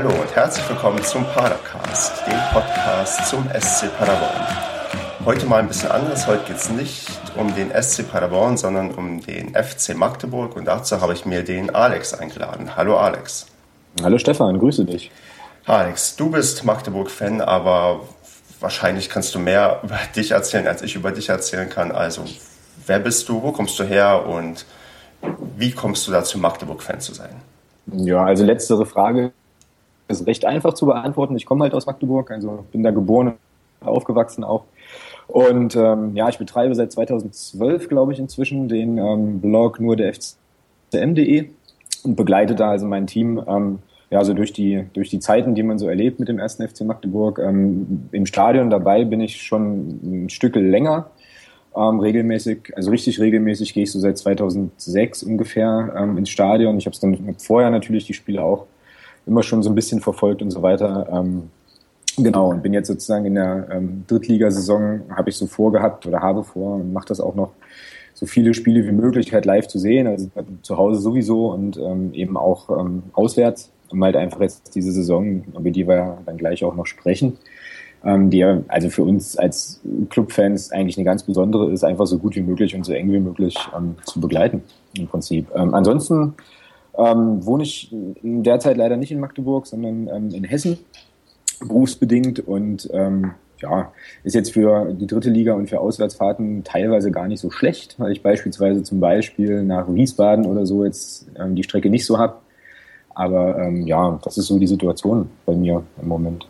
Hallo und herzlich willkommen zum Padercast, dem Podcast zum SC Paderborn. Heute mal ein bisschen anders. Heute geht es nicht um den SC Paderborn, sondern um den FC Magdeburg und dazu habe ich mir den Alex eingeladen. Hallo Alex. Hallo Stefan, grüße dich. Alex, du bist Magdeburg-Fan, aber wahrscheinlich kannst du mehr über dich erzählen, als ich über dich erzählen kann. Also, wer bist du, wo kommst du her und wie kommst du dazu, Magdeburg-Fan zu sein? Ja, also letztere Frage ist recht einfach zu beantworten. Ich komme halt aus Magdeburg, also bin da geboren, aufgewachsen auch. Und ähm, ja, ich betreibe seit 2012, glaube ich, inzwischen den ähm, Blog nur der FCM.de und begleite da also mein Team ähm, ja, so durch die, durch die Zeiten, die man so erlebt mit dem ersten FC Magdeburg. Ähm, Im Stadion dabei bin ich schon ein Stück länger. Ähm, regelmäßig, also richtig regelmäßig gehe ich so seit 2006 ungefähr ähm, ins Stadion. Ich habe es dann vorher natürlich die Spiele auch immer schon so ein bisschen verfolgt und so weiter. Ähm, genau, und bin jetzt sozusagen in der ähm, Drittligasaison, habe ich so vorgehabt oder habe vor und mache das auch noch, so viele Spiele wie möglich halt live zu sehen, also zu Hause sowieso und ähm, eben auch ähm, auswärts, um halt einfach jetzt diese Saison, über die wir dann gleich auch noch sprechen, ähm, die also für uns als Clubfans eigentlich eine ganz besondere ist, einfach so gut wie möglich und so eng wie möglich ähm, zu begleiten im Prinzip. Ähm, ansonsten ähm, wohne ich derzeit leider nicht in Magdeburg, sondern ähm, in Hessen, berufsbedingt und ähm, ja, ist jetzt für die dritte Liga und für Auswärtsfahrten teilweise gar nicht so schlecht, weil ich beispielsweise zum Beispiel nach Wiesbaden oder so jetzt ähm, die Strecke nicht so habe. Aber ähm, ja, das ist so die Situation bei mir im Moment.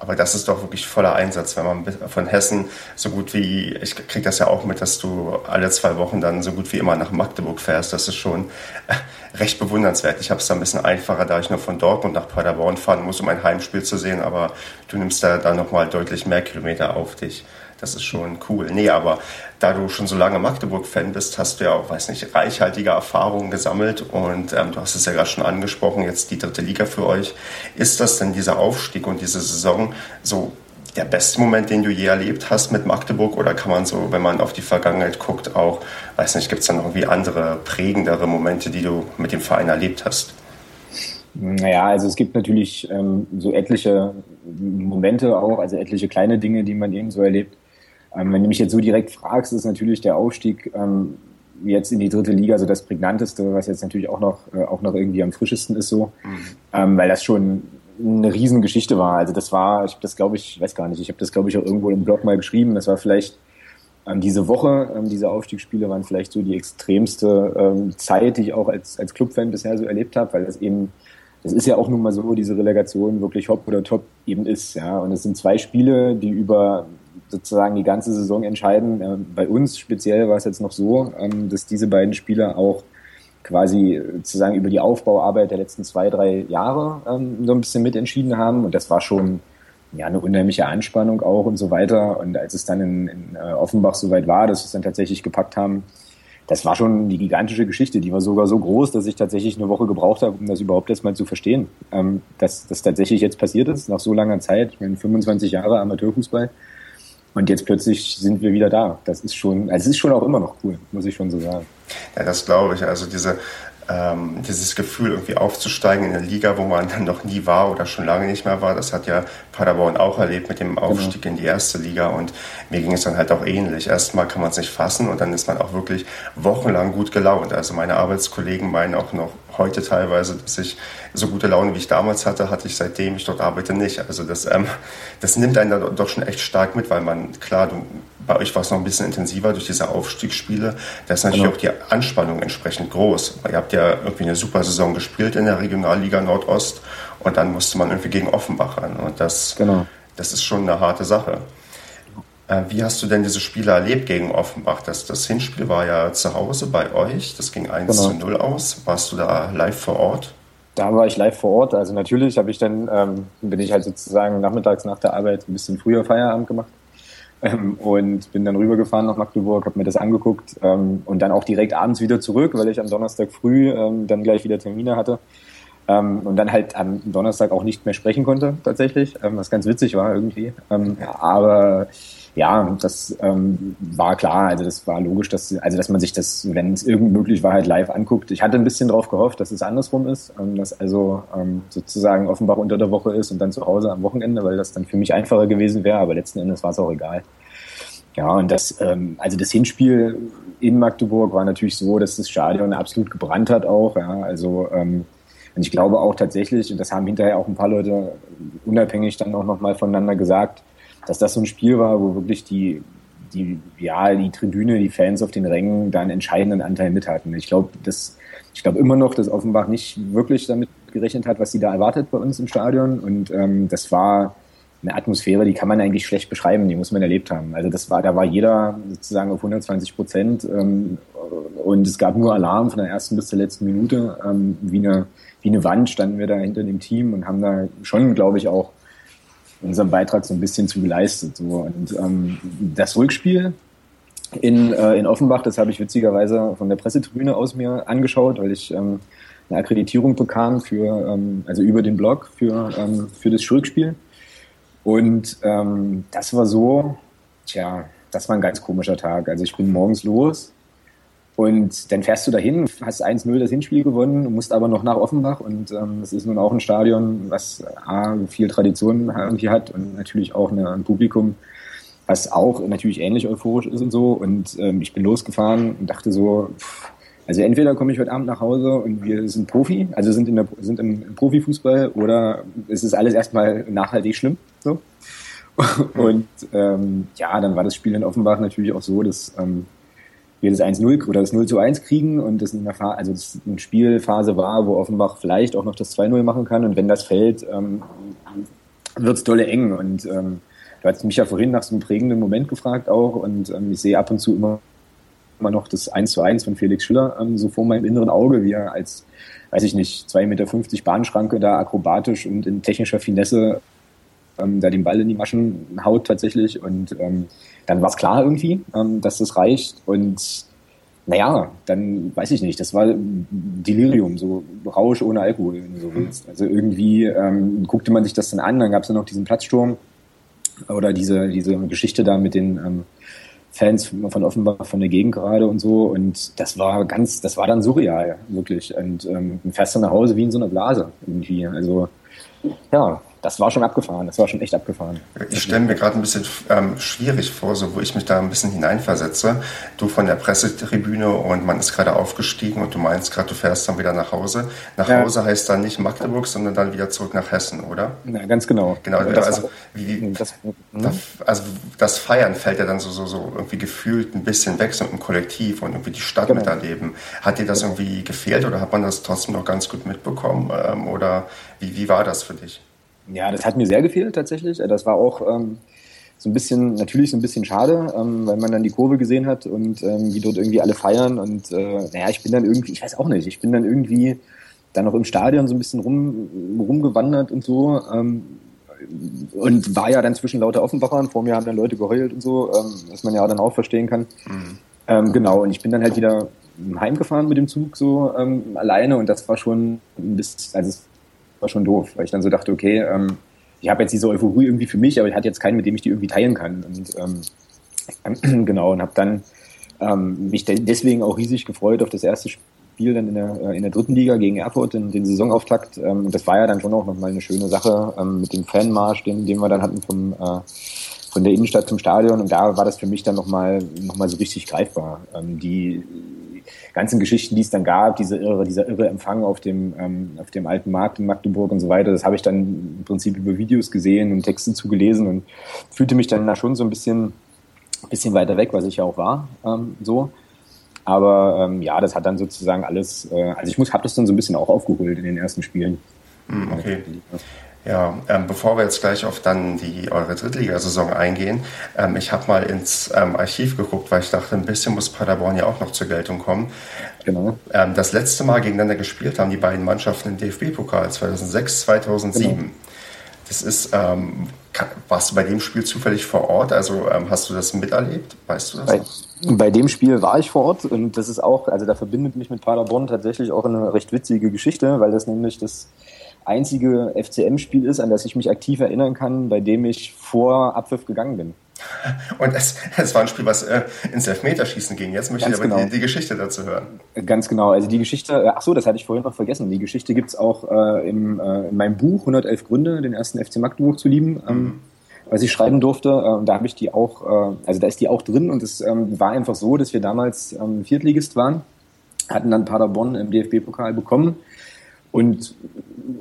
Aber das ist doch wirklich voller Einsatz, wenn man von Hessen so gut wie, ich kriege das ja auch mit, dass du alle zwei Wochen dann so gut wie immer nach Magdeburg fährst. Das ist schon recht bewundernswert. Ich habe es da ein bisschen einfacher, da ich nur von Dortmund nach Paderborn fahren muss, um ein Heimspiel zu sehen. Aber du nimmst da dann nochmal deutlich mehr Kilometer auf dich. Das ist schon cool. Nee, aber da du schon so lange Magdeburg-Fan bist, hast du ja auch, weiß nicht, reichhaltige Erfahrungen gesammelt und ähm, du hast es ja gerade schon angesprochen, jetzt die dritte Liga für euch. Ist das denn dieser Aufstieg und diese Saison so der beste Moment, den du je erlebt hast mit Magdeburg oder kann man so, wenn man auf die Vergangenheit guckt, auch, weiß nicht, gibt es dann irgendwie andere prägendere Momente, die du mit dem Verein erlebt hast? Naja, also es gibt natürlich ähm, so etliche Momente auch, also etliche kleine Dinge, die man eben so erlebt. Ähm, wenn du mich jetzt so direkt fragst, ist natürlich der Aufstieg ähm, jetzt in die dritte Liga so das prägnanteste, was jetzt natürlich auch noch, äh, auch noch irgendwie am frischesten ist so, mhm. ähm, weil das schon eine Riesengeschichte war. Also das war, ich habe das glaube ich, weiß gar nicht, ich habe das glaube ich auch irgendwo im Blog mal geschrieben. Das war vielleicht ähm, diese Woche, ähm, diese Aufstiegsspiele waren vielleicht so die extremste ähm, Zeit, die ich auch als, als Clubfan bisher so erlebt habe, weil das eben, das ist ja auch nun mal so, diese Relegation wirklich hopp oder top eben ist. Ja, und es sind zwei Spiele, die über sozusagen die ganze Saison entscheiden. Äh, bei uns speziell war es jetzt noch so, ähm, dass diese beiden Spieler auch quasi sozusagen über die Aufbauarbeit der letzten zwei, drei Jahre ähm, so ein bisschen mitentschieden haben. Und das war schon ja eine unheimliche Anspannung auch und so weiter. Und als es dann in, in äh, Offenbach soweit war, dass wir es dann tatsächlich gepackt haben, das war schon die gigantische Geschichte. Die war sogar so groß, dass ich tatsächlich eine Woche gebraucht habe, um das überhaupt erstmal zu verstehen, ähm, dass das tatsächlich jetzt passiert ist, nach so langer Zeit. Ich meine, 25 Jahre Amateurfußball. Und jetzt plötzlich sind wir wieder da. Das ist schon, also es ist schon auch immer noch cool, muss ich schon so sagen. Ja, das glaube ich. Also diese, ähm, dieses Gefühl, irgendwie aufzusteigen in eine Liga, wo man dann noch nie war oder schon lange nicht mehr war, das hat ja Paderborn auch erlebt mit dem Aufstieg genau. in die erste Liga und mir ging es dann halt auch ähnlich. Erstmal kann man es nicht fassen und dann ist man auch wirklich wochenlang gut gelaunt. Also meine Arbeitskollegen meinen auch noch heute teilweise, dass ich so gute Laune, wie ich damals hatte, hatte ich seitdem ich dort arbeite nicht. Also das, ähm, das nimmt einen dann doch schon echt stark mit, weil man, klar, du, bei euch war es noch ein bisschen intensiver durch diese Aufstiegsspiele. Da ist natürlich genau. auch die Anspannung entsprechend groß. Ihr habt ja irgendwie eine super Saison gespielt in der Regionalliga Nordost und dann musste man irgendwie gegen Offenbach ran. Und das, genau. das ist schon eine harte Sache. Äh, wie hast du denn diese Spiele erlebt gegen Offenbach? Das, das Hinspiel war ja zu Hause bei euch. Das ging 1 genau. zu 0 aus. Warst du da live vor Ort? Da war ich live vor Ort. Also natürlich habe ich dann, ähm, bin ich halt sozusagen nachmittags nach der Arbeit ein bisschen früher Feierabend gemacht. Ähm, und bin dann rübergefahren nach Magdeburg, habe mir das angeguckt ähm, und dann auch direkt abends wieder zurück, weil ich am Donnerstag früh ähm, dann gleich wieder Termine hatte. Ähm, und dann halt am Donnerstag auch nicht mehr sprechen konnte, tatsächlich, ähm, was ganz witzig war irgendwie. Aber ja, das ähm, war klar. Also das war logisch, dass also dass man sich das, wenn es irgend möglich war, halt live anguckt. Ich hatte ein bisschen darauf gehofft, dass es andersrum ist, ähm, dass also ähm, sozusagen Offenbach unter der Woche ist und dann zu Hause am Wochenende, weil das dann für mich einfacher gewesen wäre. Aber letzten Endes war es auch egal. Ja, und das, ähm, also das Hinspiel in Magdeburg war natürlich so, dass das Stadion absolut gebrannt hat auch. Ja, also ähm, und ich glaube auch tatsächlich, und das haben hinterher auch ein paar Leute unabhängig dann auch nochmal voneinander gesagt, dass das so ein Spiel war, wo wirklich die, die, ja, die Tribüne, die Fans auf den Rängen da einen entscheidenden Anteil mit hatten. Ich glaube, ich glaube immer noch, dass Offenbach nicht wirklich damit gerechnet hat, was sie da erwartet bei uns im Stadion. Und ähm, das war eine Atmosphäre, die kann man eigentlich schlecht beschreiben, die muss man erlebt haben. Also das war, da war jeder sozusagen auf 120 Prozent ähm, und es gab nur Alarm von der ersten bis zur letzten Minute. Ähm, wie, eine, wie eine Wand standen wir da hinter dem Team und haben da schon, glaube ich, auch unseren Beitrag so ein bisschen zu geleistet. So. Und ähm, das Rückspiel in, äh, in Offenbach, das habe ich witzigerweise von der Pressetribüne aus mir angeschaut, weil ich ähm, eine Akkreditierung bekam für, ähm, also über den Blog für, ähm, für das Rückspiel. Und ähm, das war so, tja, das war ein ganz komischer Tag. Also ich bin morgens los und dann fährst du dahin, hast 1-0 das Hinspiel gewonnen, musst aber noch nach Offenbach und ähm, das ist nun auch ein Stadion, was A, viel Tradition irgendwie hat und natürlich auch eine, ein Publikum, was auch natürlich ähnlich euphorisch ist und so. Und ähm, ich bin losgefahren und dachte so, pff, also entweder komme ich heute Abend nach Hause und wir sind Profi, also sind, in der, sind im, Profifußball oder es ist alles erstmal nachhaltig schlimm. So. Und ähm, ja, dann war das Spiel in Offenbach natürlich auch so, dass ähm, wir das 1-0 oder das 0 zu 1 kriegen und das in der Phase, also das eine Spielphase war, wo Offenbach vielleicht auch noch das 2-0 machen kann und wenn das fällt, ähm, wird es dolle eng und ähm, du hast mich ja vorhin nach so einem prägenden Moment gefragt auch und ähm, ich sehe ab und zu immer immer noch das 1 zu 1 von Felix Schüller ähm, so vor meinem inneren Auge, wie er als, weiß ich nicht, 2,50 Meter Bahnschranke da akrobatisch und in technischer Finesse ähm, da den Ball in die Maschen haut tatsächlich. Und ähm, dann war es klar irgendwie, ähm, dass das reicht. Und naja, dann weiß ich nicht, das war Delirium, so Rausch ohne Alkohol, wenn du so willst. Also irgendwie ähm, guckte man sich das dann an, dann gab es dann noch diesen Platzsturm oder diese, diese Geschichte da mit den ähm, Fans von offenbar von der Gegend gerade und so. Und das war ganz, das war dann surreal, wirklich. Und ähm, fährst dann nach Hause wie in so einer Blase irgendwie. Also ja, das war schon abgefahren, das war schon echt abgefahren. Ich stelle mir gerade ein bisschen ähm, schwierig vor, so wo ich mich da ein bisschen hineinversetze. Du von der Pressetribüne und man ist gerade aufgestiegen und du meinst gerade, du fährst dann wieder nach Hause. Nach ja. Hause heißt dann nicht Magdeburg, sondern dann wieder zurück nach Hessen, oder? Ja, ganz genau. Genau, also, also, wie, das, das, also das Feiern fällt ja dann so, so, so irgendwie gefühlt ein bisschen weg, so im Kollektiv und irgendwie die Stadt genau. miterleben. Hat dir das irgendwie gefehlt oder hat man das trotzdem noch ganz gut mitbekommen? Ähm, oder wie, wie war das für dich? Ja, das hat mir sehr gefehlt tatsächlich. Das war auch ähm, so ein bisschen, natürlich so ein bisschen schade, ähm, weil man dann die Kurve gesehen hat und ähm, wie dort irgendwie alle feiern. Und äh, naja, ich bin dann irgendwie, ich weiß auch nicht, ich bin dann irgendwie dann noch im Stadion so ein bisschen rum, rumgewandert und so. Ähm, und war ja dann zwischen lauter Offenbachern, vor mir haben dann Leute geheult und so, ähm, was man ja dann auch verstehen kann. Mhm. Ähm, genau, und ich bin dann halt wieder heimgefahren mit dem Zug so ähm, alleine und das war schon ein bisschen, also es war schon doof, weil ich dann so dachte, okay, ähm, ich habe jetzt diese Euphorie irgendwie für mich, aber ich hatte jetzt keinen, mit dem ich die irgendwie teilen kann. Und ähm, genau, und habe dann ähm, mich deswegen auch riesig gefreut auf das erste Spiel dann in der, äh, in der dritten Liga gegen Erfurt, in den Saisonauftakt. Ähm, und das war ja dann schon auch nochmal eine schöne Sache ähm, mit dem Fanmarsch, den, den wir dann hatten vom äh, von der Innenstadt zum Stadion und da war das für mich dann nochmal noch mal so richtig greifbar. Ähm, die ganzen Geschichten, die es dann gab, diese irre, dieser irre Empfang auf dem, ähm, auf dem alten Markt in Magdeburg und so weiter, das habe ich dann im Prinzip über Videos gesehen und Texte zugelesen und fühlte mich dann da schon so ein bisschen, bisschen weiter weg, was ich ja auch war, ähm, so. Aber ähm, ja, das hat dann sozusagen alles, äh, also ich muss, habe das dann so ein bisschen auch aufgeholt in den ersten Spielen. Hm, okay. Ja, ähm, bevor wir jetzt gleich auf dann die eure Drittligasaison eingehen, ähm, ich habe mal ins ähm, Archiv geguckt, weil ich dachte, ein bisschen muss Paderborn ja auch noch zur Geltung kommen. Genau. Ähm, das letzte Mal gegeneinander gespielt haben die beiden Mannschaften im DFB-Pokal 2006, 2007. Genau. Das ist, ähm, warst du bei dem Spiel zufällig vor Ort? Also ähm, hast du das miterlebt? Weißt du das? Bei, bei, dem Spiel war ich vor Ort und das ist auch, also da verbindet mich mit Paderborn tatsächlich auch eine recht witzige Geschichte, weil das nämlich das einzige FCM-Spiel ist, an das ich mich aktiv erinnern kann, bei dem ich vor Abpfiff gegangen bin. Und es, es war ein Spiel, was äh, ins Elfmeterschießen ging. Jetzt möchte Ganz ich aber genau. die, die, Geschichte dazu hören. Ganz genau. Also die Geschichte, äh, ach so, das hatte ich vorhin noch vergessen. Die Geschichte gibt's auch äh, im, äh, in meinem Buch 111 Gründe, den ersten FC Magdeburg zu lieben. Ähm, mhm. was ich schreiben durfte, äh, da habe ich die auch, äh, also da ist die auch drin und es ähm, war einfach so, dass wir damals ähm, Viertligist waren, hatten dann Paderborn im DFB-Pokal bekommen und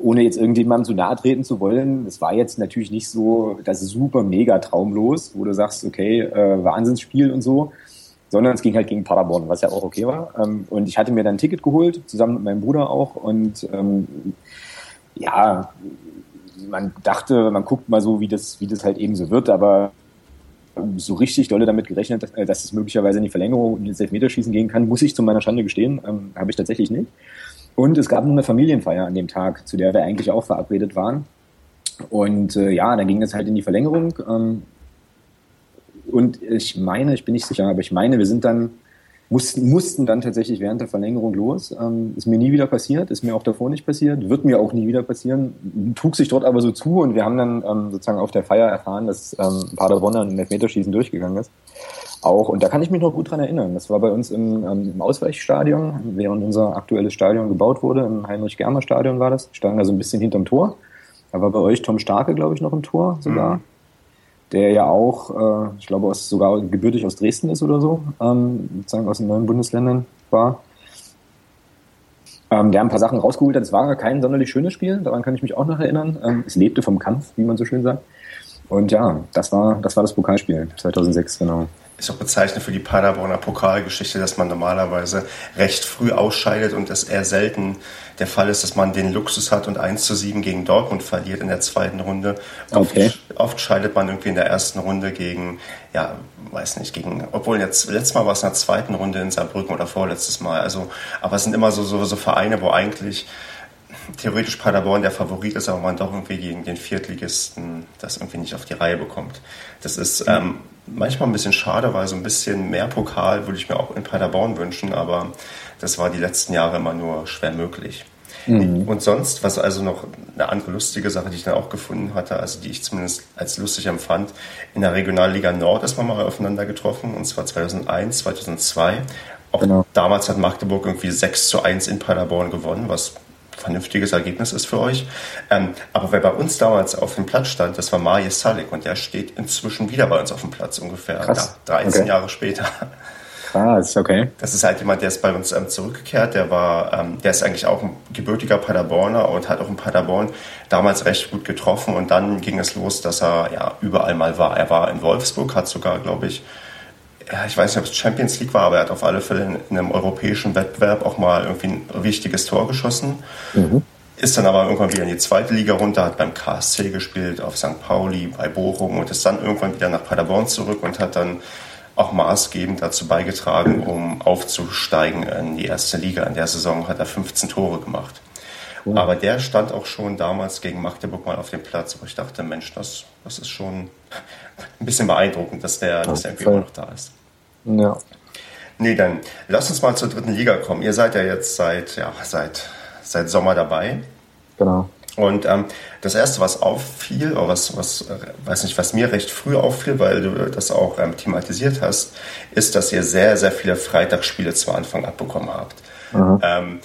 ohne jetzt irgendjemandem zu nahe treten zu wollen, es war jetzt natürlich nicht so das super mega traumlos, wo du sagst, okay, äh, Wahnsinnsspiel und so, sondern es ging halt gegen Paderborn, was ja auch okay war. Ähm, und ich hatte mir dann ein Ticket geholt, zusammen mit meinem Bruder auch. Und ähm, ja, man dachte, man guckt mal so, wie das, wie das halt eben so wird, aber so richtig dolle damit gerechnet, dass, dass es möglicherweise in die Verlängerung und ins Elfmeterschießen gehen kann, muss ich zu meiner Schande gestehen, ähm, habe ich tatsächlich nicht. Und es gab noch eine Familienfeier an dem Tag, zu der wir eigentlich auch verabredet waren. Und äh, ja, dann ging es halt in die Verlängerung. Ähm, und ich meine, ich bin nicht sicher, aber ich meine, wir sind dann, mussten, mussten dann tatsächlich während der Verlängerung los. Ähm, ist mir nie wieder passiert, ist mir auch davor nicht passiert, wird mir auch nie wieder passieren. Trug sich dort aber so zu und wir haben dann ähm, sozusagen auf der Feier erfahren, dass ähm, Paderborn im Elfmeterschießen durchgegangen ist auch. Und da kann ich mich noch gut dran erinnern. Das war bei uns im, ähm, im Ausweichstadion, während unser aktuelles Stadion gebaut wurde. Im Heinrich-Germer-Stadion war das. Stand da so ein bisschen hinterm Tor. Da war bei euch Tom Starke, glaube ich, noch im Tor sogar. Mhm. Der ja auch, äh, ich glaube, aus, sogar gebürtig aus Dresden ist oder so, ähm, sozusagen aus den neuen Bundesländern war. Ähm, der ein paar Sachen rausgeholt hat. Es war kein sonderlich schönes Spiel, daran kann ich mich auch noch erinnern. Ähm, es lebte vom Kampf, wie man so schön sagt. Und ja, das war das, war das Pokalspiel 2006, genau ist auch bezeichnend für die Paderborner Pokalgeschichte, dass man normalerweise recht früh ausscheidet und es eher selten der Fall ist, dass man den Luxus hat und 1 zu 7 gegen Dortmund verliert in der zweiten Runde. Okay. Oft, oft scheidet man irgendwie in der ersten Runde gegen, ja, weiß nicht, gegen, obwohl jetzt, letztes Mal war es in der zweiten Runde in Saarbrücken oder vorletztes Mal. Also, aber es sind immer so, so, so Vereine, wo eigentlich theoretisch Paderborn der Favorit ist, aber man doch irgendwie gegen den Viertligisten das irgendwie nicht auf die Reihe bekommt. Das ist ähm, manchmal ein bisschen schade, weil so ein bisschen mehr Pokal würde ich mir auch in Paderborn wünschen, aber das war die letzten Jahre immer nur schwer möglich. Mhm. Und sonst, was also noch eine andere lustige Sache, die ich dann auch gefunden hatte, also die ich zumindest als lustig empfand, in der Regionalliga Nord ist man mal aufeinander getroffen, und zwar 2001, 2002. Auch genau. damals hat Magdeburg irgendwie 6 zu 1 in Paderborn gewonnen, was vernünftiges Ergebnis ist für euch. Ähm, aber wer bei uns damals auf dem Platz stand, das war Maje Salik und der steht inzwischen wieder bei uns auf dem Platz ungefähr Krass. 13 okay. Jahre später. Krass, okay. Das ist halt jemand, der ist bei uns ähm, zurückgekehrt. Der war, ähm, der ist eigentlich auch ein gebürtiger Paderborner und hat auch in Paderborn damals recht gut getroffen. Und dann ging es los, dass er ja überall mal war. Er war in Wolfsburg, hat sogar, glaube ich, ja, ich weiß nicht, ob es Champions League war, aber er hat auf alle Fälle in einem europäischen Wettbewerb auch mal irgendwie ein wichtiges Tor geschossen. Mhm. Ist dann aber irgendwann wieder in die zweite Liga runter, hat beim KSC gespielt, auf St. Pauli, bei Bochum und ist dann irgendwann wieder nach Paderborn zurück und hat dann auch maßgebend dazu beigetragen, um aufzusteigen in die erste Liga. In der Saison hat er 15 Tore gemacht. Cool. Aber der stand auch schon damals gegen Magdeburg mal auf dem Platz, wo ich dachte, Mensch, das, das ist schon ein bisschen beeindruckend, dass der, dass der irgendwie immer noch da ist. Ja. Nee, dann lass uns mal zur dritten Liga kommen. Ihr seid ja jetzt seit, ja, seit, seit Sommer dabei. Genau. Und ähm, das erste, was auffiel, oder was, was, äh, weiß nicht, was mir recht früh auffiel, weil du das auch ähm, thematisiert hast, ist, dass ihr sehr, sehr viele Freitagsspiele zu Anfang abbekommen habt. Mhm. Ähm,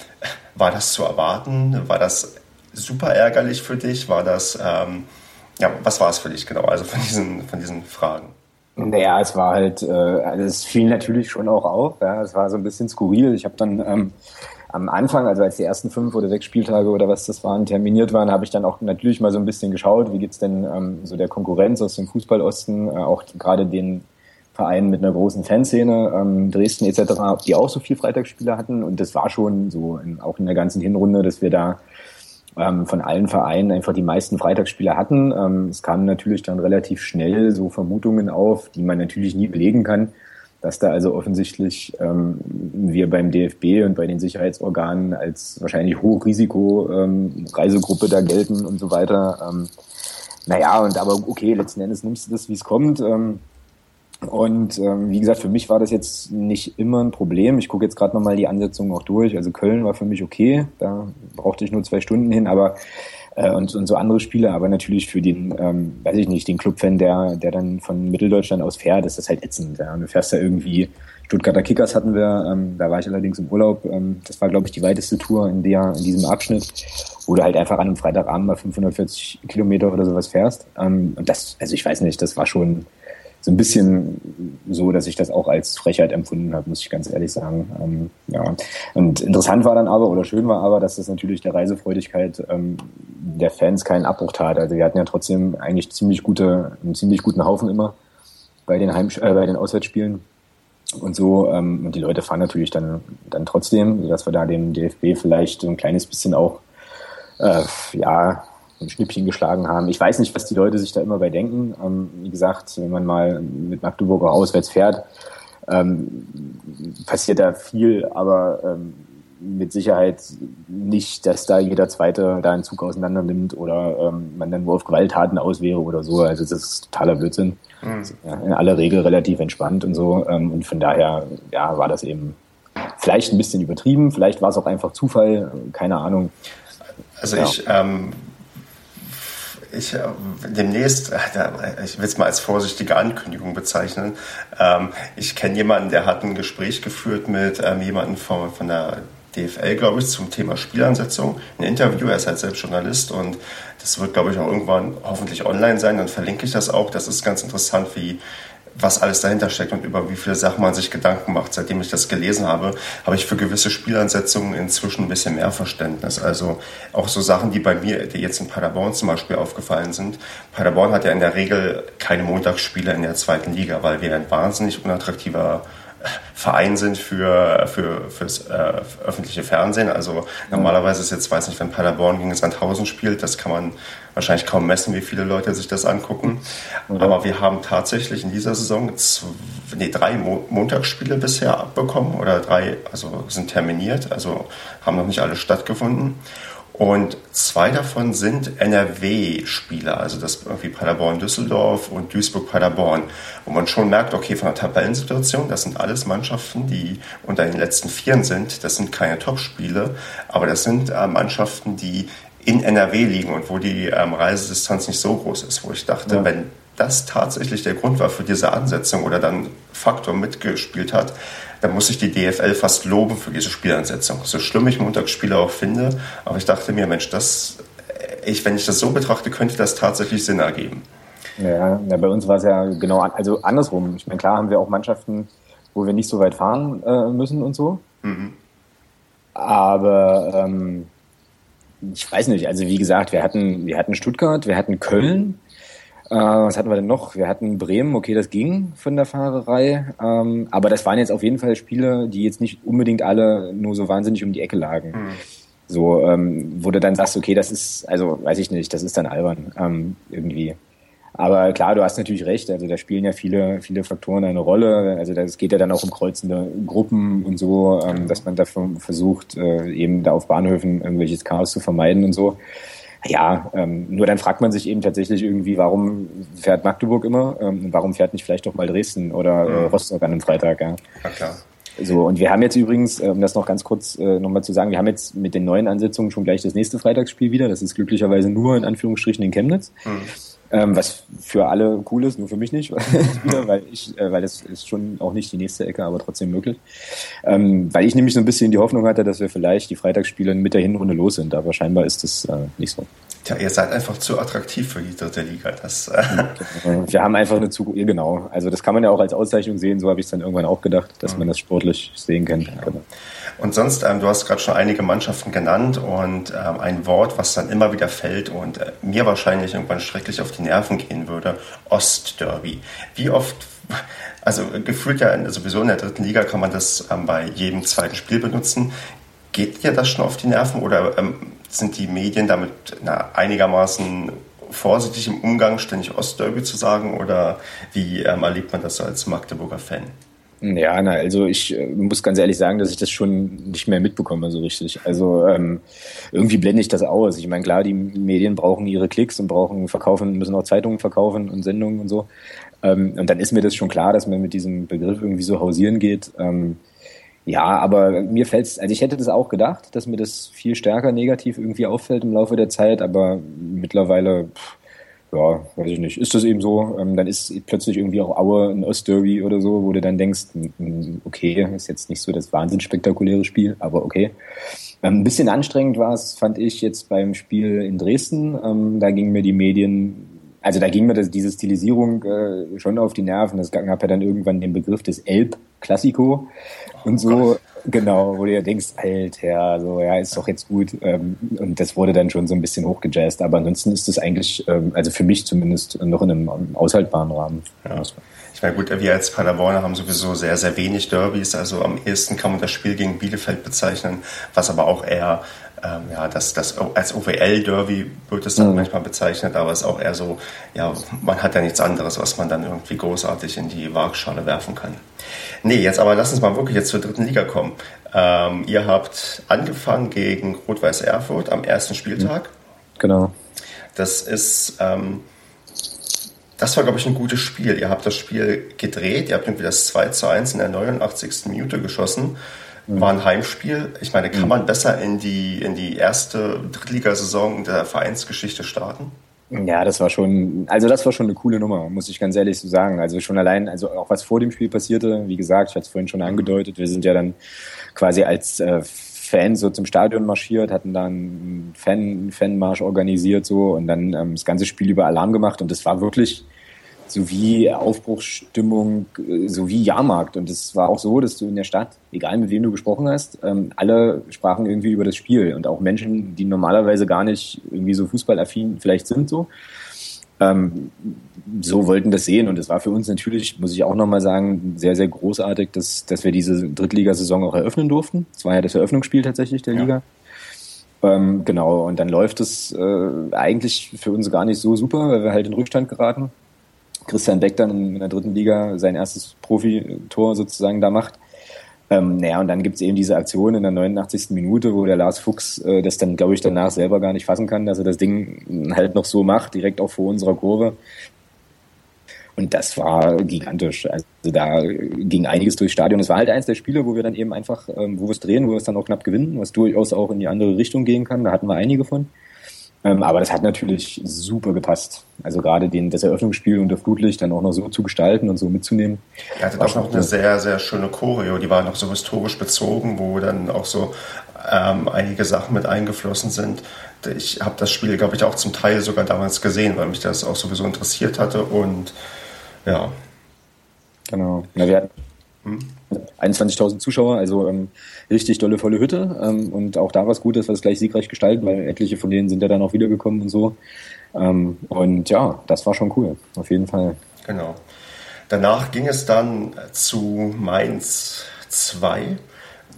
war das zu erwarten? War das super ärgerlich für dich? War das, ähm, ja, was war es für dich genau? Also von diesen, von diesen Fragen. Naja, es war halt, äh, also es fiel natürlich schon auch auf. Ja, es war so ein bisschen skurril. Ich habe dann ähm, am Anfang, also als die ersten fünf oder sechs Spieltage oder was das waren, terminiert waren, habe ich dann auch natürlich mal so ein bisschen geschaut, wie geht's denn ähm, so der Konkurrenz aus dem Fußballosten, äh, auch gerade den Vereinen mit einer großen Fanszene, ähm, Dresden etc., die auch so viel Freitagsspiele hatten. Und das war schon so, in, auch in der ganzen Hinrunde, dass wir da ähm, von allen Vereinen einfach die meisten Freitagsspiele hatten. Ähm, es kamen natürlich dann relativ schnell so Vermutungen auf, die man natürlich nie belegen kann, dass da also offensichtlich ähm, wir beim DFB und bei den Sicherheitsorganen als wahrscheinlich Hochrisiko ähm, Reisegruppe da gelten und so weiter. Ähm, naja, und aber okay, letzten Endes nimmst du das, wie es kommt. Ähm, und ähm, wie gesagt, für mich war das jetzt nicht immer ein Problem. Ich gucke jetzt gerade nochmal die Ansetzung auch durch. Also Köln war für mich okay, da brauchte ich nur zwei Stunden hin, aber äh, und, und so andere Spiele, aber natürlich für den, ähm, weiß ich nicht, den Clubfan, der, der dann von Mitteldeutschland aus fährt, ist das halt ätzend. Ja. Du fährst da irgendwie, Stuttgarter Kickers hatten wir, ähm, da war ich allerdings im Urlaub, ähm, das war, glaube ich, die weiteste Tour in, der, in diesem Abschnitt, wo du halt einfach an einem Freitagabend mal 540 Kilometer oder sowas fährst. Ähm, und das, also ich weiß nicht, das war schon so ein bisschen so, dass ich das auch als Frechheit empfunden habe, muss ich ganz ehrlich sagen. Ähm, ja. Und interessant war dann aber, oder schön war aber, dass das natürlich der Reisefreudigkeit ähm, der Fans keinen Abbruch tat. Also wir hatten ja trotzdem eigentlich ziemlich gute, einen ziemlich guten Haufen immer bei den Heim äh, bei den Auswärtsspielen und so. Ähm, und die Leute fahren natürlich dann, dann trotzdem, dass wir da dem DFB vielleicht so ein kleines bisschen auch äh, ja, ein Schnippchen geschlagen haben. Ich weiß nicht, was die Leute sich da immer bei denken. Ähm, wie gesagt, wenn man mal mit Magdeburger auswärts fährt, ähm, passiert da viel, aber ähm, mit Sicherheit nicht, dass da jeder Zweite da einen Zug auseinander nimmt oder ähm, man dann nur auf Gewalttaten aus wäre oder so. Also das ist totaler Blödsinn. Mhm. Ja, in aller Regel relativ entspannt und so. Ähm, und von daher, ja, war das eben vielleicht ein bisschen übertrieben, vielleicht war es auch einfach Zufall, keine Ahnung. Also ja. ich ähm, ich äh, demnächst, ich will es mal als vorsichtige Ankündigung bezeichnen. Ähm, ich kenne jemanden, der hat ein Gespräch geführt mit ähm, jemandem von, von der DFL, glaube ich, zum Thema Spielansetzung. Ein Interview, er ist halt selbst Journalist und das wird, glaube ich, auch irgendwann hoffentlich online sein. Dann verlinke ich das auch. Das ist ganz interessant, wie was alles dahinter steckt und über wie viele Sachen man sich Gedanken macht. Seitdem ich das gelesen habe, habe ich für gewisse Spielansetzungen inzwischen ein bisschen mehr Verständnis. Also auch so Sachen, die bei mir, die jetzt in Paderborn zum Beispiel aufgefallen sind. Paderborn hat ja in der Regel keine Montagsspiele in der zweiten Liga, weil wir ein wahnsinnig unattraktiver Verein sind für, für fürs äh, öffentliche Fernsehen. Also normalerweise ist jetzt, weiß nicht, wenn Paderborn gegen Sandhausen spielt, das kann man wahrscheinlich kaum messen, wie viele Leute sich das angucken. Mhm. Aber wir haben tatsächlich in dieser Saison zwei, nee, drei Mo Montagsspiele bisher abbekommen oder drei, also sind terminiert, also haben noch nicht alle stattgefunden. Und zwei davon sind NRW-Spieler, also das irgendwie Paderborn-Düsseldorf und Duisburg-Paderborn, wo man schon merkt, okay, von der Tabellensituation, das sind alles Mannschaften, die unter den letzten Vieren sind. Das sind keine Top-Spiele, aber das sind äh, Mannschaften, die in NRW liegen und wo die ähm, Reisedistanz nicht so groß ist, wo ich dachte, ja. wenn das tatsächlich der Grund war für diese Ansetzung oder dann Faktor mitgespielt hat, da muss ich die DFL fast loben für diese Spielansetzung. So schlimm ich Montagsspiele auch finde, aber ich dachte mir, Mensch, das, ich, wenn ich das so betrachte, könnte das tatsächlich Sinn ergeben. Ja, ja bei uns war es ja genau also andersrum. Ich meine, klar haben wir auch Mannschaften, wo wir nicht so weit fahren äh, müssen und so. Mhm. Aber ähm, ich weiß nicht, also wie gesagt, wir hatten, wir hatten Stuttgart, wir hatten Köln, äh, was hatten wir denn noch? Wir hatten Bremen, okay, das ging von der Fahrerei. Ähm, aber das waren jetzt auf jeden Fall Spiele, die jetzt nicht unbedingt alle nur so wahnsinnig um die Ecke lagen. Mhm. So, ähm, wo du dann sagst, okay, das ist, also weiß ich nicht, das ist dann albern ähm, irgendwie. Aber klar, du hast natürlich recht, also da spielen ja viele, viele Faktoren eine Rolle. Also das geht ja dann auch um kreuzende Gruppen und so, ähm, dass man dafür versucht, äh, eben da auf Bahnhöfen irgendwelches Chaos zu vermeiden und so ja, ähm, nur dann fragt man sich eben tatsächlich irgendwie, warum fährt Magdeburg immer ähm, warum fährt nicht vielleicht doch mal Dresden oder äh, Rostock an einem Freitag, ja. ja klar. So, und wir haben jetzt übrigens, äh, um das noch ganz kurz äh, nochmal zu sagen, wir haben jetzt mit den neuen Ansetzungen schon gleich das nächste Freitagsspiel wieder. Das ist glücklicherweise nur in Anführungsstrichen in Chemnitz. Mhm. Ähm, was für alle cool ist, nur für mich nicht, weil ich, äh, weil das ist schon auch nicht die nächste Ecke, aber trotzdem möglich. Ähm, weil ich nämlich so ein bisschen die Hoffnung hatte, dass wir vielleicht die Freitagsspiele mit der Hinrunde los sind, aber scheinbar ist das äh, nicht so. Tja, ihr seid einfach zu attraktiv für die dritte Liga. Das, äh wir haben einfach eine zu, genau. Also das kann man ja auch als Auszeichnung sehen, so habe ich es dann irgendwann auch gedacht, dass mhm. man das sportlich sehen kann. Genau. Und sonst, ähm, du hast gerade schon einige Mannschaften genannt und ähm, ein Wort, was dann immer wieder fällt und äh, mir wahrscheinlich irgendwann schrecklich auf die Nerven gehen würde, Ostderby. Wie oft, also gefühlt ja sowieso in der dritten Liga kann man das ähm, bei jedem zweiten Spiel benutzen. Geht dir das schon auf die Nerven oder ähm, sind die Medien damit na, einigermaßen vorsichtig im Umgang, ständig Ostderby zu sagen oder wie ähm, erlebt man das als Magdeburger Fan? Ja, na, also ich äh, muss ganz ehrlich sagen, dass ich das schon nicht mehr mitbekomme so richtig. Also ähm, irgendwie blende ich das aus. Ich meine, klar, die Medien brauchen ihre Klicks und brauchen verkaufen, müssen auch Zeitungen verkaufen und Sendungen und so. Ähm, und dann ist mir das schon klar, dass man mit diesem Begriff irgendwie so hausieren geht. Ähm, Ja, aber mir fällt's, also ich hätte das auch gedacht, dass mir das viel stärker negativ irgendwie auffällt im Laufe der Zeit, aber mittlerweile, pff, ja, weiß ich nicht, ist das eben so. Ähm, dann ist plötzlich irgendwie auch Aue ein Ostderby oder so, wo du dann denkst, okay, ist jetzt nicht so das wahnsinnig spektakuläre Spiel, aber okay. Ähm, ein bisschen anstrengend war es, fand ich jetzt beim Spiel in Dresden. Ähm, da gingen mir die Medien also da ging mir das, diese Stilisierung äh, schon auf die Nerven. Es gab ja dann irgendwann den Begriff des Elb-Klassiko und so. Oh genau, wo du ja denkst, Alter, so, ja, ist doch jetzt gut. Ähm, und das wurde dann schon so ein bisschen hochgejazzt. Aber ansonsten ist es eigentlich, ähm, also für mich zumindest, noch in einem aushaltbaren Rahmen. Ja. Ich meine, gut, wir als Paderborner haben sowieso sehr, sehr wenig Derbys. Also am ehesten kann man das Spiel gegen Bielefeld bezeichnen, was aber auch eher ähm, ja, das, das als OWL-Derby wird es dann mhm. manchmal bezeichnet, aber es ist auch eher so, ja, man hat ja nichts anderes, was man dann irgendwie großartig in die Waagschale werfen kann. Nee, jetzt aber lass uns mal wirklich jetzt zur dritten Liga kommen. Ähm, ihr habt angefangen gegen Rot-Weiß Erfurt am ersten Spieltag. Mhm. Genau. Das ist, ähm, das war, glaube ich, ein gutes Spiel. Ihr habt das Spiel gedreht, ihr habt irgendwie das 2 zu 1 in der 89. Minute geschossen war ein Heimspiel. Ich meine, kann mhm. man besser in die, in die erste Drittligasaison der Vereinsgeschichte starten? Ja, das war schon, also das war schon eine coole Nummer, muss ich ganz ehrlich so sagen. Also schon allein, also auch was vor dem Spiel passierte, wie gesagt, ich hatte es vorhin schon angedeutet, wir sind ja dann quasi als äh, Fans so zum Stadion marschiert, hatten dann einen Fan, Fanmarsch organisiert so und dann ähm, das ganze Spiel über Alarm gemacht und das war wirklich, sowie Aufbruchsstimmung, äh, sowie Jahrmarkt. Und es war auch so, dass du in der Stadt, egal mit wem du gesprochen hast, ähm, alle sprachen irgendwie über das Spiel. Und auch Menschen, die normalerweise gar nicht irgendwie so fußballaffin vielleicht sind, so, ähm, so wollten das sehen. Und es war für uns natürlich, muss ich auch nochmal sagen, sehr, sehr großartig, dass, dass wir diese Drittligasaison auch eröffnen durften. Es war ja das Eröffnungsspiel tatsächlich der ja. Liga. Ähm, genau, und dann läuft es äh, eigentlich für uns gar nicht so super, weil wir halt in Rückstand geraten. Christian Beck dann in der dritten Liga sein erstes Profitor sozusagen da macht. Ähm, naja, und dann gibt's eben diese Aktion in der 89. Minute, wo der Lars Fuchs äh, das dann, glaube ich, danach selber gar nicht fassen kann, dass er das Ding halt noch so macht, direkt auch vor unserer Kurve. Und das war gigantisch. Also da ging einiges durchs Stadion. Es war halt eins der Spiele, wo wir dann eben einfach, ähm, wo wir es drehen, wo wir es dann auch knapp gewinnen, was durchaus auch in die andere Richtung gehen kann. Da hatten wir einige von. Ähm, aber das hat natürlich super gepasst. Also gerade den, das Eröffnungsspiel unter Flutlicht dann auch noch so zu gestalten und so mitzunehmen. Er hatte doch noch eine sehr, sehr schöne Choreo, die war noch so historisch bezogen, wo dann auch so ähm, einige Sachen mit eingeflossen sind. Ich habe das Spiel, glaube ich, auch zum Teil sogar damals gesehen, weil mich das auch sowieso interessiert hatte und ja. Genau. Na, wir hatten hm? 21.000 Zuschauer, also ähm, richtig dolle volle Hütte. Ähm, und auch da war es gut, dass wir es gleich siegreich gestalten, weil etliche von denen sind ja dann auch wiedergekommen und so. Ähm, und ja, das war schon cool, auf jeden Fall. Genau. Danach ging es dann zu Mainz 2.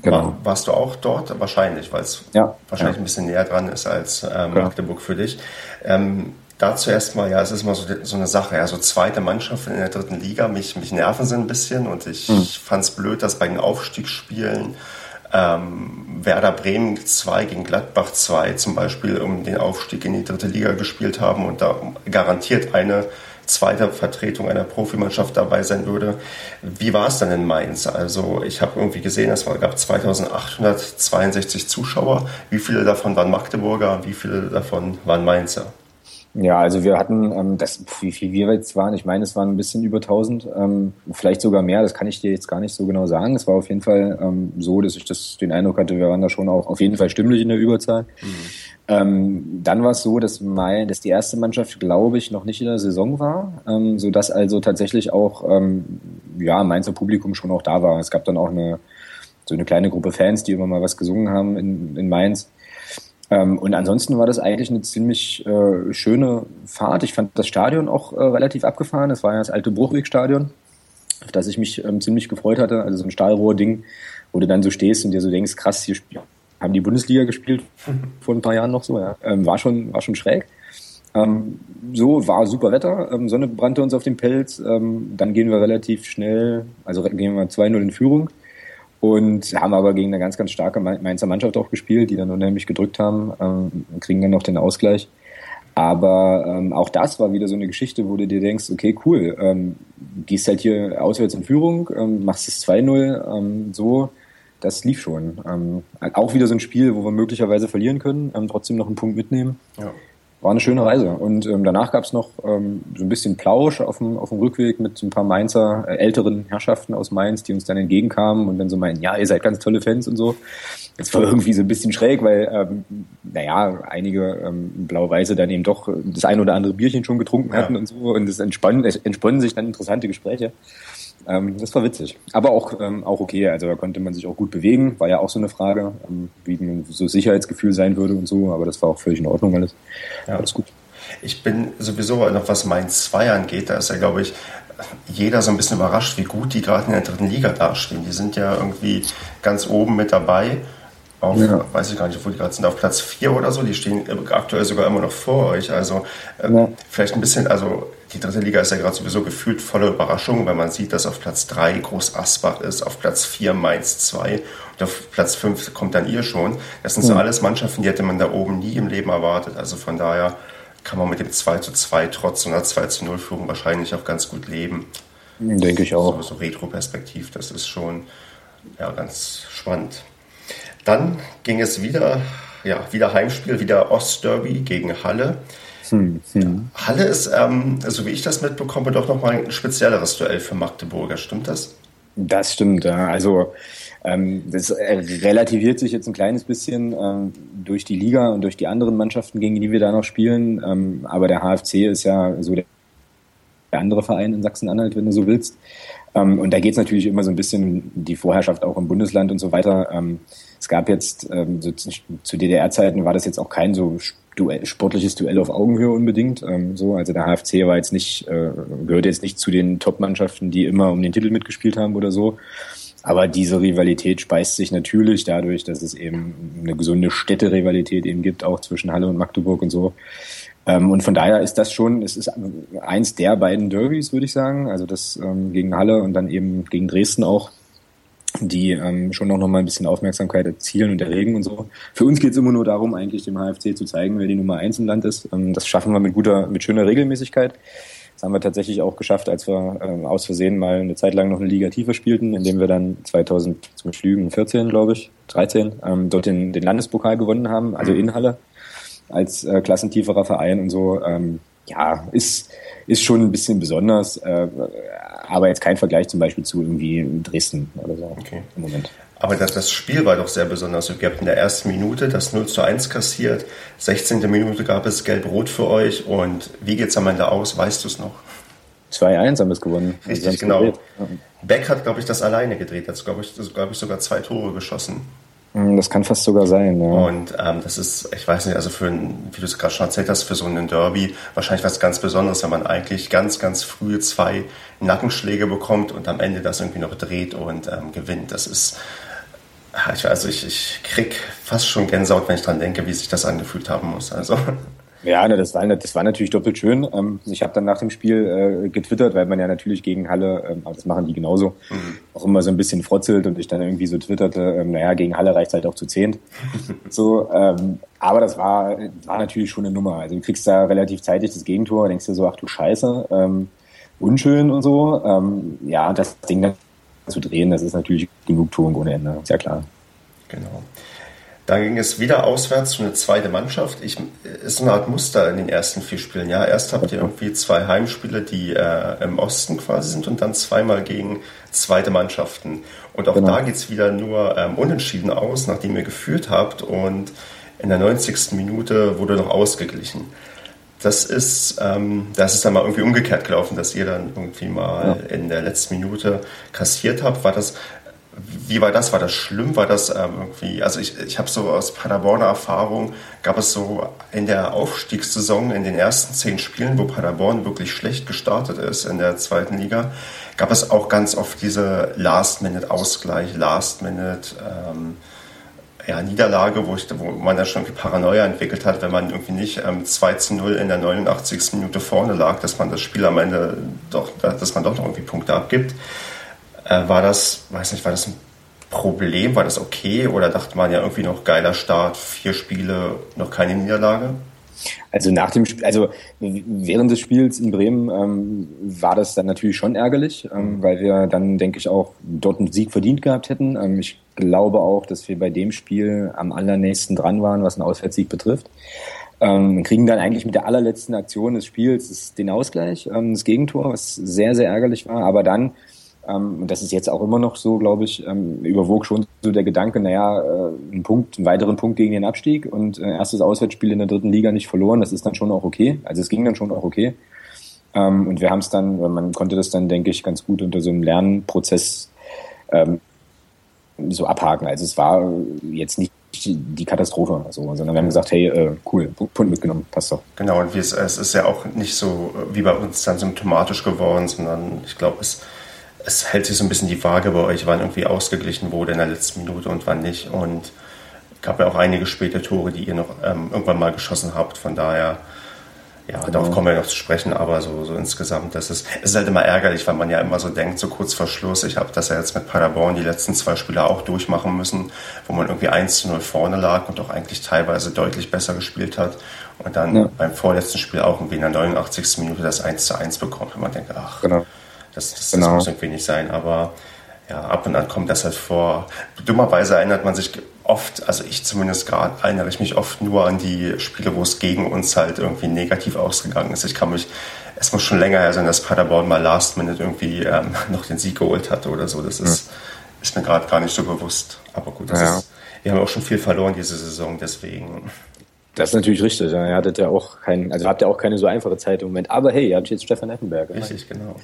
Genau. War, warst du auch dort? Wahrscheinlich, weil es ja, wahrscheinlich ja. ein bisschen näher dran ist als ähm, Magdeburg für dich. Ähm, Dazu erstmal, ja, es ist mal so, so eine Sache, ja, so zweite Mannschaft in der dritten Liga, mich, mich nerven sie ein bisschen und ich mhm. fand es blöd, dass bei den Aufstiegsspielen ähm, Werder Bremen 2 gegen Gladbach 2 zum Beispiel um den Aufstieg in die dritte Liga gespielt haben und da garantiert eine zweite Vertretung einer Profimannschaft dabei sein würde. Wie war es dann in Mainz? Also ich habe irgendwie gesehen, es gab 2862 Zuschauer. Wie viele davon waren Magdeburger? Wie viele davon waren Mainzer? Ja, also wir hatten, ähm, das, wie viel wir jetzt waren, ich meine, es waren ein bisschen über 1000, ähm, vielleicht sogar mehr, das kann ich dir jetzt gar nicht so genau sagen. Es war auf jeden Fall ähm, so, dass ich das, den Eindruck hatte, wir waren da schon auch auf jeden Fall stimmlich in der Überzahl. Mhm. Ähm, dann war es so, dass, mein, dass die erste Mannschaft, glaube ich, noch nicht in der Saison war, ähm, so dass also tatsächlich auch ähm, ja Mainzer Publikum schon auch da war. Es gab dann auch eine so eine kleine Gruppe Fans, die immer mal was gesungen haben in, in Mainz. Ähm, und ansonsten war das eigentlich eine ziemlich äh, schöne Fahrt. Ich fand das Stadion auch äh, relativ abgefahren. Das war ja das alte Bruchwegstadion, auf das ich mich ähm, ziemlich gefreut hatte. Also so ein Stahlrohr-Ding, wo du dann so stehst und dir so denkst, krass, hier haben die Bundesliga gespielt vor ein paar Jahren noch so. Ja. Ähm, war schon war schon schräg. Ähm, so war super Wetter, ähm, Sonne brannte uns auf dem Pelz. Ähm, dann gehen wir relativ schnell, also gehen wir 2-0 in Führung und haben aber gegen eine ganz, ganz starke Mainzer Mannschaft auch gespielt, die dann unheimlich gedrückt haben, ähm, kriegen dann noch den Ausgleich. Aber ähm, auch das war wieder so eine Geschichte, wo du dir denkst, okay, cool, ähm, gehst halt hier auswärts in Führung, ähm, machst es 2-0, ähm, so, das lief schon. Ähm, auch wieder so ein Spiel, wo wir möglicherweise verlieren können, ähm, trotzdem noch einen Punkt mitnehmen. Ja. War eine schöne Reise. Und ähm, danach gab es noch ähm, so ein bisschen Plausch auf dem, auf dem Rückweg mit ein paar Mainzer, äh, älteren Herrschaften aus Mainz, die uns dann entgegenkamen und dann so meinen, ja, ihr seid ganz tolle Fans und so. Das war irgendwie so ein bisschen schräg, weil, ähm, naja, einige ähm, Blau-Weiße dann eben doch das ein oder andere Bierchen schon getrunken hatten ja. und so. Und es entspannen, es entspannen sich dann interessante Gespräche. Ähm, das war witzig. Aber auch, ähm, auch okay. Also da konnte man sich auch gut bewegen. War ja auch so eine Frage, ähm, wie so Sicherheitsgefühl sein würde und so. Aber das war auch völlig in Ordnung alles. Ja. Alles gut. Ich bin sowieso noch, was Mainz 2 angeht, da ist ja, glaube ich, jeder so ein bisschen überrascht, wie gut die gerade in der dritten Liga dastehen. Die sind ja irgendwie ganz oben mit dabei. Auf, ja. weiß ich gar nicht, wo die gerade sind, auf Platz 4 oder so. Die stehen aktuell sogar immer noch vor euch. Also äh, ja. vielleicht ein bisschen, also die dritte Liga ist ja gerade sowieso gefühlt voller Überraschung, weil man sieht, dass auf Platz 3 Groß Asbach ist, auf Platz 4 Mainz 2 und auf Platz 5 kommt dann ihr schon. Das sind so mhm. alles Mannschaften, die hätte man da oben nie im Leben erwartet. Also von daher kann man mit dem 2 zu 2 trotz einer 2 zu 0 Führung wahrscheinlich auch ganz gut leben. Denke ich auch. So, so Retro-Perspektiv, das ist schon ja, ganz spannend. Dann ging es wieder, ja, wieder Heimspiel, wieder Ostderby gegen Halle. Hm, hm. Halle ist, ähm, so wie ich das mitbekomme, doch nochmal ein spezielleres Duell für Magdeburger. Stimmt das? Das stimmt, ja. Also ähm, das relativiert sich jetzt ein kleines bisschen ähm, durch die Liga und durch die anderen Mannschaften, gegen die wir da noch spielen. Ähm, aber der HFC ist ja so der, der andere Verein in Sachsen-Anhalt, wenn du so willst. Ähm, und da geht es natürlich immer so ein bisschen die Vorherrschaft auch im Bundesland und so weiter. Ähm, es gab jetzt so zu, zu DDR-Zeiten war das jetzt auch kein so Duell, sportliches Duell auf Augenhöhe unbedingt. Ähm, so, also der HFC war jetzt nicht, äh, gehört jetzt nicht zu den Top-Mannschaften, die immer um den Titel mitgespielt haben oder so. Aber diese Rivalität speist sich natürlich dadurch, dass es eben eine gesunde Städte-Rivalität eben gibt, auch zwischen Halle und Magdeburg und so. Ähm, und von daher ist das schon, es ist eins der beiden Derbys, würde ich sagen. Also das ähm, gegen Halle und dann eben gegen Dresden auch die ähm, schon noch mal ein bisschen Aufmerksamkeit erzielen und erregen und so. Für uns geht es immer nur darum, eigentlich dem HFC zu zeigen, wer die Nummer eins im Land ist. Ähm, das schaffen wir mit guter, mit schöner Regelmäßigkeit. Das haben wir tatsächlich auch geschafft, als wir ähm, aus Versehen mal eine Zeit lang noch eine Liga tiefer spielten, indem wir dann 2000 zum Schlügen 14, glaube ich, 13, ähm, dort den, den Landespokal gewonnen haben, also mhm. in Halle als äh, klassentieferer Verein und so. Ähm, ja, ist, ist schon ein bisschen besonders, äh, aber jetzt kein Vergleich zum Beispiel zu irgendwie Dresden oder so okay. im Moment. Aber das, das Spiel war doch sehr besonders. Ihr habt in der ersten Minute das 0 zu 1 kassiert, 16. Minute gab es Gelb-Rot für euch und wie geht es am Ende aus? Weißt du es noch? 2-1 haben wir es gewonnen. Richtig, genau. Beck hat, glaube ich, das alleine gedreht. Hat, glaube ich, glaub ich, sogar zwei Tore geschossen. Hm, das kann fast sogar sein, ja. Und ähm, das ist, ich weiß nicht, also für ein, wie du es gerade schon erzählt hast, für so einen Derby wahrscheinlich was ganz Besonderes, wenn man eigentlich ganz, ganz früh zwei Nackenschläge bekommt und am Ende das irgendwie noch dreht und ähm, gewinnt. Das ist, also ich, ich krieg fast schon Gänsehaut, wenn ich dran denke, wie sich das angefühlt haben muss. Also. Ja, das, war, das war natürlich doppelt schön. Ähm, ich habe dann nach dem Spiel äh, getwittert, weil man ja natürlich gegen Halle, ähm, aber das machen die genauso, mhm. auch immer so ein bisschen frotzelt und ich dann irgendwie so twitterte, ähm, naja, gegen Halle reicht halt auch zu zehnt. so, aber das war, war natürlich schon eine Nummer. Also du kriegst da relativ zeitig das Gegentor, denkst dir so, ach du Scheiße, unschön und so. Ja, das Ding dann zu drehen, das ist natürlich Genugtuung ohne Ende, ist ja klar. Genau. Dann ging es wieder auswärts zu einer zweiten Mannschaft. Ich, ist eine Art Muster in den ersten vier Spielen. Ja, erst habt ihr irgendwie zwei Heimspiele, die äh, im Osten quasi sind und dann zweimal gegen zweite Mannschaften. Und auch genau. da geht's wieder nur ähm, unentschieden aus, nachdem ihr geführt habt und in der 90. Minute wurde noch ausgeglichen. Das ist, ähm, das ist dann mal irgendwie umgekehrt gelaufen, dass ihr dann irgendwie mal ja. in der letzten Minute kassiert habt. War das wie war das? War das schlimm? War das ähm, irgendwie, also ich, ich habe so aus Paderborner Erfahrung, gab es so in der Aufstiegssaison, in den ersten zehn Spielen, wo Paderborn wirklich schlecht gestartet ist in der zweiten Liga, gab es auch ganz oft diese Last-Minute-Ausgleich, Last-Minute, ähm, ja, Niederlage, wo, ich, wo man da schon Paranoia entwickelt hat, wenn man irgendwie nicht ähm, 2 zu 0 in der 89. Minute vorne lag, dass man das Spiel am Ende doch, dass man doch noch irgendwie Punkte abgibt. Äh, war das, weiß nicht, war das ein Problem? War das okay? Oder dachte man ja irgendwie noch geiler Start, vier Spiele, noch keine Niederlage? Also nach dem Spiel, also während des Spiels in Bremen ähm, war das dann natürlich schon ärgerlich, ähm, weil wir dann, denke ich, auch dort einen Sieg verdient gehabt hätten. Ähm, ich glaube auch, dass wir bei dem Spiel am allernächsten dran waren, was einen Auswärtssieg betrifft. Ähm, kriegen dann eigentlich mit der allerletzten Aktion des Spiels den Ausgleich, ähm, das Gegentor, was sehr, sehr ärgerlich war. Aber dann ähm, und das ist jetzt auch immer noch so, glaube ich, ähm, überwog schon so der Gedanke, naja, äh, ein Punkt, einen weiteren Punkt gegen den Abstieg und äh, erstes Auswärtsspiel in der dritten Liga nicht verloren, das ist dann schon auch okay. Also es ging dann schon auch okay. Ähm, und wir haben es dann, man konnte das dann, denke ich, ganz gut unter so einem Lernprozess ähm, so abhaken. Also es war jetzt nicht die Katastrophe, also, sondern wir haben gesagt, hey, äh, cool, Punkt mitgenommen, passt doch. Genau, und es, es ist ja auch nicht so wie bei uns dann symptomatisch geworden, sondern ich glaube, es es hält sich so ein bisschen die Waage bei euch, wann irgendwie ausgeglichen wurde in der letzten Minute und wann nicht. Und gab ja auch einige späte Tore, die ihr noch ähm, irgendwann mal geschossen habt. Von daher, ja, genau. darauf kommen wir noch zu sprechen, aber so, so insgesamt, das ist, es ist halt immer ärgerlich, weil man ja immer so denkt, so kurz vor Schluss, ich habe das ja jetzt mit Paderborn die letzten zwei Spiele auch durchmachen müssen, wo man irgendwie 1 zu 0 vorne lag und auch eigentlich teilweise deutlich besser gespielt hat und dann ja. beim vorletzten Spiel auch irgendwie in der 89. Minute das 1 zu 1 bekommt und man denkt, ach, genau das, das, genau. das muss irgendwie nicht sein, aber ja, ab und an kommt das halt vor. Dummerweise erinnert man sich oft, also ich zumindest gerade, erinnere ich mich oft nur an die Spiele, wo es gegen uns halt irgendwie negativ ausgegangen ist. Ich kann mich, es muss schon länger her sein, dass Paderborn mal Last Minute irgendwie ähm, noch den Sieg geholt hatte oder so. Das ist, ja. ist mir gerade gar nicht so bewusst. Aber gut, das ja. ist, wir haben auch schon viel verloren diese Saison, deswegen. Das ist natürlich richtig. Ja. Ihr hattet ja auch keinen, also habt ihr auch keine so einfache Zeit im Moment. Aber hey, ihr habt jetzt Stefan Effenberg. Richtig, genau.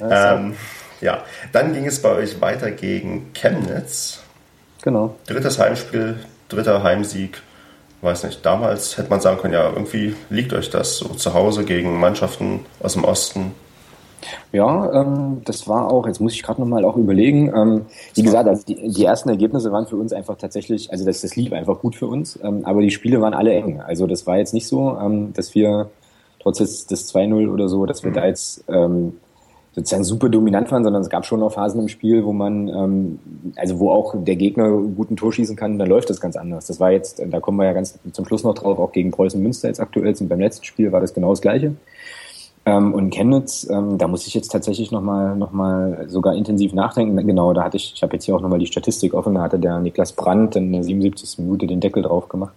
Ähm, ja, dann ging es bei euch weiter gegen Chemnitz. Genau. Drittes Heimspiel, dritter Heimsieg. Weiß nicht, damals hätte man sagen können, ja, irgendwie liegt euch das so zu Hause gegen Mannschaften aus dem Osten. Ja, ähm, das war auch, jetzt muss ich gerade nochmal auch überlegen. Ähm, wie gesagt, also die, die, ersten Ergebnisse waren für uns einfach tatsächlich, also das, das lief einfach gut für uns, ähm, aber die Spiele waren alle eng. Also das war jetzt nicht so, ähm, dass wir trotz des, des 2-0 oder so, dass wir mhm. da jetzt ähm, sozusagen super dominant waren, sondern es gab schon noch Phasen im Spiel, wo man, ähm, also wo auch der Gegner gut ein Tor schießen kann, dann läuft das ganz anders. Das war jetzt, da kommen wir ja ganz zum Schluss noch drauf, auch gegen Preußen Münster jetzt aktuell beim letzten Spiel war das genau das Gleiche. Ähm, und Chemnitz, ähm, da muss ich jetzt tatsächlich nochmal noch mal sogar intensiv nachdenken. Genau, da hatte ich, ich habe jetzt hier auch nochmal die Statistik offen, da hatte der Niklas Brandt in der 77. Minute den Deckel drauf gemacht.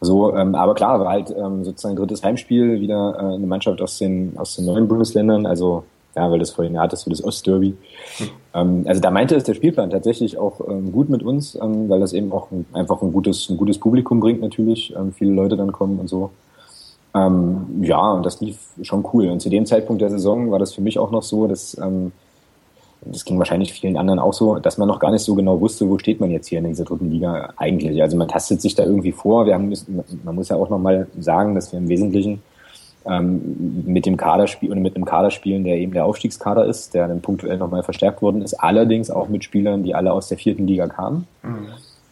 So, ähm, aber klar, war halt ähm, sozusagen drittes Heimspiel, wieder äh, eine Mannschaft aus den, aus den neuen Bundesländern, also ja, weil das vorhin hattest für das Ostderby. Hm. Ähm, also da meinte es der Spielplan tatsächlich auch ähm, gut mit uns, ähm, weil das eben auch ein, einfach ein gutes, ein gutes Publikum bringt natürlich, ähm, viele Leute dann kommen und so. Ja, und das lief schon cool. Und zu dem Zeitpunkt der Saison war das für mich auch noch so, dass das ging wahrscheinlich vielen anderen auch so, dass man noch gar nicht so genau wusste, wo steht man jetzt hier in dieser dritten Liga eigentlich. Also man tastet sich da irgendwie vor. Wir haben, man muss ja auch noch mal sagen, dass wir im Wesentlichen ähm, mit dem Kader spielen oder mit einem Kader spielen, der eben der Aufstiegskader ist, der dann punktuell nochmal verstärkt worden ist, allerdings auch mit Spielern, die alle aus der vierten Liga kamen. Mhm.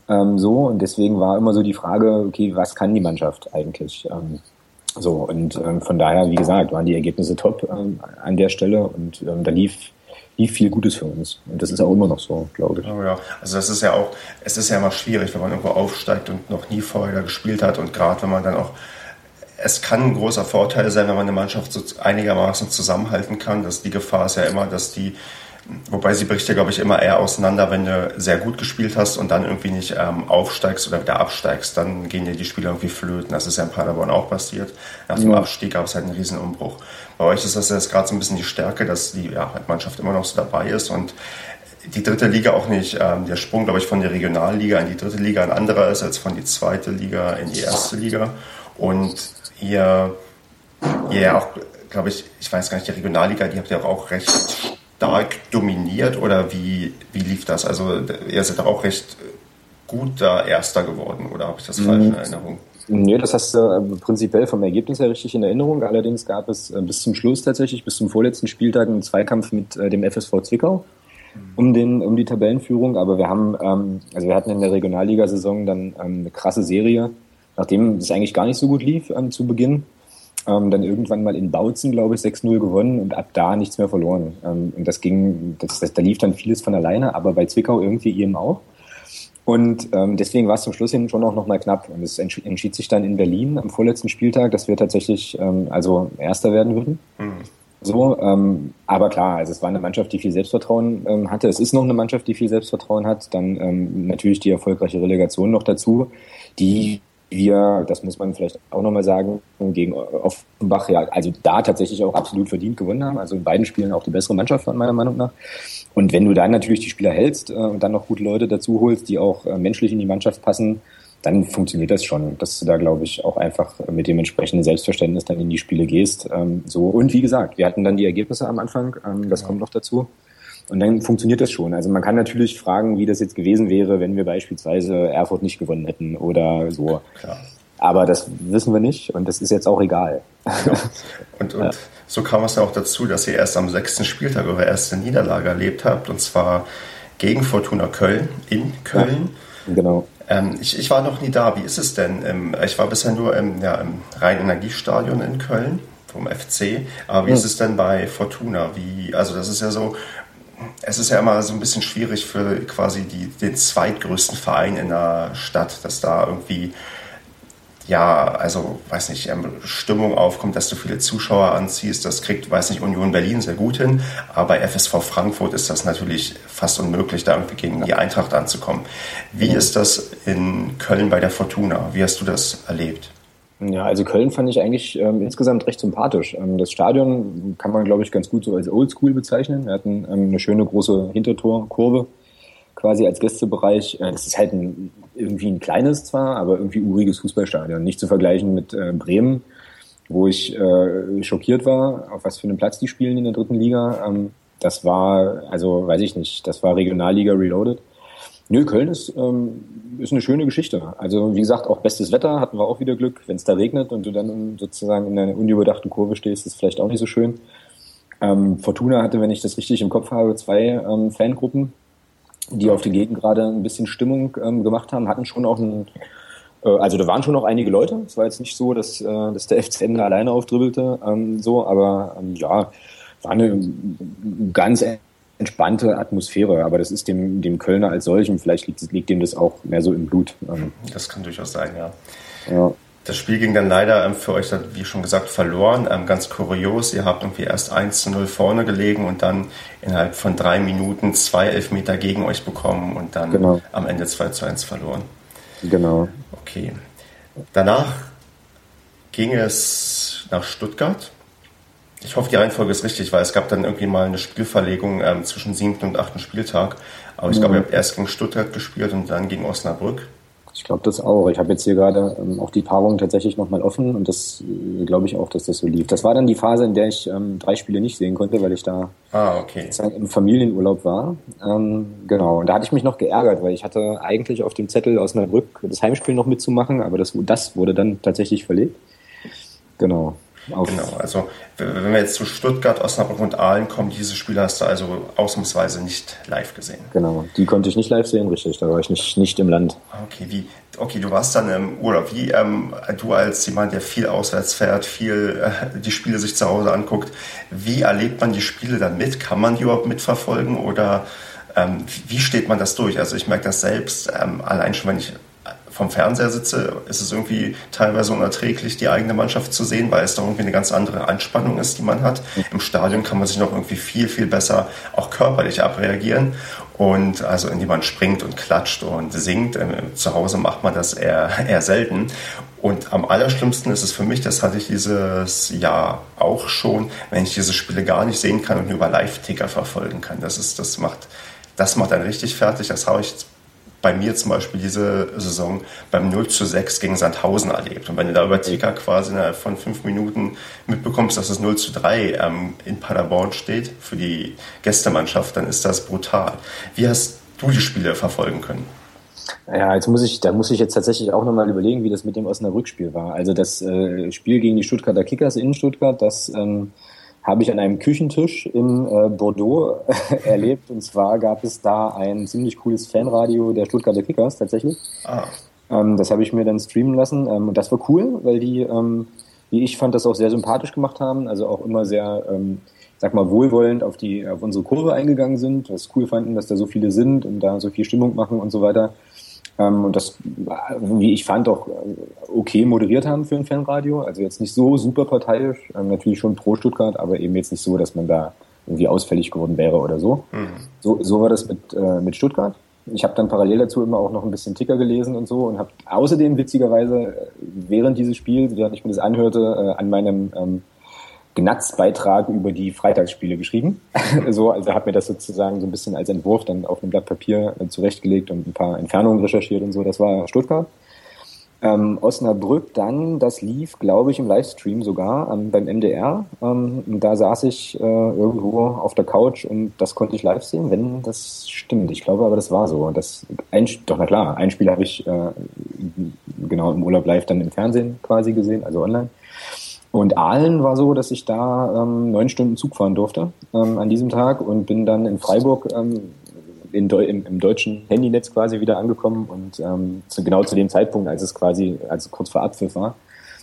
Ähm, so, und deswegen war immer so die Frage, okay, was kann die Mannschaft eigentlich? Ähm, so, und ähm, von daher, wie gesagt, waren die Ergebnisse top ähm, an der Stelle und ähm, da lief lief viel Gutes für uns. Und das ist auch immer noch so, glaube ich. Oh ja, also das ist ja auch, es ist ja immer schwierig, wenn man irgendwo aufsteigt und noch nie vorher gespielt hat und gerade wenn man dann auch es kann ein großer Vorteil sein, wenn man eine Mannschaft so einigermaßen zusammenhalten kann. Das, die Gefahr ist ja immer, dass die, wobei sie bricht ja, glaube ich, immer eher auseinander, wenn du sehr gut gespielt hast und dann irgendwie nicht ähm, aufsteigst oder wieder absteigst, dann gehen dir die Spiele irgendwie flöten. Das ist ja in Paderborn auch passiert. Nach dem ja. Abstieg gab es halt einen riesen Umbruch. Bei euch ist das jetzt gerade so ein bisschen die Stärke, dass die ja, Mannschaft immer noch so dabei ist und die dritte Liga auch nicht, ähm, der Sprung, glaube ich, von der Regionalliga in die dritte Liga ein anderer ist als von die zweite Liga in die erste Liga. Und ihr, ihr ja auch, glaube ich, ich weiß gar nicht, die Regionalliga, die habt ihr auch recht stark dominiert oder wie, wie lief das? Also ihr seid auch recht gut da Erster geworden oder habe ich das falsch in mhm. Erinnerung? Nee, das hast du äh, prinzipiell vom Ergebnis her richtig in Erinnerung. Allerdings gab es äh, bis zum Schluss tatsächlich, bis zum vorletzten Spieltag einen Zweikampf mit äh, dem FSV Zwickau um, den, um die Tabellenführung. Aber wir haben, ähm, also wir hatten in der Regionalligasaison dann ähm, eine krasse Serie nachdem es eigentlich gar nicht so gut lief ähm, zu Beginn, ähm, dann irgendwann mal in Bautzen, glaube ich, 6-0 gewonnen und ab da nichts mehr verloren. Ähm, und das ging, das, das, da lief dann vieles von alleine, aber bei Zwickau irgendwie eben auch. Und ähm, deswegen war es zum Schluss hin schon auch nochmal knapp. Und es entschied sich dann in Berlin am vorletzten Spieltag, dass wir tatsächlich ähm, also Erster werden würden. Mhm. So, ähm, aber klar, also es war eine Mannschaft, die viel Selbstvertrauen ähm, hatte. Es ist noch eine Mannschaft, die viel Selbstvertrauen hat. Dann ähm, natürlich die erfolgreiche Relegation noch dazu, die wir, das muss man vielleicht auch nochmal sagen, gegen Offenbach ja, also da tatsächlich auch absolut verdient gewonnen haben. Also in beiden Spielen auch die bessere Mannschaft meiner Meinung nach. Und wenn du dann natürlich die Spieler hältst äh, und dann noch gute Leute dazu holst, die auch äh, menschlich in die Mannschaft passen, dann funktioniert das schon, dass du da, glaube ich, auch einfach mit dem entsprechenden Selbstverständnis dann in die Spiele gehst. Ähm, so Und wie gesagt, wir hatten dann die Ergebnisse am Anfang, ähm, das ja. kommt noch dazu. Und dann funktioniert das schon. Also man kann natürlich fragen, wie das jetzt gewesen wäre, wenn wir beispielsweise Erfurt nicht gewonnen hätten oder so. Klar. Aber das wissen wir nicht und das ist jetzt auch egal. Ja. Und, und ja. so kam es ja auch dazu, dass ihr erst am sechsten Spieltag eure erste Niederlage erlebt habt und zwar gegen Fortuna Köln in Köln. Ja, genau. Ähm, ich, ich war noch nie da. Wie ist es denn? Ähm, ich war bisher nur im, ja, im Rhein-Energiestadion in Köln vom FC. Aber wie hm. ist es denn bei Fortuna? Wie, also das ist ja so, es ist ja immer so ein bisschen schwierig für quasi die, den zweitgrößten Verein in der Stadt, dass da irgendwie, ja, also, weiß nicht, ähm, Stimmung aufkommt, dass du viele Zuschauer anziehst. Das kriegt, weiß nicht, Union Berlin sehr gut hin. Aber bei FSV Frankfurt ist das natürlich fast unmöglich, da irgendwie gegen die Eintracht anzukommen. Wie ist das in Köln bei der Fortuna? Wie hast du das erlebt? Ja, also Köln fand ich eigentlich ähm, insgesamt recht sympathisch. Ähm, das Stadion kann man, glaube ich, ganz gut so als Oldschool bezeichnen. Wir hatten ähm, eine schöne große Hintertorkurve quasi als Gästebereich. Äh, das ist halt ein, irgendwie ein kleines zwar, aber irgendwie uriges Fußballstadion. Nicht zu vergleichen mit äh, Bremen, wo ich äh, schockiert war, auf was für einen Platz die spielen in der dritten Liga. Ähm, das war, also weiß ich nicht, das war Regionalliga Reloaded. Nö, Köln ist, ähm, ist eine schöne Geschichte. Also wie gesagt, auch bestes Wetter hatten wir auch wieder Glück. Wenn es da regnet und du dann sozusagen in einer unüberdachten Kurve stehst, ist vielleicht auch nicht so schön. Ähm, Fortuna hatte, wenn ich das richtig im Kopf habe, zwei ähm, Fangruppen, die auf der Gegend gerade ein bisschen Stimmung ähm, gemacht haben, hatten schon auch ein, äh, also da waren schon noch einige Leute. Es war jetzt nicht so, dass, äh, dass der FCN alleine aufdribbelte, ähm, so, aber ähm, ja, war eine ganz entspannte Atmosphäre, aber das ist dem, dem Kölner als solchem, vielleicht liegt, liegt dem das auch mehr so im Blut. Ähm. Das kann durchaus sein, ja. ja. Das Spiel ging dann leider ähm, für euch, wie schon gesagt, verloren. Ähm, ganz kurios, ihr habt irgendwie erst 1 zu 0 vorne gelegen und dann innerhalb von drei Minuten zwei Elfmeter gegen euch bekommen und dann genau. am Ende 2 zu 1 verloren. Genau. Okay. Danach ging es nach Stuttgart. Ich hoffe, die Reihenfolge ist richtig, weil es gab dann irgendwie mal eine Spielverlegung ähm, zwischen siebten und achten Spieltag. Aber ich mhm. glaube, ihr habt erst gegen Stuttgart gespielt und dann gegen Osnabrück. Ich glaube das auch. Ich habe jetzt hier gerade ähm, auch die Paarung tatsächlich nochmal offen und das äh, glaube ich auch, dass das so lief. Das war dann die Phase, in der ich ähm, drei Spiele nicht sehen konnte, weil ich da ah, okay. im Familienurlaub war. Ähm, genau. Und da hatte ich mich noch geärgert, weil ich hatte eigentlich auf dem Zettel Osnabrück das Heimspiel noch mitzumachen, aber das, das wurde dann tatsächlich verlegt. Genau. Auf genau, also wenn wir jetzt zu Stuttgart, Osnabrück und Aalen kommen, diese Spiele hast du also ausnahmsweise nicht live gesehen. Genau, die konnte ich nicht live sehen, richtig, da war ich nicht, nicht im Land. Okay, wie, okay, du warst dann im Urlaub. Wie ähm, du als jemand, der viel auswärts fährt, viel äh, die Spiele sich zu Hause anguckt, wie erlebt man die Spiele dann mit? Kann man die überhaupt mitverfolgen oder ähm, wie steht man das durch? Also ich merke das selbst, ähm, allein schon, wenn ich vom Fernseher sitze, ist es irgendwie teilweise unerträglich, die eigene Mannschaft zu sehen, weil es da irgendwie eine ganz andere Anspannung ist, die man hat. Im Stadion kann man sich noch irgendwie viel, viel besser auch körperlich abreagieren. Und also indem man springt und klatscht und singt. Ähm, zu Hause macht man das eher, eher selten. Und am allerschlimmsten ist es für mich, das hatte ich dieses Jahr auch schon, wenn ich diese Spiele gar nicht sehen kann und nur über Live-Ticker verfolgen kann. Das ist, das macht, das macht dann richtig fertig. Das habe ich bei mir zum Beispiel diese Saison beim 0 zu 6 gegen Sandhausen erlebt. Und wenn du da über Ticker quasi innerhalb von fünf Minuten mitbekommst, dass es 0 zu 3 ähm, in Paderborn steht für die Gästemannschaft, dann ist das brutal. Wie hast du die Spiele verfolgen können? Ja, jetzt muss ich, da muss ich jetzt tatsächlich auch nochmal überlegen, wie das mit dem Osnabrück-Spiel war. Also das äh, Spiel gegen die Stuttgarter Kickers in Stuttgart, das ähm, habe ich an einem Küchentisch in äh, Bordeaux erlebt. Und zwar gab es da ein ziemlich cooles Fanradio der Stuttgarter Kickers tatsächlich. Ah. Ähm, das habe ich mir dann streamen lassen. Ähm, und das war cool, weil die, ähm, wie ich fand, das auch sehr sympathisch gemacht haben. Also auch immer sehr, ähm, sag mal, wohlwollend auf die, auf unsere Kurve eingegangen sind. Was cool fanden, dass da so viele sind und da so viel Stimmung machen und so weiter. Ähm, und das, wie ich fand, auch okay moderiert haben für ein Fanradio. Also jetzt nicht so super parteiisch, ähm, natürlich schon pro Stuttgart, aber eben jetzt nicht so, dass man da irgendwie ausfällig geworden wäre oder so. Mhm. So, so war das mit, äh, mit Stuttgart. Ich habe dann parallel dazu immer auch noch ein bisschen Ticker gelesen und so und habe außerdem witzigerweise äh, während dieses Spiels, während ich mir das anhörte, äh, an meinem ähm, Gnatz-Beitrag über die Freitagsspiele geschrieben. so, also habe mir das sozusagen so ein bisschen als Entwurf dann auf einem Blatt Papier äh, zurechtgelegt und ein paar Entfernungen recherchiert und so. Das war Stuttgart. Ähm, Osnabrück dann, das lief, glaube ich, im Livestream sogar ähm, beim MDR. Ähm, da saß ich äh, irgendwo auf der Couch und das konnte ich live sehen, wenn das stimmt. Ich glaube aber, das war so. Das ein, doch, na klar, ein Spiel habe ich äh, genau im Urlaub live dann im Fernsehen quasi gesehen, also online. Und Aalen war so, dass ich da ähm, neun Stunden Zug fahren durfte ähm, an diesem Tag und bin dann in Freiburg ähm, in Deu im, im, deutschen Handynetz quasi wieder angekommen und ähm, zu, genau zu dem Zeitpunkt, als es quasi, als kurz vor Abpfiff war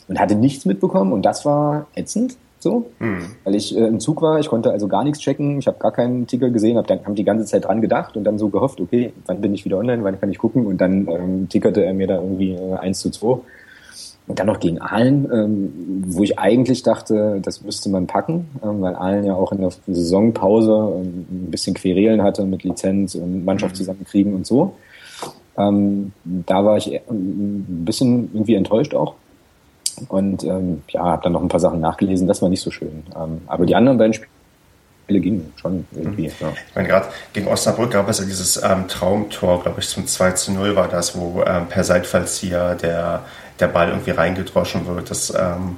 und hatte nichts mitbekommen und das war ätzend so, mhm. weil ich äh, im Zug war, ich konnte also gar nichts checken, ich habe gar keinen Ticker gesehen, habe dann hab die ganze Zeit dran gedacht und dann so gehofft, okay, wann bin ich wieder online, wann kann ich gucken und dann ähm, tickerte er mir da irgendwie äh, 1 zu 2 und dann noch gegen Aalen, ähm, wo ich eigentlich dachte, das müsste man packen, ähm, weil Aalen ja auch in der Saisonpause ähm, ein bisschen Querelen hatte mit Lizenz und Mannschaft mhm. zusammenkriegen und so. Ähm, da war ich ein bisschen irgendwie enttäuscht auch. Und ähm, ja, habe dann noch ein paar Sachen nachgelesen, das war nicht so schön. Ähm, aber die anderen beiden Spiele gingen schon irgendwie. Mhm. Ja. Ich meine, gerade gegen Osnabrück gab es ja dieses ähm, Traumtor, glaube ich, zum 2 zu 0 war das, wo ähm, per Seitfallzieher der der Ball irgendwie reingedroschen wird. Das ähm,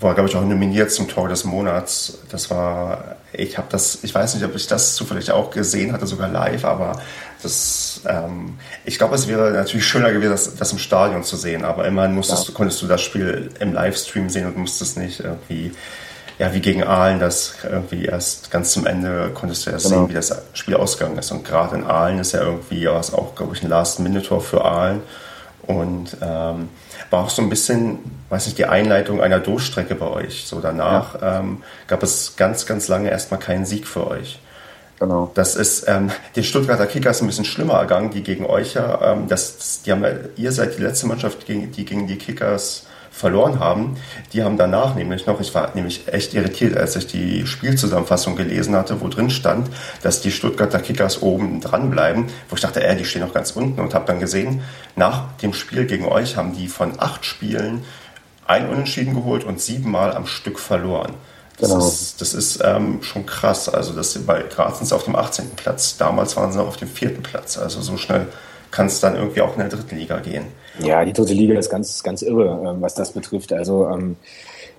war, glaube ich, auch nominiert zum Tor des Monats. Das war, ich habe das, ich weiß nicht, ob ich das zufällig auch gesehen hatte, sogar live, aber das, ähm, ich glaube, es wäre natürlich schöner gewesen, das, das im Stadion zu sehen, aber immerhin musstest, ja. konntest du das Spiel im Livestream sehen und musstest nicht irgendwie, ja, wie gegen Aalen, das irgendwie erst ganz zum Ende konntest du erst genau. sehen, wie das Spiel ausgegangen ist. Und gerade in Aalen ist ja irgendwie was auch, glaube ich, ein Last-Minute-Tor für Aalen. Und ähm, war auch so ein bisschen, weiß nicht, die Einleitung einer Durchstrecke bei euch. So danach ja. ähm, gab es ganz, ganz lange erstmal keinen Sieg für euch. Genau. Das ist ähm, den Stuttgarter Kickers ein bisschen schlimmer ergangen, die gegen euch ja. Ähm, das, die haben, ihr seid die letzte Mannschaft, die gegen die Kickers verloren haben. Die haben danach nämlich noch, ich war nämlich echt irritiert, als ich die Spielzusammenfassung gelesen hatte, wo drin stand, dass die Stuttgarter Kickers oben dran bleiben, wo ich dachte, äh, die stehen noch ganz unten und habe dann gesehen, nach dem Spiel gegen euch haben die von acht Spielen ein Unentschieden geholt und siebenmal am Stück verloren. Das genau. ist, das ist ähm, schon krass. Also das bei gerade sind sie auf dem 18. Platz. Damals waren sie auf dem vierten Platz. Also so schnell kann es dann irgendwie auch in der dritten Liga gehen. Ja, die dritte Liga ist ganz, ganz irre, ähm, was das betrifft. Also ähm,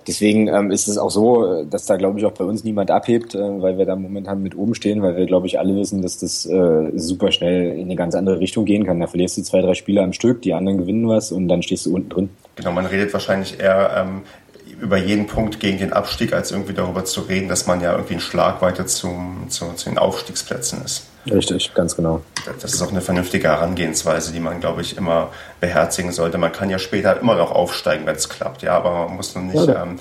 deswegen ähm, ist es auch so, dass da, glaube ich, auch bei uns niemand abhebt, äh, weil wir da momentan mit oben stehen, weil wir, glaube ich, alle wissen, dass das äh, super schnell in eine ganz andere Richtung gehen kann. Da verlierst du zwei, drei Spiele am Stück, die anderen gewinnen was und dann stehst du unten drin. Genau, man redet wahrscheinlich eher ähm, über jeden Punkt gegen den Abstieg, als irgendwie darüber zu reden, dass man ja irgendwie ein Schlagweite zum, zu, zu den Aufstiegsplätzen ist. Richtig, ganz genau. Das ist auch eine vernünftige Herangehensweise, die man, glaube ich, immer beherzigen sollte. Man kann ja später immer noch aufsteigen, wenn es klappt, ja, aber man muss noch nicht ja, ähm,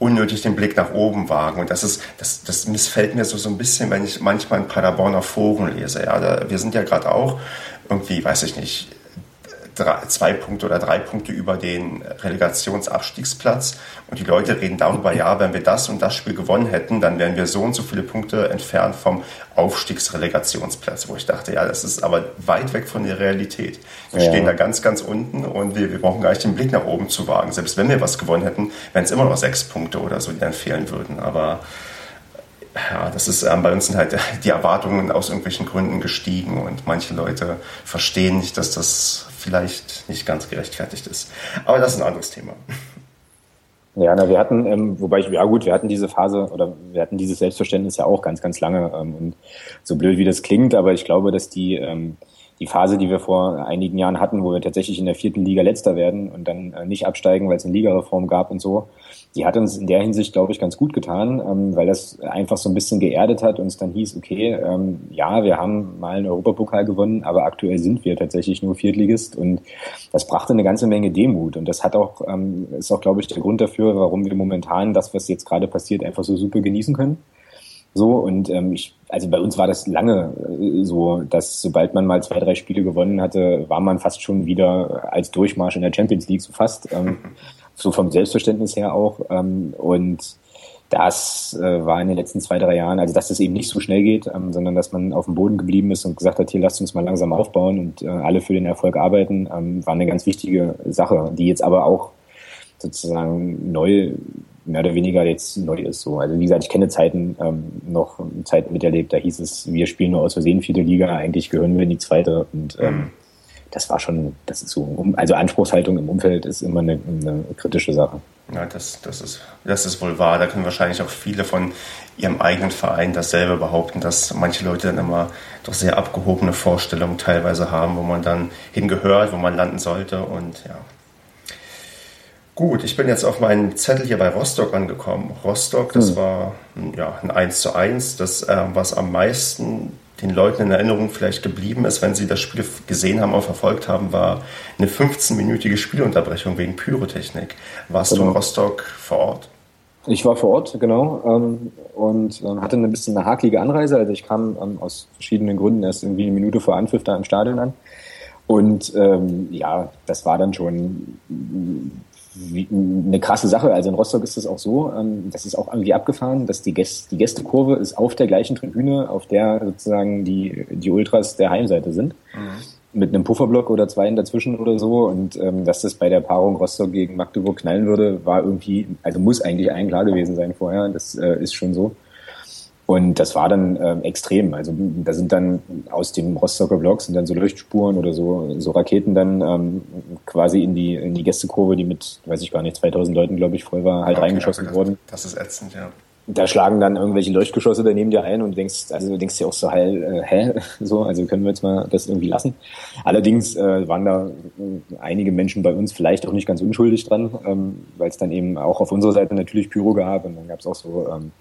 unnötig den Blick nach oben wagen. Und das ist, das, das missfällt mir so, so ein bisschen, wenn ich manchmal in Paderborner Foren lese. Ja, da, wir sind ja gerade auch irgendwie, weiß ich nicht, drei, zwei Punkte oder drei Punkte über den Relegationsabstiegsplatz. Und die Leute reden darüber, ja, wenn wir das und das Spiel gewonnen hätten, dann wären wir so und so viele Punkte entfernt vom Aufstiegsrelegationsplatz. Wo ich dachte, ja, das ist aber weit weg von der Realität. Wir ja. stehen da ganz, ganz unten und wir, wir brauchen gar nicht den Blick nach oben zu wagen. Selbst wenn wir was gewonnen hätten, wären es immer noch sechs Punkte oder so, die dann fehlen würden. Aber ja, das ist ähm, bei uns sind halt die Erwartungen aus irgendwelchen Gründen gestiegen und manche Leute verstehen nicht, dass das vielleicht nicht ganz gerechtfertigt ist. Aber das ist ein anderes Thema. Ja, na, wir hatten, ähm, wobei ich, ja gut, wir hatten diese Phase oder wir hatten dieses Selbstverständnis ja auch ganz, ganz lange. Ähm, und so blöd wie das klingt, aber ich glaube, dass die, ähm, die Phase, die wir vor einigen Jahren hatten, wo wir tatsächlich in der vierten Liga letzter werden und dann äh, nicht absteigen, weil es eine Ligareform gab und so, die hat uns in der Hinsicht, glaube ich, ganz gut getan, ähm, weil das einfach so ein bisschen geerdet hat und es dann hieß, okay, ähm, ja, wir haben mal einen Europapokal gewonnen, aber aktuell sind wir tatsächlich nur Viertligist und das brachte eine ganze Menge Demut und das hat auch, ähm, ist auch, glaube ich, der Grund dafür, warum wir momentan das, was jetzt gerade passiert, einfach so super genießen können So, und ähm, ich, also bei uns war das lange äh, so, dass sobald man mal zwei, drei Spiele gewonnen hatte, war man fast schon wieder als Durchmarsch in der Champions League, so fast. Ähm, so vom Selbstverständnis her auch. Ähm, und das äh, war in den letzten zwei, drei Jahren, also dass das eben nicht so schnell geht, ähm, sondern dass man auf dem Boden geblieben ist und gesagt hat, hier lasst uns mal langsam aufbauen und äh, alle für den Erfolg arbeiten, ähm, war eine ganz wichtige Sache, die jetzt aber auch sozusagen neu, mehr oder weniger jetzt neu ist. So. Also wie gesagt, ich kenne Zeiten ähm, noch Zeiten miterlebt, da hieß es, wir spielen nur aus Versehen vierte Liga, eigentlich gehören wir in die zweite und ähm. Das war schon, das ist so, also Anspruchshaltung im Umfeld ist immer eine, eine kritische Sache. Ja, das, das, ist, das ist wohl wahr. Da können wahrscheinlich auch viele von ihrem eigenen Verein dasselbe behaupten, dass manche Leute dann immer doch sehr abgehobene Vorstellungen teilweise haben, wo man dann hingehört, wo man landen sollte und ja. Gut, ich bin jetzt auf meinen Zettel hier bei Rostock angekommen. Rostock, das hm. war ja, ein 1 zu 1, das, äh, was am meisten den Leuten in Erinnerung vielleicht geblieben ist, wenn sie das Spiel gesehen haben und verfolgt haben, war eine 15-minütige Spielunterbrechung wegen Pyrotechnik. Warst genau. du in genau. Rostock vor Ort? Ich war vor Ort, genau, ähm, und ähm, hatte ein bisschen eine hakelige Anreise. Also ich kam ähm, aus verschiedenen Gründen erst irgendwie eine Minute vor Anpfiff da im Stadion an. Und ähm, ja, das war dann schon eine krasse Sache. Also in Rostock ist es auch so, ähm, das ist auch irgendwie abgefahren, dass die, Gäste, die Gästekurve ist auf der gleichen Tribüne, auf der sozusagen die, die Ultras der Heimseite sind. Mhm. Mit einem Pufferblock oder zwei dazwischen oder so. Und ähm, dass das bei der Paarung Rostock gegen Magdeburg knallen würde, war irgendwie, also muss eigentlich allen klar gewesen sein vorher. Das äh, ist schon so. Und das war dann ähm, extrem. Also da sind dann aus dem Rostocker Block sind dann so Leuchtspuren oder so, so Raketen dann ähm, quasi in die, in die Gästekurve, die mit, weiß ich gar nicht, 2000 Leuten, glaube ich, voll war, halt okay, reingeschossen das, worden. Das ist ätzend, ja. Da schlagen dann irgendwelche Leuchtgeschosse daneben dir ein und denkst, also du denkst dir auch so, heil, äh, hä? So, also können wir jetzt mal das irgendwie lassen. Allerdings äh, waren da äh, einige Menschen bei uns vielleicht auch nicht ganz unschuldig dran, ähm, weil es dann eben auch auf unserer Seite natürlich Pyro gab und dann gab es auch so ähm,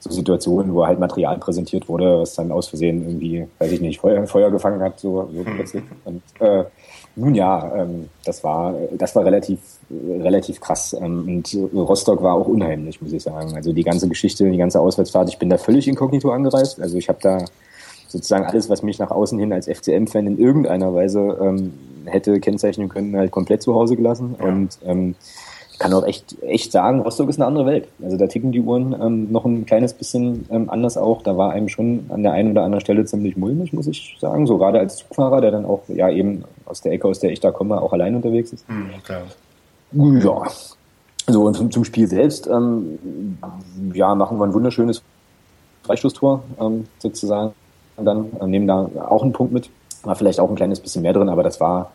so Situationen, wo halt Material präsentiert wurde, was dann aus Versehen irgendwie, weiß ich nicht, Feuer, Feuer gefangen hat, so, so hm. plötzlich. Und äh, nun ja, ähm, das war das war relativ relativ krass. Ähm, und Rostock war auch unheimlich, muss ich sagen. Also die ganze Geschichte, die ganze Auswärtsfahrt, ich bin da völlig inkognito angereist. Also ich habe da sozusagen alles, was mich nach außen hin als FCM-Fan in irgendeiner Weise ähm, hätte kennzeichnen können, halt komplett zu Hause gelassen. Ja. Und ähm, kann auch echt, echt sagen, Rostock ist eine andere Welt. Also da ticken die Uhren ähm, noch ein kleines bisschen ähm, anders auch. Da war einem schon an der einen oder anderen Stelle ziemlich mulmig, muss ich sagen. So gerade als Zugfahrer, der dann auch ja eben aus der Ecke, aus der ich da komme, auch allein unterwegs ist. Mhm, klar. Ja. So, und zum, zum Spiel selbst, ähm, ja, machen wir ein wunderschönes Freistoßtor ähm, sozusagen. Und dann äh, nehmen da auch einen Punkt mit. War vielleicht auch ein kleines bisschen mehr drin, aber das war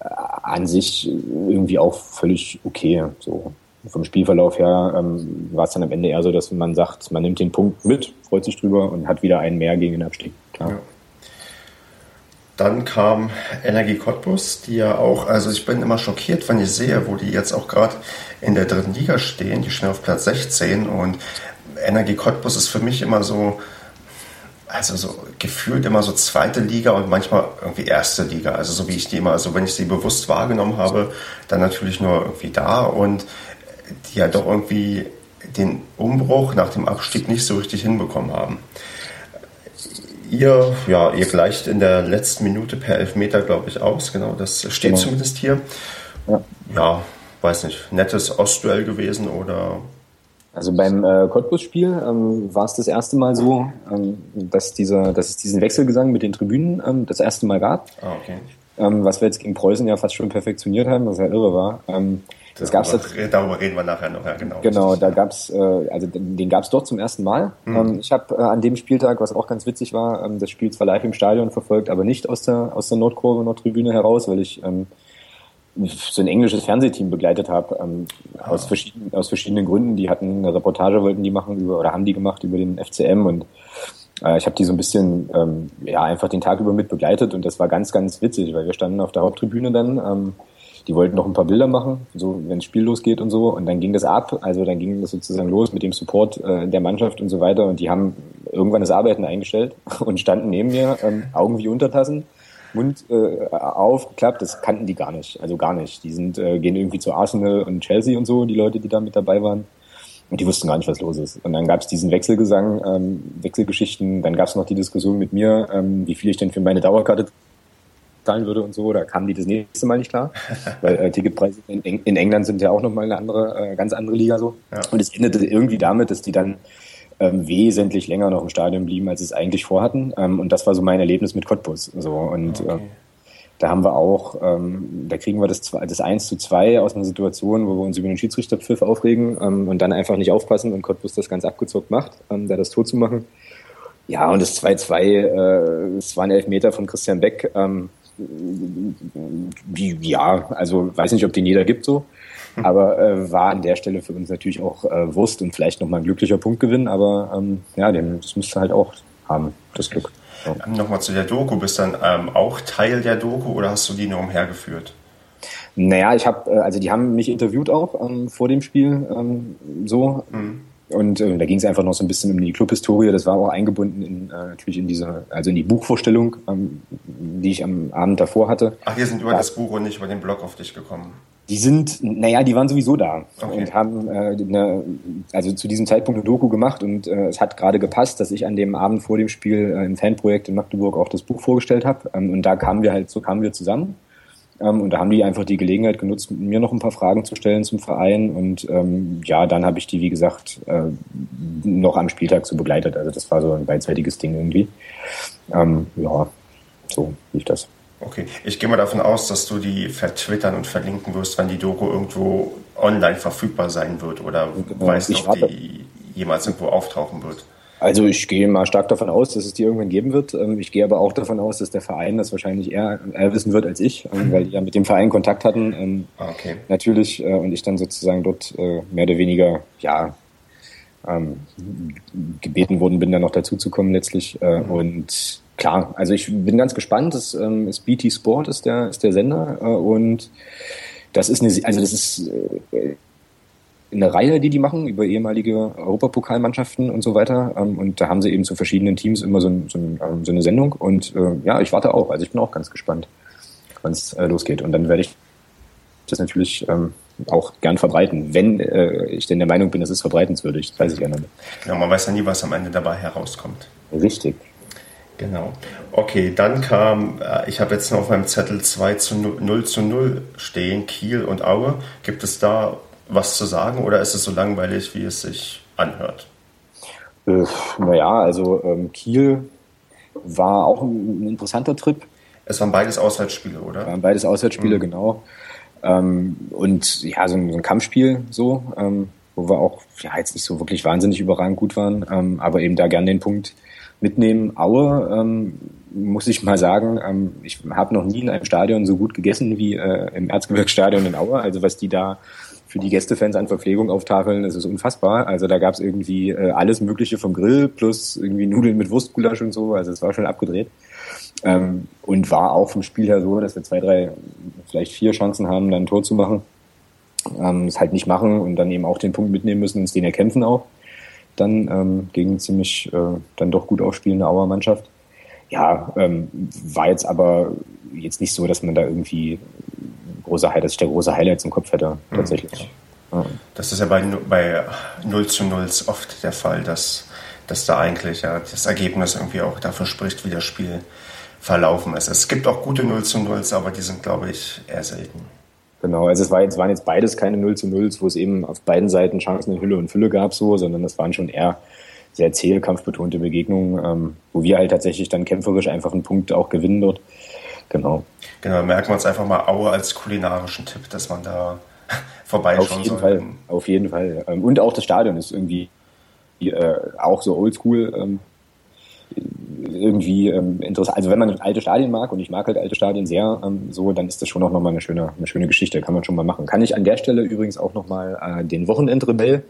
an sich irgendwie auch völlig okay. So vom Spielverlauf her ähm, war es dann am Ende eher so, dass man sagt, man nimmt den Punkt mit, freut sich drüber und hat wieder einen mehr gegen den Abstieg. Klar. Ja. Dann kam Energie Cottbus, die ja auch, also ich bin immer schockiert, wenn ich sehe, wo die jetzt auch gerade in der dritten Liga stehen. Die stehen auf Platz 16 und Energie Cottbus ist für mich immer so, also so gefühlt immer so zweite Liga und manchmal irgendwie erste Liga. Also so wie ich die immer, also wenn ich sie bewusst wahrgenommen habe, dann natürlich nur irgendwie da und die ja doch irgendwie den Umbruch nach dem Abstieg nicht so richtig hinbekommen haben. Ihr, ja, ihr gleicht in der letzten Minute per Elfmeter, glaube ich, aus. Genau, das steht genau. zumindest hier. Ja. ja, weiß nicht, nettes Ostduell gewesen oder also beim äh, Cottbus-Spiel ähm, war es das erste Mal so, ähm, dass, dieser, dass es diesen Wechselgesang mit den Tribünen ähm, das erste Mal gab. Ah, okay. Ähm, was wir jetzt gegen Preußen ja fast schon perfektioniert haben, was ja irre war. Ähm, das gab's darüber, jetzt, darüber reden wir nachher noch, ja genau. Genau, da gab's, äh, also den gab's dort zum ersten Mal. Mhm. Ich habe äh, an dem Spieltag, was auch ganz witzig war, ähm, das Spiel zwar live im Stadion verfolgt, aber nicht aus der aus der Nordkurve, Nordtribüne heraus, weil ich ähm, so ein englisches Fernsehteam begleitet habe, ähm, ah. aus, verschiedenen, aus verschiedenen Gründen. Die hatten eine Reportage, wollten die machen über, oder haben die gemacht über den FCM und äh, ich habe die so ein bisschen, ähm, ja, einfach den Tag über mit begleitet und das war ganz, ganz witzig, weil wir standen auf der Haupttribüne dann, ähm, die wollten noch ein paar Bilder machen, so wenn das Spiel losgeht und so und dann ging das ab, also dann ging das sozusagen los mit dem Support äh, der Mannschaft und so weiter und die haben irgendwann das Arbeiten eingestellt und standen neben mir, ähm, Augen wie Untertassen Mund äh, aufgeklappt, das kannten die gar nicht, also gar nicht. Die sind äh, gehen irgendwie zu Arsenal und Chelsea und so, die Leute, die da mit dabei waren. Und die wussten gar nicht, was los ist. Und dann gab es diesen Wechselgesang, ähm, Wechselgeschichten, dann gab es noch die Diskussion mit mir, ähm, wie viel ich denn für meine Dauerkarte zahlen würde und so. Da kamen die das nächste Mal nicht klar, weil äh, Ticketpreise in, in, England sind ja auch nochmal eine andere, äh, ganz andere Liga so. Ja. Und es endete irgendwie damit, dass die dann ähm, wesentlich länger noch im Stadion blieben, als sie es eigentlich vorhatten. Ähm, und das war so mein Erlebnis mit Cottbus. So. Und okay. äh, da haben wir auch, ähm, da kriegen wir das, das 1 zu 2 aus einer Situation, wo wir uns über den Schiedsrichterpfiff aufregen ähm, und dann einfach nicht aufpassen und Cottbus das ganz abgezockt macht, ähm, da das Tor zu machen. Ja, und das 2-2, äh, es waren Elfmeter von Christian Beck. Ähm, die, ja, also weiß nicht, ob den jeder gibt so. Aber äh, war an der Stelle für uns natürlich auch äh, Wurst und vielleicht nochmal ein glücklicher Punktgewinn. Aber ähm, ja, den, das müsste halt auch haben, das Glück. Ja. Ähm, Nochmal zu der Doku. Bist dann ähm, auch Teil der Doku oder hast du die nur umhergeführt? Naja, ich habe, äh, also die haben mich interviewt auch ähm, vor dem Spiel ähm, so. Mhm. Und äh, da ging es einfach noch so ein bisschen um die Clubhistorie. Das war auch eingebunden in, äh, natürlich in diese, also in die Buchvorstellung, ähm, die ich am Abend davor hatte. Ach, wir sind über das Buch und nicht über den Blog auf dich gekommen. Die sind, naja, die waren sowieso da okay. und haben äh, eine, also zu diesem Zeitpunkt eine Doku gemacht und äh, es hat gerade gepasst, dass ich an dem Abend vor dem Spiel äh, im Fanprojekt in Magdeburg auch das Buch vorgestellt habe ähm, und da kamen wir halt so kamen wir zusammen ähm, und da haben die einfach die Gelegenheit genutzt, mir noch ein paar Fragen zu stellen zum Verein und ähm, ja, dann habe ich die wie gesagt äh, noch am Spieltag so begleitet, also das war so ein beidseitiges Ding irgendwie. Ähm, ja, so lief das. Okay, ich gehe mal davon aus, dass du die vertwittern und verlinken wirst, wenn die Doku irgendwo online verfügbar sein wird oder genau, weißt ob die jemals irgendwo auftauchen wird. Also ich gehe mal stark davon aus, dass es die irgendwann geben wird. Ähm, ich gehe aber auch davon aus, dass der Verein das wahrscheinlich eher, wissen wird als ich, ähm, weil die ja mit dem Verein Kontakt hatten. Ähm, ah, okay. Natürlich äh, und ich dann sozusagen dort äh, mehr oder weniger ja gebeten worden bin, da noch dazu zu kommen letztlich. Äh, mhm. Und klar, also ich bin ganz gespannt. Das ähm, ist BT Sport ist der ist der Sender äh, und das ist eine, also das ist äh, eine Reihe, die die machen über ehemalige Europapokalmannschaften und so weiter. Ähm, und da haben sie eben zu verschiedenen Teams immer so, so, ähm, so eine Sendung. Und äh, ja, ich warte auch. Also ich bin auch ganz gespannt, wann es äh, losgeht. Und dann werde ich das natürlich ähm, auch gern verbreiten, wenn äh, ich denn der Meinung bin, es ist verbreitenswürdig. Das weiß ich ja nicht. Ja, man weiß ja nie, was am Ende dabei herauskommt. Richtig. Genau. Okay, dann kam, äh, ich habe jetzt noch auf meinem Zettel 2 zu 0, 0 zu 0 stehen, Kiel und Aue. Gibt es da was zu sagen oder ist es so langweilig, wie es sich anhört? Äh, naja, also ähm, Kiel war auch ein, ein, interessanter Trip. Es waren beides Auswärtsspiele, oder? Es waren beides Auswärtsspiele, mhm. genau. Ähm, und ja, so ein, so ein Kampfspiel so, ähm, wo wir auch ja, jetzt nicht so wirklich wahnsinnig überragend gut waren, ähm, aber eben da gern den Punkt mitnehmen. Aue, ähm, muss ich mal sagen, ähm, ich habe noch nie in einem Stadion so gut gegessen wie äh, im Erzgebirgsstadion in Aue. Also was die da für die Gästefans an Verpflegung auftafeln, das ist unfassbar. Also da gab es irgendwie äh, alles Mögliche vom Grill plus irgendwie Nudeln mit Wurstgulasch und so. Also es war schon abgedreht. Ähm, und war auch vom Spiel her so, dass wir zwei, drei, vielleicht vier Chancen haben, dann ein Tor zu machen. Ähm, es halt nicht machen und dann eben auch den Punkt mitnehmen müssen, uns den erkämpfen auch dann ähm, gegen ziemlich äh, dann doch gut aufspielende Auer Mannschaft. Ja, ähm, war jetzt aber jetzt nicht so, dass man da irgendwie große dass ich der große Highlights im Kopf hätte, mhm. tatsächlich. Ja. Das ist ja bei, bei 0 zu 0 oft der Fall, dass, dass da eigentlich ja das Ergebnis irgendwie auch dafür spricht, wie das Spiel verlaufen ist. Es gibt auch gute 0 zu 0 aber die sind, glaube ich, eher selten. Genau, also es war jetzt, waren jetzt beides keine 0 zu 0, wo es eben auf beiden Seiten Chancen in Hülle und Fülle gab, so, sondern das waren schon eher sehr zählkampfbetonte Begegnungen, ähm, wo wir halt tatsächlich dann kämpferisch einfach einen Punkt auch gewinnen dort. Genau. Genau, merken wir uns einfach mal Aue als kulinarischen Tipp, dass man da vorbeischauen auf jeden soll. Fall, auf jeden Fall. Ähm, und auch das Stadion ist irgendwie äh, auch so oldschool. Ähm, irgendwie ähm, interessant. Also wenn man alte Stadien mag und ich mag halt alte Stadien sehr, ähm, so, dann ist das schon auch nochmal eine schöne, eine schöne Geschichte, kann man schon mal machen. Kann ich an der Stelle übrigens auch nochmal äh, den Wochenendrebell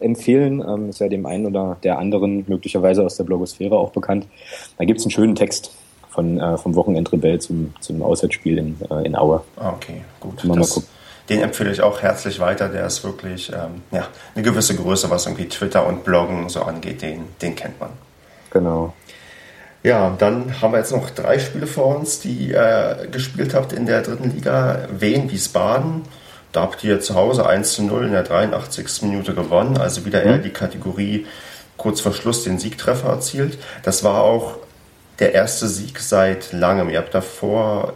empfehlen. Ähm, ist ja dem einen oder der anderen möglicherweise aus der Blogosphäre auch bekannt. Da gibt's einen schönen Text von, äh, vom Wochenendrebell zum, zum Auswärtsspiel in, äh, in Aue. Ah, okay, gut. Das, den empfehle ich auch herzlich weiter. Der ist wirklich ähm, ja, eine gewisse Größe, was irgendwie Twitter und Bloggen so angeht. Den, den kennt man. Genau. Ja, dann haben wir jetzt noch drei Spiele vor uns, die ihr gespielt habt in der dritten Liga. Wien, Wiesbaden. Da habt ihr zu Hause 1 zu 0 in der 83. Minute gewonnen, also wieder eher mhm. die Kategorie kurz vor Schluss den Siegtreffer erzielt. Das war auch der erste Sieg seit langem. Ihr habt davor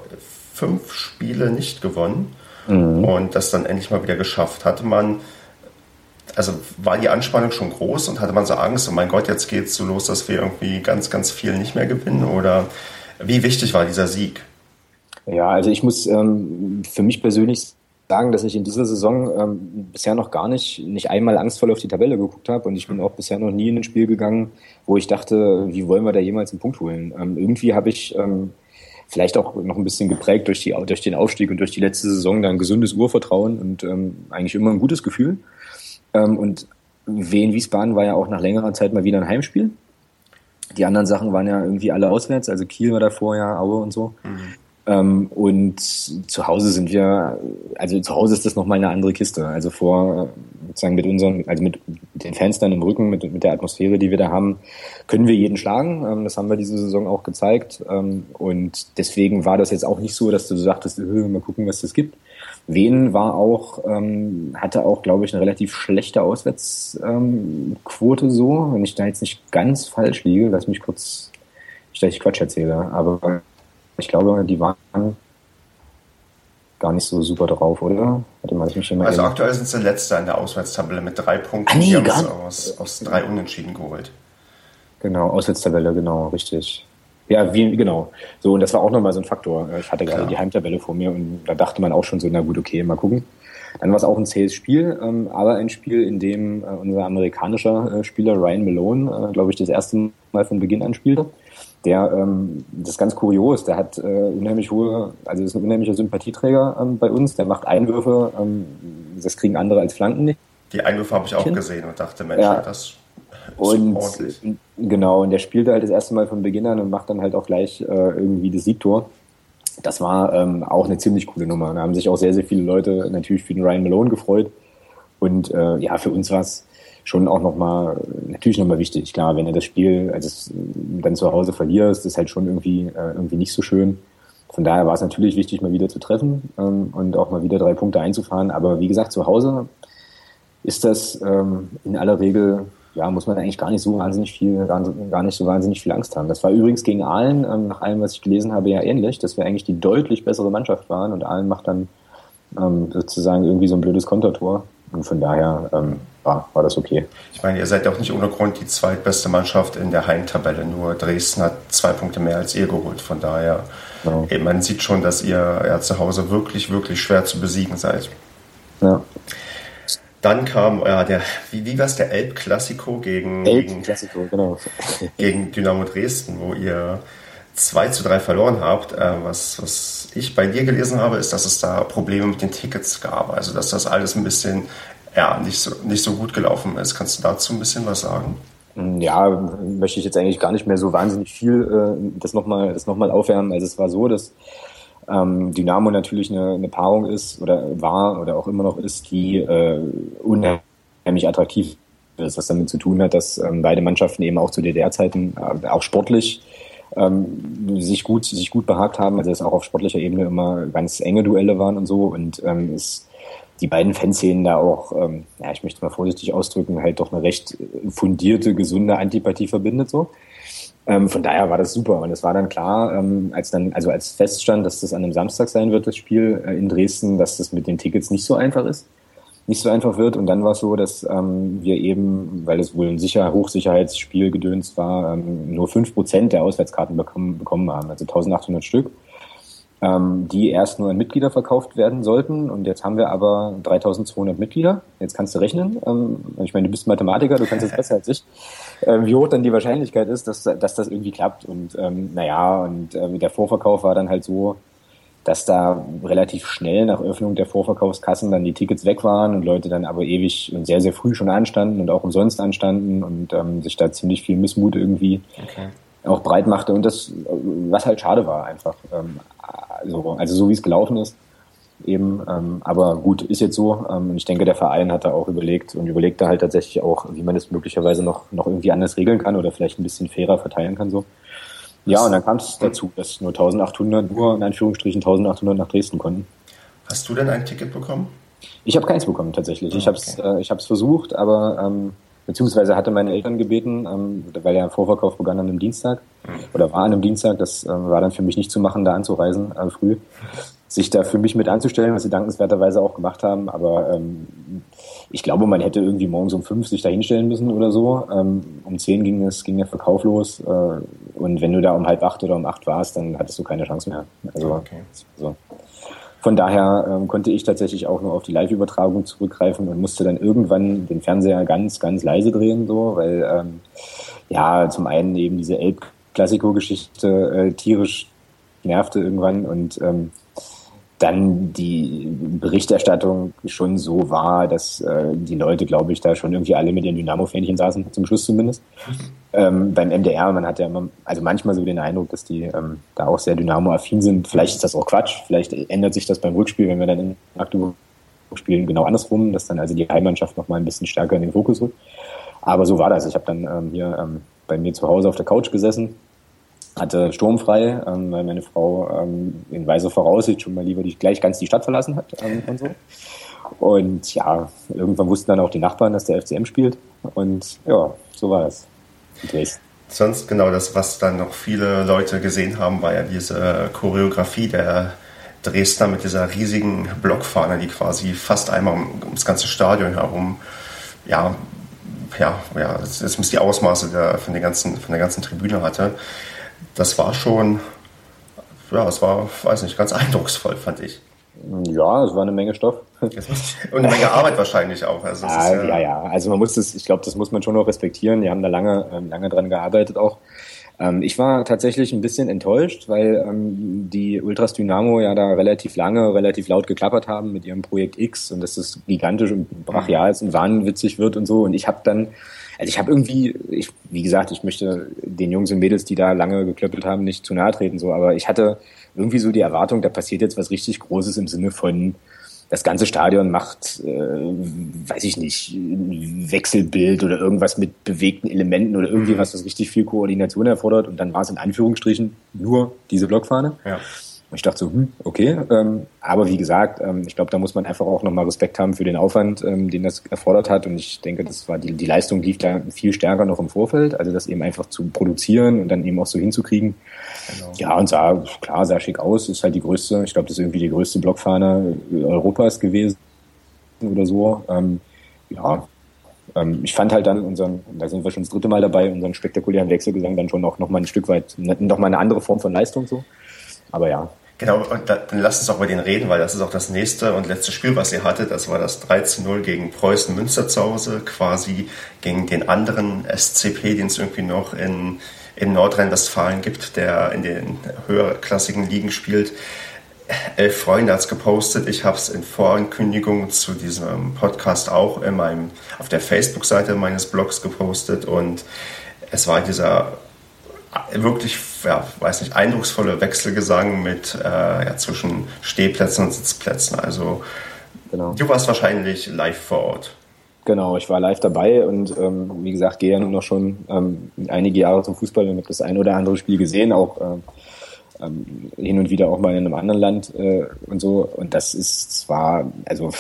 fünf Spiele nicht gewonnen mhm. und das dann endlich mal wieder geschafft. Hatte man, also war die Anspannung schon groß und hatte man so Angst, oh mein Gott, jetzt geht es so los, dass wir irgendwie ganz, ganz viel nicht mehr gewinnen? Oder wie wichtig war dieser Sieg? Ja, also ich muss ähm, für mich persönlich sagen, dass ich in dieser Saison ähm, bisher noch gar nicht, nicht einmal angstvoll auf die Tabelle geguckt habe und ich bin auch bisher noch nie in ein Spiel gegangen, wo ich dachte, wie wollen wir da jemals einen Punkt holen? Ähm, irgendwie habe ich ähm, vielleicht auch noch ein bisschen geprägt durch, die, durch den Aufstieg und durch die letzte Saison da ein gesundes Urvertrauen und ähm, eigentlich immer ein gutes Gefühl. Ähm, und Wien Wiesbaden war ja auch nach längerer Zeit mal wieder ein Heimspiel. Die anderen Sachen waren ja irgendwie alle auswärts, also Kiel war davor ja, Aue und so. Mhm. Ähm, und zu Hause sind wir, also zu Hause ist das nochmal eine andere Kiste. Also vor, sozusagen mit unseren, also mit, mit den Fans dann im Rücken, mit, mit der Atmosphäre, die wir da haben, können wir jeden schlagen. Ähm, das haben wir diese Saison auch gezeigt. Ähm, und deswegen war das jetzt auch nicht so, dass du sagtest, mal gucken, was das gibt. Wen war auch, ähm, hatte auch, glaube ich, eine relativ schlechte Auswärtsquote so. Wenn ich da jetzt nicht ganz falsch liege, lass mich kurz, ich, dass ich Quatsch erzähle, aber ich glaube, die waren gar nicht so super drauf, oder? Warte mal, ich mich also erinnern. aktuell sind sie letzter in der Auswärtstabelle mit drei Punkten. Ah, nee, die gar aus, aus drei Unentschieden geholt. Genau, Auswärtstabelle, genau, richtig. Ja, wie, genau. So, und das war auch nochmal so ein Faktor. Ich hatte gerade Klar. die Heimtabelle vor mir und da dachte man auch schon so, na gut, okay, mal gucken. Dann war es auch ein zähes Spiel, ähm, aber ein Spiel, in dem äh, unser amerikanischer äh, Spieler Ryan Malone, äh, glaube ich, das erste Mal von Beginn an spielte der, ähm, das ist ganz kurios, der hat äh, unheimlich hohe, also ist ein unheimlicher Sympathieträger ähm, bei uns, der macht Einwürfe, ähm, das kriegen andere als Flanken nicht. Die Einwürfe habe ich auch gesehen und dachte, Mensch, ja. das und genau, und der spielte halt das erste Mal von Beginn an und macht dann halt auch gleich äh, irgendwie das Siegtor. Das war ähm, auch eine ziemlich coole Nummer. Da haben sich auch sehr, sehr viele Leute natürlich für den Ryan Malone gefreut. Und äh, ja, für uns war es schon auch nochmal, natürlich nochmal wichtig. Klar, wenn du das Spiel also dann zu Hause verlierst, ist halt schon irgendwie, äh, irgendwie nicht so schön. Von daher war es natürlich wichtig, mal wieder zu treffen ähm, und auch mal wieder drei Punkte einzufahren. Aber wie gesagt, zu Hause ist das ähm, in aller Regel, ja, muss man eigentlich gar nicht so wahnsinnig viel, gar nicht so wahnsinnig viel Angst haben. Das war übrigens gegen Aalen, ähm, nach allem, was ich gelesen habe, ja ähnlich, dass wir eigentlich die deutlich bessere Mannschaft waren und Aalen macht dann ähm, sozusagen irgendwie so ein blödes Kontertor. Und von daher ähm, war, war das okay. Ich meine, ihr seid auch nicht ohne Grund die zweitbeste Mannschaft in der Heimtabelle. Nur Dresden hat zwei Punkte mehr als ihr geholt. Von daher, ja. ey, man sieht schon, dass ihr ja, zu Hause wirklich, wirklich schwer zu besiegen seid. Ja. Dann kam ja, der, wie, wie war es, der Elb-Klassiko gegen, Elb gegen, genau. gegen Dynamo Dresden, wo ihr 2 zu 3 verloren habt. Äh, was, was ich bei dir gelesen habe, ist, dass es da Probleme mit den Tickets gab. Also dass das alles ein bisschen ja, nicht, so, nicht so gut gelaufen ist. Kannst du dazu ein bisschen was sagen? Ja, möchte ich jetzt eigentlich gar nicht mehr so wahnsinnig viel äh, das nochmal das noch mal aufwärmen. Also es war so, dass ähm, Dynamo natürlich eine, eine Paarung ist oder war oder auch immer noch ist, die äh, unheimlich attraktiv ist, was damit zu tun hat, dass ähm, beide Mannschaften eben auch zu DDR-Zeiten äh, auch sportlich ähm, sich gut sich gut behagt haben, also es auch auf sportlicher Ebene immer ganz enge Duelle waren und so und ähm, es die beiden Fanszenen da auch, ähm, ja, ich möchte mal vorsichtig ausdrücken, halt doch eine recht fundierte, gesunde Antipathie verbindet so. Ähm, von daher war das super und es war dann klar, ähm, als dann, also als feststand, dass das an einem Samstag sein wird, das Spiel äh, in Dresden, dass das mit den Tickets nicht so einfach ist, nicht so einfach wird. Und dann war es so, dass ähm, wir eben, weil es wohl ein sicher Hochsicherheitsspiel gedöns war, ähm, nur fünf Prozent der Auswärtskarten bekommen, bekommen haben, also 1800 Stück die erst nur an Mitglieder verkauft werden sollten. Und jetzt haben wir aber 3200 Mitglieder. Jetzt kannst du rechnen. Ähm, ich meine, du bist Mathematiker, du kannst es besser als ich. Äh, wie hoch dann die Wahrscheinlichkeit ist, dass, dass das irgendwie klappt. Und ähm, naja, und äh, der Vorverkauf war dann halt so, dass da relativ schnell nach Öffnung der Vorverkaufskassen dann die Tickets weg waren und Leute dann aber ewig und sehr, sehr früh schon anstanden und auch umsonst anstanden und ähm, sich da ziemlich viel Missmut irgendwie okay. Auch breit machte und das, was halt schade war einfach. Ähm, also, also so wie es gelaufen ist. Eben, ähm, aber gut, ist jetzt so. Ähm, und ich denke, der Verein hat da auch überlegt und überlegt da halt tatsächlich auch, wie man das möglicherweise noch, noch irgendwie anders regeln kann oder vielleicht ein bisschen fairer verteilen kann so. Ja, und dann kam es dazu, dass nur 1800, nur in Anführungsstrichen 1800 nach Dresden konnten. Hast du denn ein Ticket bekommen? Ich habe keins bekommen tatsächlich. Ich habe es äh, ich hab's versucht, aber ähm, beziehungsweise hatte meine Eltern gebeten, ähm, weil der Vorverkauf begann an einem Dienstag oder war an einem Dienstag, das äh, war dann für mich nicht zu machen, da anzureisen äh, früh, sich da für mich mit anzustellen, was sie dankenswerterweise auch gemacht haben. Aber ähm, ich glaube, man hätte irgendwie morgens um fünf sich da hinstellen müssen oder so. Ähm, um zehn ging es ging der Verkauf los äh, und wenn du da um halb acht oder um acht warst, dann hattest du keine Chance mehr. Also okay. so. Von daher ähm, konnte ich tatsächlich auch nur auf die Live-Übertragung zurückgreifen und musste dann irgendwann den Fernseher ganz, ganz leise drehen, so, weil ähm, ja zum einen eben diese Elb-Klassiko-Geschichte äh, tierisch nervte irgendwann und ähm, dann die Berichterstattung schon so war, dass äh, die Leute, glaube ich, da schon irgendwie alle mit ihren Dynamo-Fähnchen saßen, zum Schluss zumindest. Ähm, beim MDR, man hat ja immer, also manchmal so den Eindruck, dass die ähm, da auch sehr Dynamo-affin sind. Vielleicht ist das auch Quatsch, vielleicht ändert sich das beim Rückspiel, wenn wir dann in Magdeburg spielen, genau andersrum, dass dann also die Heimmannschaft noch mal ein bisschen stärker in den Fokus rückt. Aber so war das. Ich habe dann ähm, hier ähm, bei mir zu Hause auf der Couch gesessen, hatte sturmfrei, ähm, weil meine Frau ähm, in weiser Voraussicht schon mal lieber die, gleich ganz die Stadt verlassen hat ähm, und so. Und ja, irgendwann wussten dann auch die Nachbarn, dass der FCM spielt. Und ja, so war das. Dresden. Sonst genau das, was dann noch viele Leute gesehen haben, war ja diese Choreografie der Dresdner mit dieser riesigen Blockfahne, die quasi fast einmal um, ums ganze Stadion herum, ja, ja, ja, das, das die Ausmaße der, von, der ganzen, von der ganzen Tribüne hatte das war schon, ja, es war, weiß nicht, ganz eindrucksvoll, fand ich. Ja, es war eine Menge Stoff. Und eine Menge Arbeit wahrscheinlich auch. Also ja, ja, ja, ja, Also man muss das, ich glaube, das muss man schon noch respektieren. Die haben da lange, ähm, lange dran gearbeitet auch. Ähm, ich war tatsächlich ein bisschen enttäuscht, weil ähm, die Ultras Dynamo ja da relativ lange, relativ laut geklappert haben mit ihrem Projekt X und dass das gigantisch und brachial ist und wahnwitzig wird und so. Und ich habe dann also ich habe irgendwie, ich, wie gesagt, ich möchte den Jungs und Mädels, die da lange geklöppelt haben, nicht zu nahe treten, so, aber ich hatte irgendwie so die Erwartung, da passiert jetzt was richtig Großes im Sinne von, das ganze Stadion macht, äh, weiß ich nicht, Wechselbild oder irgendwas mit bewegten Elementen oder irgendwie mhm. was, das richtig viel Koordination erfordert. Und dann war es in Anführungsstrichen nur diese Blockfahne. Ja. Und ich dachte so, hm, okay. Ähm, aber wie gesagt, ähm, ich glaube, da muss man einfach auch nochmal Respekt haben für den Aufwand, ähm, den das erfordert hat. Und ich denke, das war die, die Leistung lief da viel stärker noch im Vorfeld. Also das eben einfach zu produzieren und dann eben auch so hinzukriegen. Genau. Ja, und sah, klar, sah schick aus. Ist halt die größte, ich glaube, das ist irgendwie die größte Blockfahne Europas gewesen oder so. Ähm, ja, ähm, ich fand halt dann unseren, da sind wir schon das dritte Mal dabei, unseren spektakulären Wechselgesang dann schon auch nochmal ein Stück weit, nochmal eine andere Form von Leistung so. Aber ja, Genau, und dann lass uns auch über den reden, weil das ist auch das nächste und letzte Spiel, was ihr hattet. Das war das 13-0 gegen Preußen Münster zu Hause, quasi gegen den anderen SCP, den es irgendwie noch in, in Nordrhein-Westfalen gibt, der in den höherklassigen Ligen spielt. Elf Freunde hat es gepostet. Ich habe es in Vorankündigung zu diesem Podcast auch in meinem, auf der Facebook-Seite meines Blogs gepostet und es war dieser wirklich, ja, weiß nicht, eindrucksvolle Wechselgesang mit äh, ja, zwischen Stehplätzen und Sitzplätzen. Also genau. du warst wahrscheinlich live vor Ort. Genau, ich war live dabei und ähm, wie gesagt, gehe ja nur noch schon ähm, einige Jahre zum Fußball und habe das ein oder andere Spiel gesehen, auch äh, ähm, hin und wieder auch mal in einem anderen Land äh, und so. Und das ist zwar, also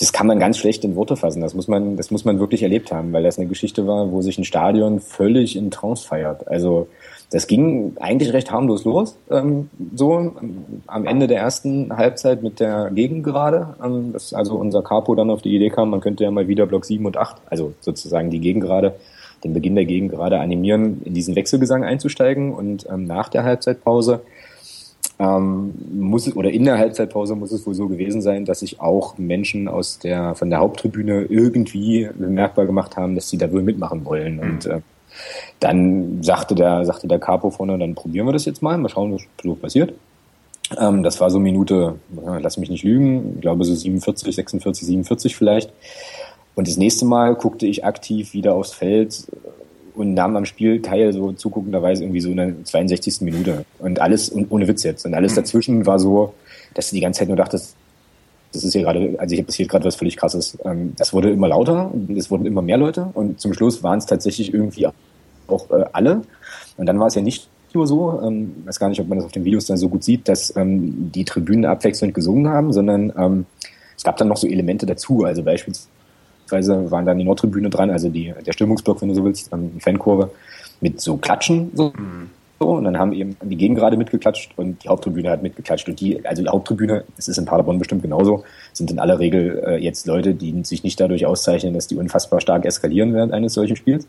das kann man ganz schlecht in Worte fassen. Das muss man, das muss man wirklich erlebt haben, weil das eine Geschichte war, wo sich ein Stadion völlig in Trance feiert. Also das ging eigentlich recht harmlos los, ähm, so am Ende der ersten Halbzeit mit der Gegengerade, ähm, dass also unser Capo dann auf die Idee kam, man könnte ja mal wieder Block 7 und 8, also sozusagen die Gegengerade, den Beginn der Gegengerade animieren, in diesen Wechselgesang einzusteigen. Und ähm, nach der Halbzeitpause ähm, muss oder in der Halbzeitpause muss es wohl so gewesen sein, dass sich auch Menschen aus der von der Haupttribüne irgendwie bemerkbar gemacht haben, dass sie da wohl mitmachen wollen. Und äh, dann sagte der, sagte der Capo vorne, dann probieren wir das jetzt mal, mal schauen, was so passiert. Ähm, das war so Minute, lass mich nicht lügen, ich glaube so 47, 46, 47 vielleicht. Und das nächste Mal guckte ich aktiv wieder aufs Feld und nahm am Spiel teil, so zuguckenderweise irgendwie so in der 62. Minute. Und alles, und ohne Witz jetzt. Und alles mhm. dazwischen war so, dass du die ganze Zeit nur dachtest, das ist hier gerade, also hier passiert gerade was völlig krasses. Ähm, das wurde immer lauter, es wurden immer mehr Leute und zum Schluss waren es tatsächlich irgendwie auch äh, alle. Und dann war es ja nicht nur so, ähm, weiß gar nicht, ob man das auf den Videos dann so gut sieht, dass ähm, die Tribünen abwechselnd gesungen haben, sondern ähm, es gab dann noch so Elemente dazu, also beispielsweise waren dann die Nordtribüne dran, also die, der Stimmungsblock, wenn du so willst, die Fankurve, mit so Klatschen, so. Mhm. So, und dann haben eben die Gegengrade mitgeklatscht und die Haupttribüne hat mitgeklatscht. Und die, also die Haupttribüne, das ist in Paderborn bestimmt genauso, sind in aller Regel äh, jetzt Leute, die sich nicht dadurch auszeichnen, dass die unfassbar stark eskalieren während eines solchen Spiels.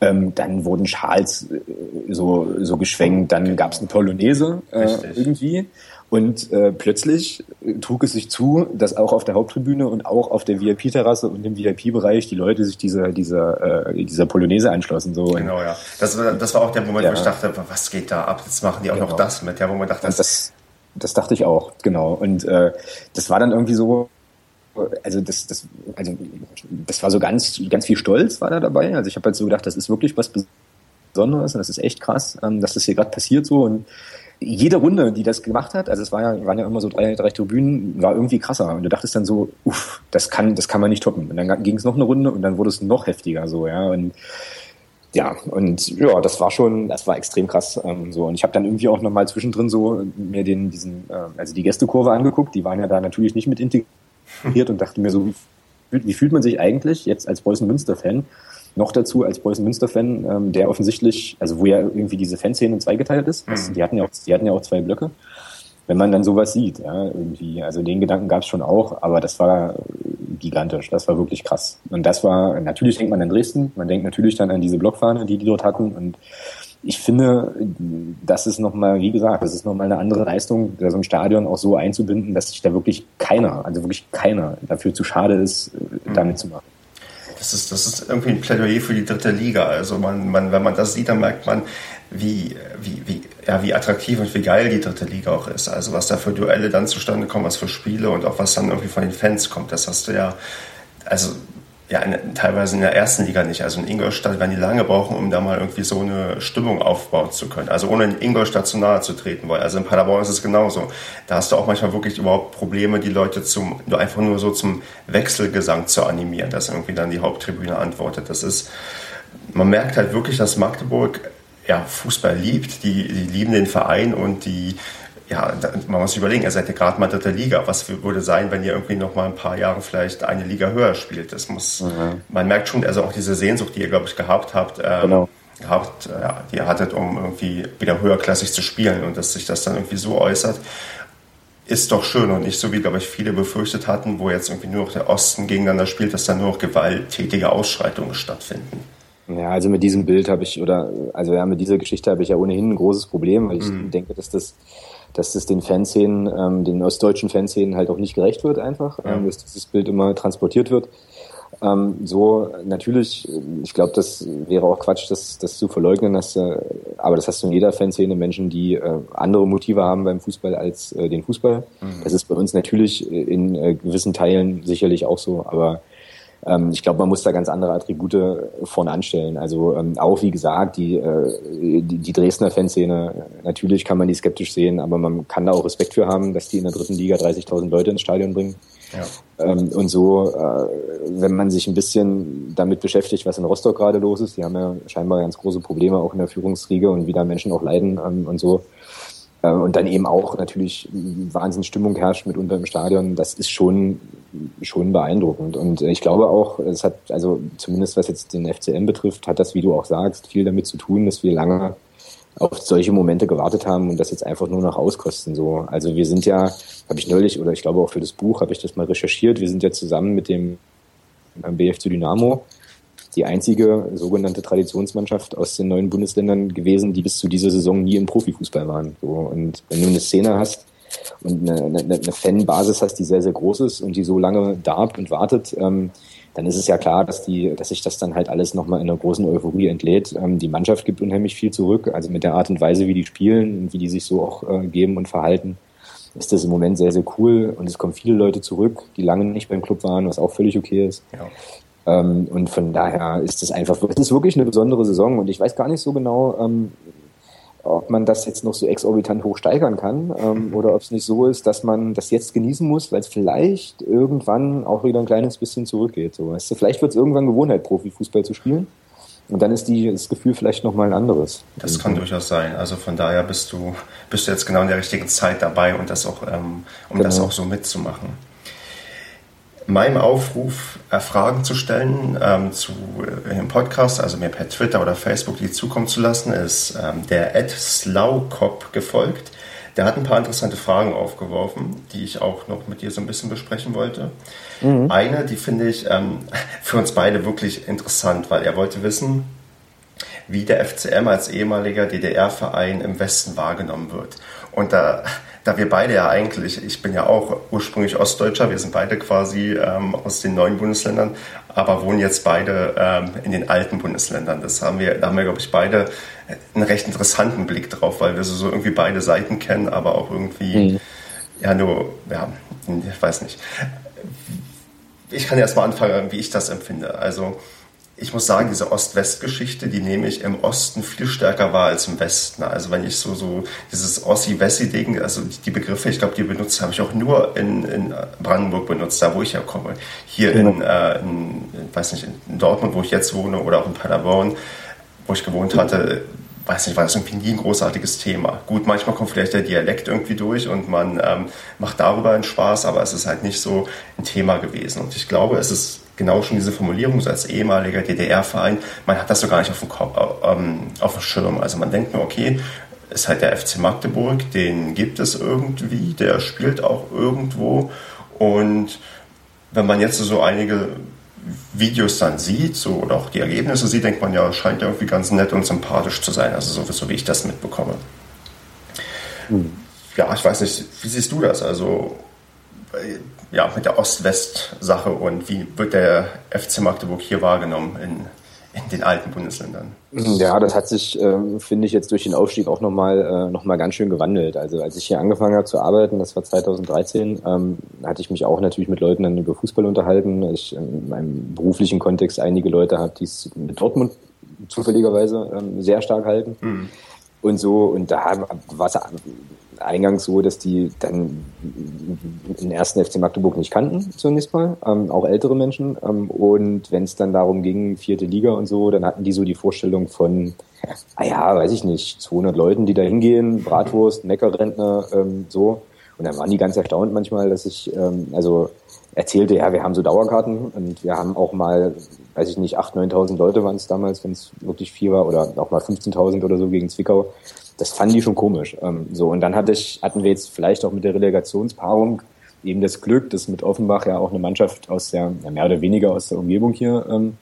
Ähm, dann wurden Schals äh, so, so geschwenkt, dann gab es eine Polonaise äh, irgendwie. Und äh, plötzlich trug es sich zu, dass auch auf der Haupttribüne und auch auf der VIP-Terrasse und im VIP-Bereich die Leute sich dieser, dieser, äh, dieser Polonaise anschlossen. So. Genau, ja. Das, das war auch der Moment, ja. wo ich dachte, was geht da ab? Jetzt machen die auch genau. noch das mit, ja, wo man dachte, das, das, das dachte ich auch, genau. Und äh, das war dann irgendwie so, also das, das, also das war so ganz, ganz viel Stolz war da dabei. Also ich habe halt so gedacht, das ist wirklich was Besonderes und das ist echt krass, ähm, dass das hier gerade passiert so und jede Runde, die das gemacht hat, also es war ja, waren ja immer so drei, drei Tribünen, war irgendwie krasser. Und du dachtest dann so, uff, das kann, das kann man nicht toppen. Und dann ging es noch eine Runde und dann wurde es noch heftiger so, ja. Und ja, und ja, das war schon, das war extrem krass. Ähm, so. Und ich habe dann irgendwie auch nochmal zwischendrin so mir den, diesen, äh, also die Gästekurve angeguckt, die waren ja da natürlich nicht mit integriert und dachte mir so, wie, wie fühlt man sich eigentlich jetzt als Preußen Münster-Fan? Noch dazu als Preußen Münster-Fan, ähm, der offensichtlich, also wo ja irgendwie diese Fanszene zweigeteilt ist. Mhm. Die hatten ja auch, die hatten ja auch zwei Blöcke. Wenn man dann sowas sieht, ja, irgendwie, also den Gedanken gab es schon auch, aber das war gigantisch, das war wirklich krass. Und das war, natürlich denkt man an Dresden, man denkt natürlich dann an diese Blockfahne, die die dort hatten und ich finde, das ist nochmal, wie gesagt, das ist nochmal eine andere Leistung, so ein Stadion auch so einzubinden, dass sich da wirklich keiner, also wirklich keiner dafür zu schade ist, mhm. damit zu machen das ist, das ist irgendwie ein Plädoyer für die dritte Liga. Also man, man, wenn man das sieht, dann merkt man, wie, wie, wie, ja, wie attraktiv und wie geil die dritte Liga auch ist. Also was da für Duelle dann zustande kommen, was für Spiele und auch was dann irgendwie von den Fans kommt. Das hast du ja, also ja, in, teilweise in der ersten Liga nicht. Also in Ingolstadt werden die lange brauchen, um da mal irgendwie so eine Stimmung aufbauen zu können. Also ohne in Ingolstadt zu nahe zu treten, weil also in Paderborn ist es genauso. Da hast du auch manchmal wirklich überhaupt Probleme, die Leute zum, nur einfach nur so zum Wechselgesang zu animieren, dass irgendwie dann die Haupttribüne antwortet. Das ist, man merkt halt wirklich, dass Magdeburg ja, Fußball liebt, die, die lieben den Verein und die ja, man muss sich überlegen, ihr seid ja gerade mal dritte Liga. Was würde sein, wenn ihr irgendwie noch mal ein paar Jahre vielleicht eine Liga höher spielt? Das muss, mhm. man merkt schon, also auch diese Sehnsucht, die ihr, glaube ich, gehabt habt, ähm, genau. gehabt, äh, ja, die ihr hattet, um irgendwie wieder höherklassig zu spielen und dass sich das dann irgendwie so äußert, ist doch schön und nicht so, wie, glaube ich, viele befürchtet hatten, wo jetzt irgendwie nur noch der Osten gegeneinander spielt, dass dann nur noch gewalttätige Ausschreitungen stattfinden. Ja, also mit diesem Bild habe ich, oder, also ja, mit dieser Geschichte habe ich ja ohnehin ein großes Problem, weil ich mhm. denke, dass das dass das den Fanszenen, ähm, den ostdeutschen Fanszenen halt auch nicht gerecht wird einfach, ja. ähm, dass dieses Bild immer transportiert wird. Ähm, so natürlich, ich glaube, das wäre auch Quatsch, das, das zu verleugnen, dass, äh, aber das hast du in jeder Fanszene Menschen, die äh, andere Motive haben beim Fußball als äh, den Fußball. Mhm. Das ist bei uns natürlich in äh, gewissen Teilen sicherlich auch so, aber ich glaube, man muss da ganz andere Attribute vorne anstellen. Also ähm, auch, wie gesagt, die, äh, die, die Dresdner Fanszene, natürlich kann man die skeptisch sehen, aber man kann da auch Respekt für haben, dass die in der dritten Liga 30.000 Leute ins Stadion bringen. Ja. Ähm, und so, äh, wenn man sich ein bisschen damit beschäftigt, was in Rostock gerade los ist, die haben ja scheinbar ganz große Probleme auch in der Führungsriege und wie da Menschen auch leiden ähm, und so, äh, und dann eben auch natürlich Wahnsinnsstimmung herrscht mit unter im Stadion. Das ist schon, schon beeindruckend. Und ich glaube auch, es hat, also zumindest was jetzt den FCM betrifft, hat das, wie du auch sagst, viel damit zu tun, dass wir lange auf solche Momente gewartet haben und das jetzt einfach nur noch auskosten. So. Also wir sind ja, habe ich neulich, oder ich glaube auch für das Buch habe ich das mal recherchiert, wir sind ja zusammen mit dem BFC Dynamo die einzige sogenannte Traditionsmannschaft aus den neuen Bundesländern gewesen, die bis zu dieser Saison nie im Profifußball waren. So, und wenn du eine Szene hast und eine, eine, eine Fanbasis hast, die sehr, sehr groß ist und die so lange darbt und wartet, ähm, dann ist es ja klar, dass die, dass sich das dann halt alles nochmal in einer großen Euphorie entlädt. Ähm, die Mannschaft gibt unheimlich viel zurück, also mit der Art und Weise, wie die spielen und wie die sich so auch äh, geben und verhalten, ist das im Moment sehr, sehr cool und es kommen viele Leute zurück, die lange nicht beim Club waren, was auch völlig okay ist. Ja. Ähm, und von daher ist es einfach, es ist wirklich eine besondere Saison und ich weiß gar nicht so genau, ähm, ob man das jetzt noch so exorbitant hoch steigern kann ähm, oder ob es nicht so ist, dass man das jetzt genießen muss, weil es vielleicht irgendwann auch wieder ein kleines bisschen zurückgeht. So, weißt du, vielleicht wird es irgendwann Gewohnheit, Profifußball zu spielen. Und dann ist die, das Gefühl vielleicht nochmal ein anderes. Das kann durchaus sein. Also von daher bist du, bist du jetzt genau in der richtigen Zeit dabei und das auch, ähm, um genau. das auch so mitzumachen. Meinem Aufruf, äh, Fragen zu stellen ähm, zu äh, im Podcast, also mir per Twitter oder Facebook die zukommen zu lassen, ist ähm, der Ed Slaukop gefolgt. Der hat ein paar interessante Fragen aufgeworfen, die ich auch noch mit dir so ein bisschen besprechen wollte. Mhm. Eine, die finde ich ähm, für uns beide wirklich interessant, weil er wollte wissen, wie der FCM als ehemaliger DDR-Verein im Westen wahrgenommen wird. Und da, da wir beide ja eigentlich, ich bin ja auch ursprünglich Ostdeutscher, wir sind beide quasi ähm, aus den neuen Bundesländern, aber wohnen jetzt beide ähm, in den alten Bundesländern. Das haben wir, da haben wir, glaube ich, beide einen recht interessanten Blick drauf, weil wir so, so irgendwie beide Seiten kennen, aber auch irgendwie, mhm. ja, nur, ja, ich weiß nicht. Ich kann erst mal anfangen, wie ich das empfinde. Also, ich muss sagen, diese Ost-West-Geschichte, die nehme ich im Osten viel stärker wahr als im Westen. Also wenn ich so, so dieses Ossi-Wessi-Ding, also die Begriffe, ich glaube, die benutzt habe ich auch nur in, in Brandenburg benutzt, da wo ich herkomme. Hier in, äh, in, weiß nicht, in Dortmund, wo ich jetzt wohne, oder auch in Paderborn, wo ich gewohnt hatte, weiß nicht, war das irgendwie nie ein großartiges Thema. Gut, manchmal kommt vielleicht der Dialekt irgendwie durch und man ähm, macht darüber einen Spaß, aber es ist halt nicht so ein Thema gewesen. Und ich glaube, es ist genau schon diese Formulierung, so als ehemaliger DDR-Verein, man hat das so gar nicht auf dem, Kopf, ähm, auf dem Schirm. Also man denkt nur, okay, ist halt der FC Magdeburg, den gibt es irgendwie, der spielt auch irgendwo. Und wenn man jetzt so einige Videos dann sieht, so oder auch die Ergebnisse sieht, denkt man ja, scheint ja irgendwie ganz nett und sympathisch zu sein. Also so, so wie ich das mitbekomme. Hm. Ja, ich weiß nicht, wie siehst du das? Also ja, mit der Ost-West-Sache und wie wird der FC Magdeburg hier wahrgenommen in, in den alten Bundesländern? Ja, das hat sich, äh, finde ich, jetzt durch den Aufstieg auch nochmal äh, noch ganz schön gewandelt. Also als ich hier angefangen habe zu arbeiten, das war 2013, ähm, hatte ich mich auch natürlich mit Leuten dann über Fußball unterhalten. Ich in meinem beruflichen Kontext einige Leute habe, die es mit Dortmund zufälligerweise ähm, sehr stark halten. Mhm. Und so, und da war es eingangs so, dass die dann den ersten FC Magdeburg nicht kannten, zunächst mal, ähm, auch ältere Menschen. Ähm, und wenn es dann darum ging, vierte Liga und so, dann hatten die so die Vorstellung von, ah ja, weiß ich nicht, 200 Leuten, die da hingehen, Bratwurst, Neckerrentner, ähm, so. Und dann waren die ganz erstaunt manchmal, dass ich, ähm, also erzählte, ja, wir haben so Dauerkarten und wir haben auch mal, weiß ich nicht, 8.000, 9.000 Leute waren es damals, wenn es wirklich viel war, oder auch mal 15.000 oder so gegen Zwickau. Das fanden die schon komisch. Ähm, so. Und dann hatte ich, hatten wir jetzt vielleicht auch mit der Relegationspaarung eben das Glück, dass mit Offenbach ja auch eine Mannschaft aus der ja, mehr oder weniger aus der Umgebung hier ähm,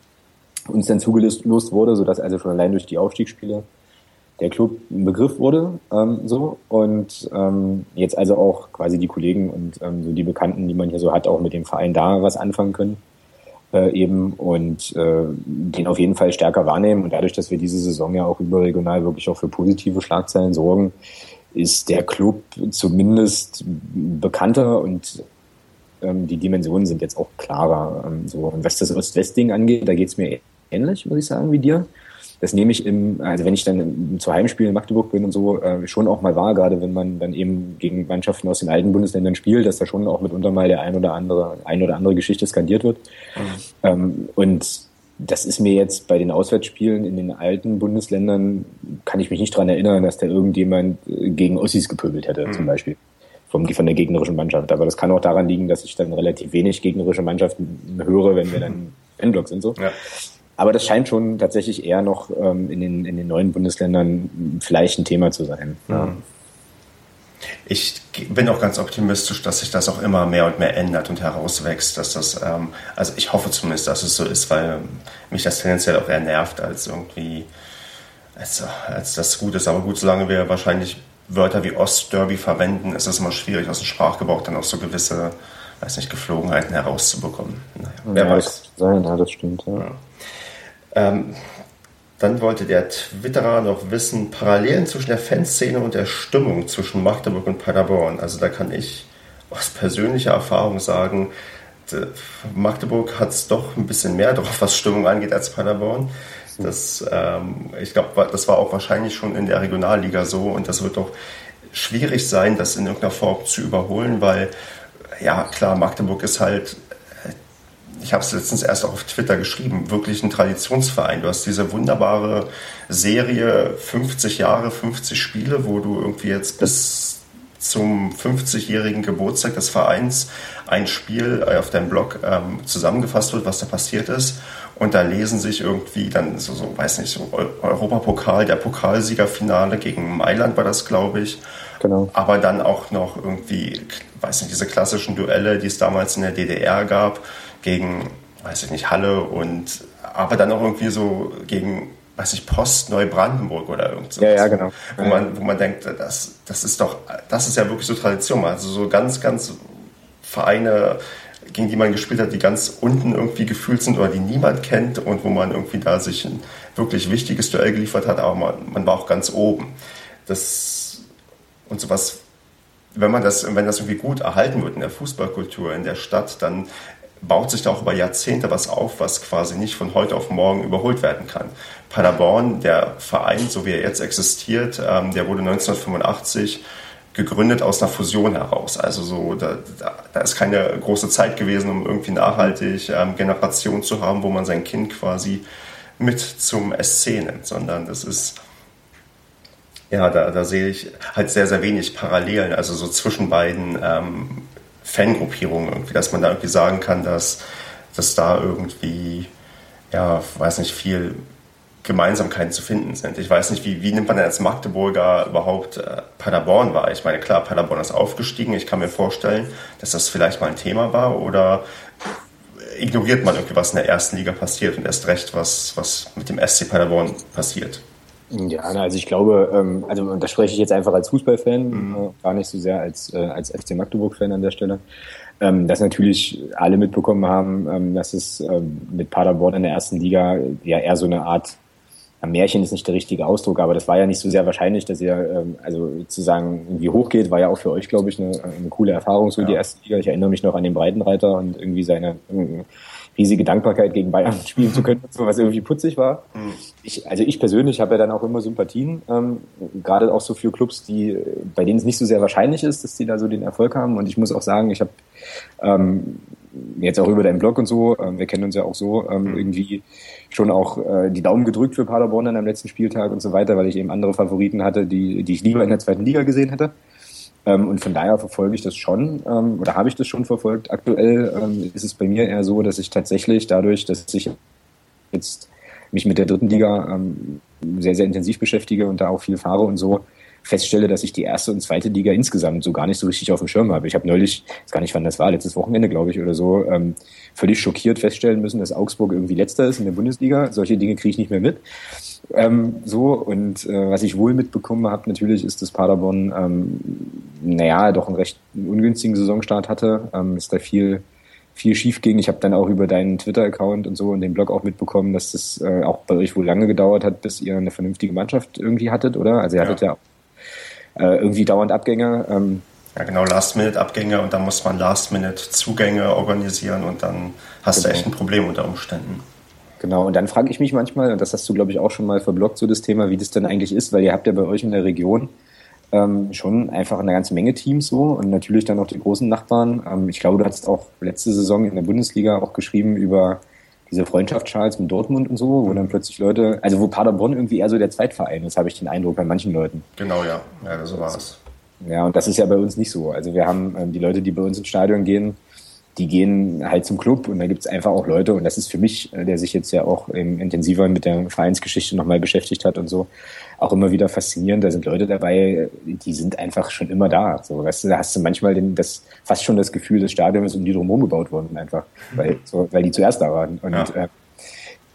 uns dann zugelost wurde, so dass also schon allein durch die Aufstiegsspiele der Club ein Begriff wurde, ähm, so. Und ähm, jetzt also auch quasi die Kollegen und ähm, so die Bekannten, die man hier so hat, auch mit dem Verein da was anfangen können äh, eben und äh, den auf jeden Fall stärker wahrnehmen. Und dadurch, dass wir diese Saison ja auch überregional wirklich auch für positive Schlagzeilen sorgen, ist der Club zumindest bekannter und ähm, die Dimensionen sind jetzt auch klarer. Ähm, so. Und was das Ost-West-Ding angeht, da geht's mir ähnlich, muss ich sagen, wie dir das nehme ich im, also wenn ich dann zu Heimspielen in Magdeburg bin und so, äh, schon auch mal wahr, gerade wenn man dann eben gegen Mannschaften aus den alten Bundesländern spielt, dass da schon auch mitunter mal der ein oder andere, ein oder andere Geschichte skandiert wird. Mhm. Ähm, und das ist mir jetzt bei den Auswärtsspielen in den alten Bundesländern, kann ich mich nicht dran erinnern, dass da irgendjemand äh, gegen Ossis gepöbelt hätte, mhm. zum Beispiel. Von der gegnerischen Mannschaft. Aber das kann auch daran liegen, dass ich dann relativ wenig gegnerische Mannschaften höre, wenn wir dann Endblock sind so. Ja. Aber das scheint schon tatsächlich eher noch ähm, in, den, in den neuen Bundesländern vielleicht ein Thema zu sein. Ja. Ich bin auch ganz optimistisch, dass sich das auch immer mehr und mehr ändert und herauswächst. Dass das, ähm, also ich hoffe zumindest, dass es so ist, weil mich das tendenziell auch eher nervt, als irgendwie, als, als das gut ist. Aber gut, solange wir wahrscheinlich Wörter wie Ostderby verwenden, ist es immer schwierig, aus dem Sprachgebrauch dann auch so gewisse, weiß nicht, Geflogenheiten herauszubekommen. Naja, wer ja, weiß. Sein, ja, das stimmt. Ja. ja. Ähm, dann wollte der Twitterer noch wissen, Parallelen zwischen der Fanszene und der Stimmung zwischen Magdeburg und Paderborn. Also da kann ich aus persönlicher Erfahrung sagen, Magdeburg hat es doch ein bisschen mehr drauf, was Stimmung angeht, als Paderborn. Das, ähm, ich glaube, das war auch wahrscheinlich schon in der Regionalliga so und das wird doch schwierig sein, das in irgendeiner Form zu überholen, weil ja klar, Magdeburg ist halt ich habe es letztens erst auch auf Twitter geschrieben, wirklich ein Traditionsverein. Du hast diese wunderbare Serie 50 Jahre, 50 Spiele, wo du irgendwie jetzt bis zum 50-jährigen Geburtstag des Vereins ein Spiel äh, auf deinem Blog ähm, zusammengefasst wird, was da passiert ist. Und da lesen sich irgendwie dann so, so weiß nicht, so Europapokal, der Pokalsiegerfinale gegen Mailand war das, glaube ich. Genau. Aber dann auch noch irgendwie, weiß nicht, diese klassischen Duelle, die es damals in der DDR gab, gegen, weiß ich nicht, Halle und, aber dann auch irgendwie so gegen weiß ich, Post Neubrandenburg oder irgend so. Ja, ja, genau. Wo man, wo man denkt, das, das ist doch, das ist ja wirklich so Tradition. Also so ganz, ganz Vereine, gegen die man gespielt hat, die ganz unten irgendwie gefühlt sind oder die niemand kennt und wo man irgendwie da sich ein wirklich wichtiges Duell geliefert hat, aber man, man war auch ganz oben. Das und sowas, wenn man das, wenn das irgendwie gut erhalten wird in der Fußballkultur in der Stadt, dann baut sich da auch über Jahrzehnte was auf, was quasi nicht von heute auf morgen überholt werden kann. Paderborn, der Verein, so wie er jetzt existiert, ähm, der wurde 1985 gegründet aus einer Fusion heraus. Also so, da, da, ist keine große Zeit gewesen, um irgendwie nachhaltig ähm, Generation zu haben, wo man sein Kind quasi mit zum SC nimmt, sondern das ist ja, da, da sehe ich halt sehr, sehr wenig Parallelen, also so zwischen beiden ähm, Fangruppierungen irgendwie, dass man da irgendwie sagen kann, dass, dass da irgendwie, ja, weiß nicht, viel Gemeinsamkeiten zu finden sind. Ich weiß nicht, wie, wie nimmt man denn als Magdeburger überhaupt äh, Paderborn wahr? Ich meine, klar, Paderborn ist aufgestiegen. Ich kann mir vorstellen, dass das vielleicht mal ein Thema war oder ignoriert man irgendwie, was in der ersten Liga passiert und erst recht, was, was mit dem SC Paderborn passiert. Ja, also ich glaube, ähm, also da spreche ich jetzt einfach als Fußballfan, mhm. Äh, gar nicht so sehr als, äh, als FC Magdeburg-Fan an der Stelle, ähm, dass natürlich alle mitbekommen haben, ähm, dass es mit Paderborn in der ersten Liga ja eher so eine Art Märchen ist nicht der richtige Ausdruck, aber das war ja nicht so sehr wahrscheinlich, dass ihr also sozusagen irgendwie hochgeht, war ja auch für euch, glaube ich, eine, eine coole Erfahrung, so ja. die erste Liga. Ich erinnere mich noch an den Breitenreiter und irgendwie seine riesige Dankbarkeit gegen Bayern spielen zu können, was irgendwie putzig war. Mhm. Ich, also ich persönlich habe ja dann auch immer Sympathien, ähm, gerade auch so für Clubs, die bei denen es nicht so sehr wahrscheinlich ist, dass die da so den Erfolg haben. Und ich muss auch sagen, ich habe ähm, jetzt auch über deinen Blog und so, ähm, wir kennen uns ja auch so, ähm, mhm. irgendwie schon auch äh, die Daumen gedrückt für Paderborn dann am letzten Spieltag und so weiter, weil ich eben andere Favoriten hatte, die, die ich lieber in der zweiten Liga gesehen hätte. Ähm, und von daher verfolge ich das schon ähm, oder habe ich das schon verfolgt. Aktuell ähm, ist es bei mir eher so, dass ich tatsächlich dadurch, dass ich jetzt mich mit der dritten Liga sehr, sehr intensiv beschäftige und da auch viel fahre und so, feststelle, dass ich die erste und zweite Liga insgesamt so gar nicht so richtig auf dem Schirm habe. Ich habe neulich, ich weiß gar nicht wann das war, letztes Wochenende, glaube ich, oder so, völlig schockiert feststellen müssen, dass Augsburg irgendwie letzter ist in der Bundesliga. Solche Dinge kriege ich nicht mehr mit. Ähm, so, und äh, was ich wohl mitbekommen habe, natürlich ist, dass Paderborn, ähm, naja, doch einen recht ungünstigen Saisonstart hatte. Ähm, ist da viel, viel schief ging. Ich habe dann auch über deinen Twitter-Account und so und den Blog auch mitbekommen, dass das äh, auch bei euch wohl lange gedauert hat, bis ihr eine vernünftige Mannschaft irgendwie hattet, oder? Also ihr hattet ja, ja äh, irgendwie dauernd Abgänger. Ähm, ja, genau, Last-Minute-Abgänge und dann muss man Last-Minute-Zugänge organisieren und dann hast genau. du echt ein Problem unter Umständen. Genau, und dann frage ich mich manchmal, und das hast du, glaube ich, auch schon mal verblockt, so das Thema, wie das denn eigentlich ist, weil ihr habt ja bei euch in der Region ähm, schon einfach eine ganze Menge Teams so und natürlich dann auch die großen Nachbarn. Ähm, ich glaube, du hattest auch letzte Saison in der Bundesliga auch geschrieben über diese Freundschaft Charles mit Dortmund und so, wo dann plötzlich Leute, also wo Paderborn irgendwie eher so der Zweitverein ist, habe ich den Eindruck bei manchen Leuten. Genau, ja, ja, so war es. Ja, und das ist ja bei uns nicht so. Also wir haben ähm, die Leute, die bei uns ins Stadion gehen, die gehen halt zum Club und da gibt's einfach auch Leute, und das ist für mich, äh, der sich jetzt ja auch intensiver mit der Vereinsgeschichte nochmal beschäftigt hat und so, auch immer wieder faszinierend. Da sind Leute dabei, die sind einfach schon immer da. So, weißt du, da hast du manchmal den, das, fast schon das Gefühl, das Stadion ist um die drumherum gebaut worden, einfach, weil, so, weil die zuerst da waren. Und ja. äh,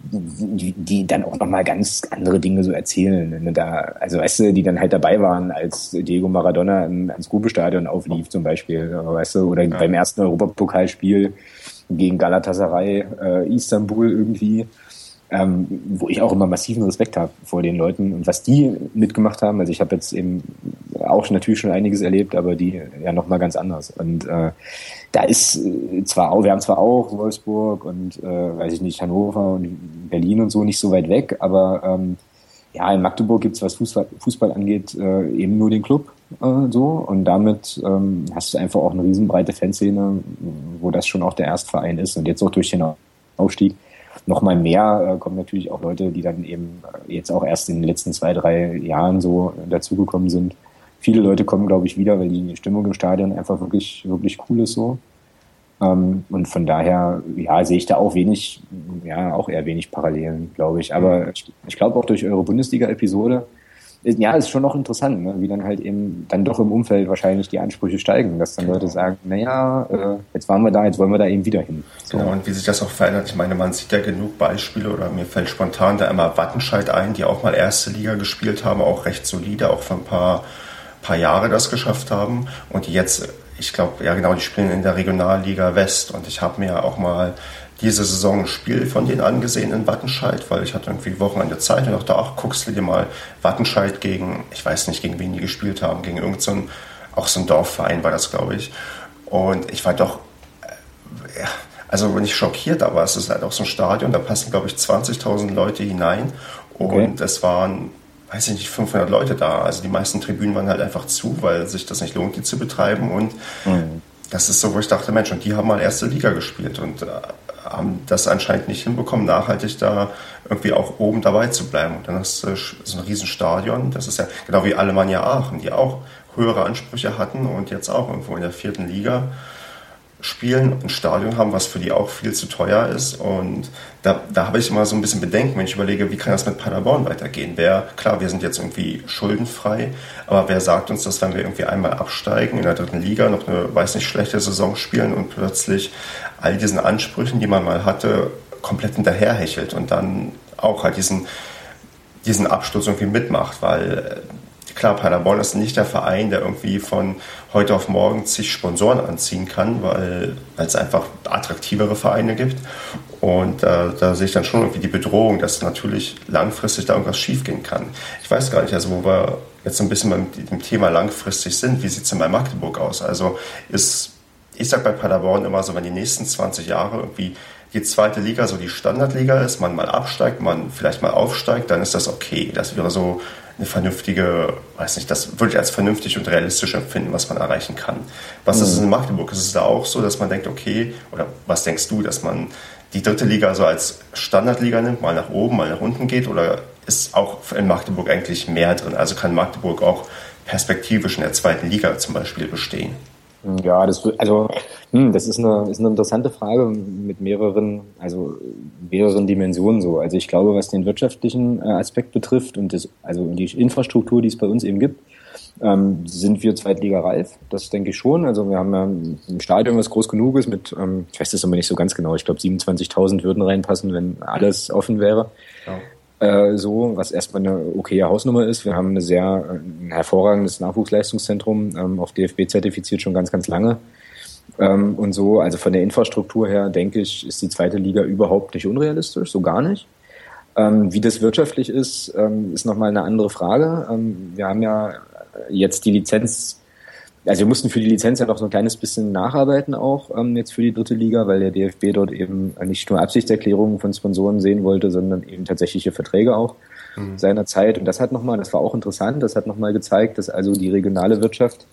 die, die dann auch nochmal ganz andere Dinge so erzählen. Ne? Da, also weißt du, die dann halt dabei waren, als Diego Maradona ins Grubestadion auflief zum Beispiel, weißt du, oder ja. beim ersten Europapokalspiel gegen Galatasaray äh, Istanbul irgendwie ähm, wo ich auch immer massiven Respekt habe vor den Leuten und was die mitgemacht haben. Also ich habe jetzt eben auch natürlich schon einiges erlebt, aber die ja noch mal ganz anders. Und äh, da ist äh, zwar auch, wir haben zwar auch Wolfsburg und äh, weiß ich nicht Hannover und Berlin und so nicht so weit weg, aber ähm, ja in Magdeburg gibt's was Fußball, Fußball angeht äh, eben nur den Club äh, so und damit ähm, hast du einfach auch eine riesenbreite Fanszene, wo das schon auch der Erstverein ist und jetzt auch durch den Aufstieg nochmal mehr äh, kommen natürlich auch Leute, die dann eben äh, jetzt auch erst in den letzten zwei, drei Jahren so dazugekommen sind. Viele Leute kommen, glaube ich, wieder, weil die Stimmung im Stadion einfach wirklich, wirklich cool ist so. Ähm, und von daher, ja, sehe ich da auch wenig, ja, auch eher wenig Parallelen, glaube ich. Aber ich, ich glaube auch durch eure Bundesliga-Episode, ja, ist schon noch interessant, ne? wie dann halt eben dann doch im Umfeld wahrscheinlich die Ansprüche steigen, dass dann. Leute sagen, naja, äh, jetzt waren wir da, jetzt wollen wir da eben wieder hin. So. Genau, und wie sich das auch verändert, ich meine, man sieht ja genug Beispiele oder mir fällt spontan da immer Wattenscheid ein, die auch mal erste Liga gespielt haben, auch recht solide, auch für ein paar, paar Jahre das geschafft haben und die jetzt, ich glaube, ja genau, die spielen in der Regionalliga West und ich habe mir auch mal diese Saison ein Spiel von denen angesehen in Wattenscheid, weil ich hatte irgendwie Wochenende Zeit und dachte, ach, guckst du dir mal Wattenscheid gegen, ich weiß nicht, gegen wen die gespielt haben, gegen irgendeinen, so auch so ein Dorfverein war das, glaube ich. Und ich war doch, äh, also nicht schockiert, aber es ist halt auch so ein Stadion, da passen, glaube ich, 20.000 Leute hinein. Und okay. es waren, weiß ich nicht, 500 Leute da. Also die meisten Tribünen waren halt einfach zu, weil sich das nicht lohnt, die zu betreiben. Und mhm. das ist so, wo ich dachte, Mensch, und die haben mal erste Liga gespielt. Und äh, haben das anscheinend nicht hinbekommen, nachhaltig da irgendwie auch oben dabei zu bleiben. Und dann hast du so ein Riesenstadion, das ist ja genau wie Alemannia Aachen, die auch höhere Ansprüche hatten und jetzt auch irgendwo in der vierten Liga spielen, ein Stadion haben, was für die auch viel zu teuer ist. Und da, da habe ich immer so ein bisschen Bedenken, wenn ich überlege, wie kann das mit Paderborn weitergehen? Wer, klar, wir sind jetzt irgendwie schuldenfrei, aber wer sagt uns, dass wenn wir irgendwie einmal absteigen, in der dritten Liga noch eine, weiß nicht, schlechte Saison spielen und plötzlich all diesen Ansprüchen, die man mal hatte, komplett hinterherhechelt und dann auch halt diesen, diesen Absturz irgendwie mitmacht, weil Klar, Paderborn ist nicht der Verein, der irgendwie von heute auf morgen zig Sponsoren anziehen kann, weil, es einfach attraktivere Vereine gibt. Und äh, da sehe ich dann schon irgendwie die Bedrohung, dass natürlich langfristig da irgendwas schiefgehen kann. Ich weiß gar nicht, also wo wir jetzt so ein bisschen beim dem Thema langfristig sind, wie sieht es denn bei Magdeburg aus? Also ist, ich sage bei Paderborn immer so, wenn die nächsten 20 Jahre irgendwie die zweite Liga so die Standardliga ist, man mal absteigt, man vielleicht mal aufsteigt, dann ist das okay. Das wäre so eine vernünftige, weiß nicht, das würde ich als vernünftig und realistisch empfinden, was man erreichen kann. Was mhm. ist es in Magdeburg? Ist es da auch so, dass man denkt, okay, oder was denkst du, dass man die dritte Liga so als Standardliga nimmt, mal nach oben, mal nach unten geht, oder ist auch in Magdeburg eigentlich mehr drin? Also kann Magdeburg auch perspektivisch in der zweiten Liga zum Beispiel bestehen? Ja, das, also, hm, das ist eine, ist eine interessante Frage mit mehreren, also mehreren Dimensionen so. Also ich glaube, was den wirtschaftlichen äh, Aspekt betrifft und das, also die Infrastruktur, die es bei uns eben gibt, ähm, sind wir Zweitliga-reif. Das denke ich schon. Also wir haben ja ein Stadion, was groß genug ist mit, ähm, ich weiß das aber nicht so ganz genau, ich glaube 27.000 würden reinpassen, wenn alles offen wäre. Ja. Äh, so, was erstmal eine okaye Hausnummer ist. Wir haben eine sehr, ein hervorragendes Nachwuchsleistungszentrum, ähm, auf DFB zertifiziert schon ganz, ganz lange. Ähm, und so, also von der Infrastruktur her, denke ich, ist die zweite Liga überhaupt nicht unrealistisch, so gar nicht. Ähm, wie das wirtschaftlich ist, ähm, ist nochmal eine andere Frage. Ähm, wir haben ja jetzt die Lizenz also wir mussten für die Lizenz ja noch so ein kleines bisschen nacharbeiten auch ähm, jetzt für die dritte Liga, weil der DFB dort eben nicht nur Absichtserklärungen von Sponsoren sehen wollte, sondern eben tatsächliche Verträge auch mhm. seiner Zeit. Und das hat nochmal, das war auch interessant, das hat nochmal gezeigt, dass also die regionale Wirtschaft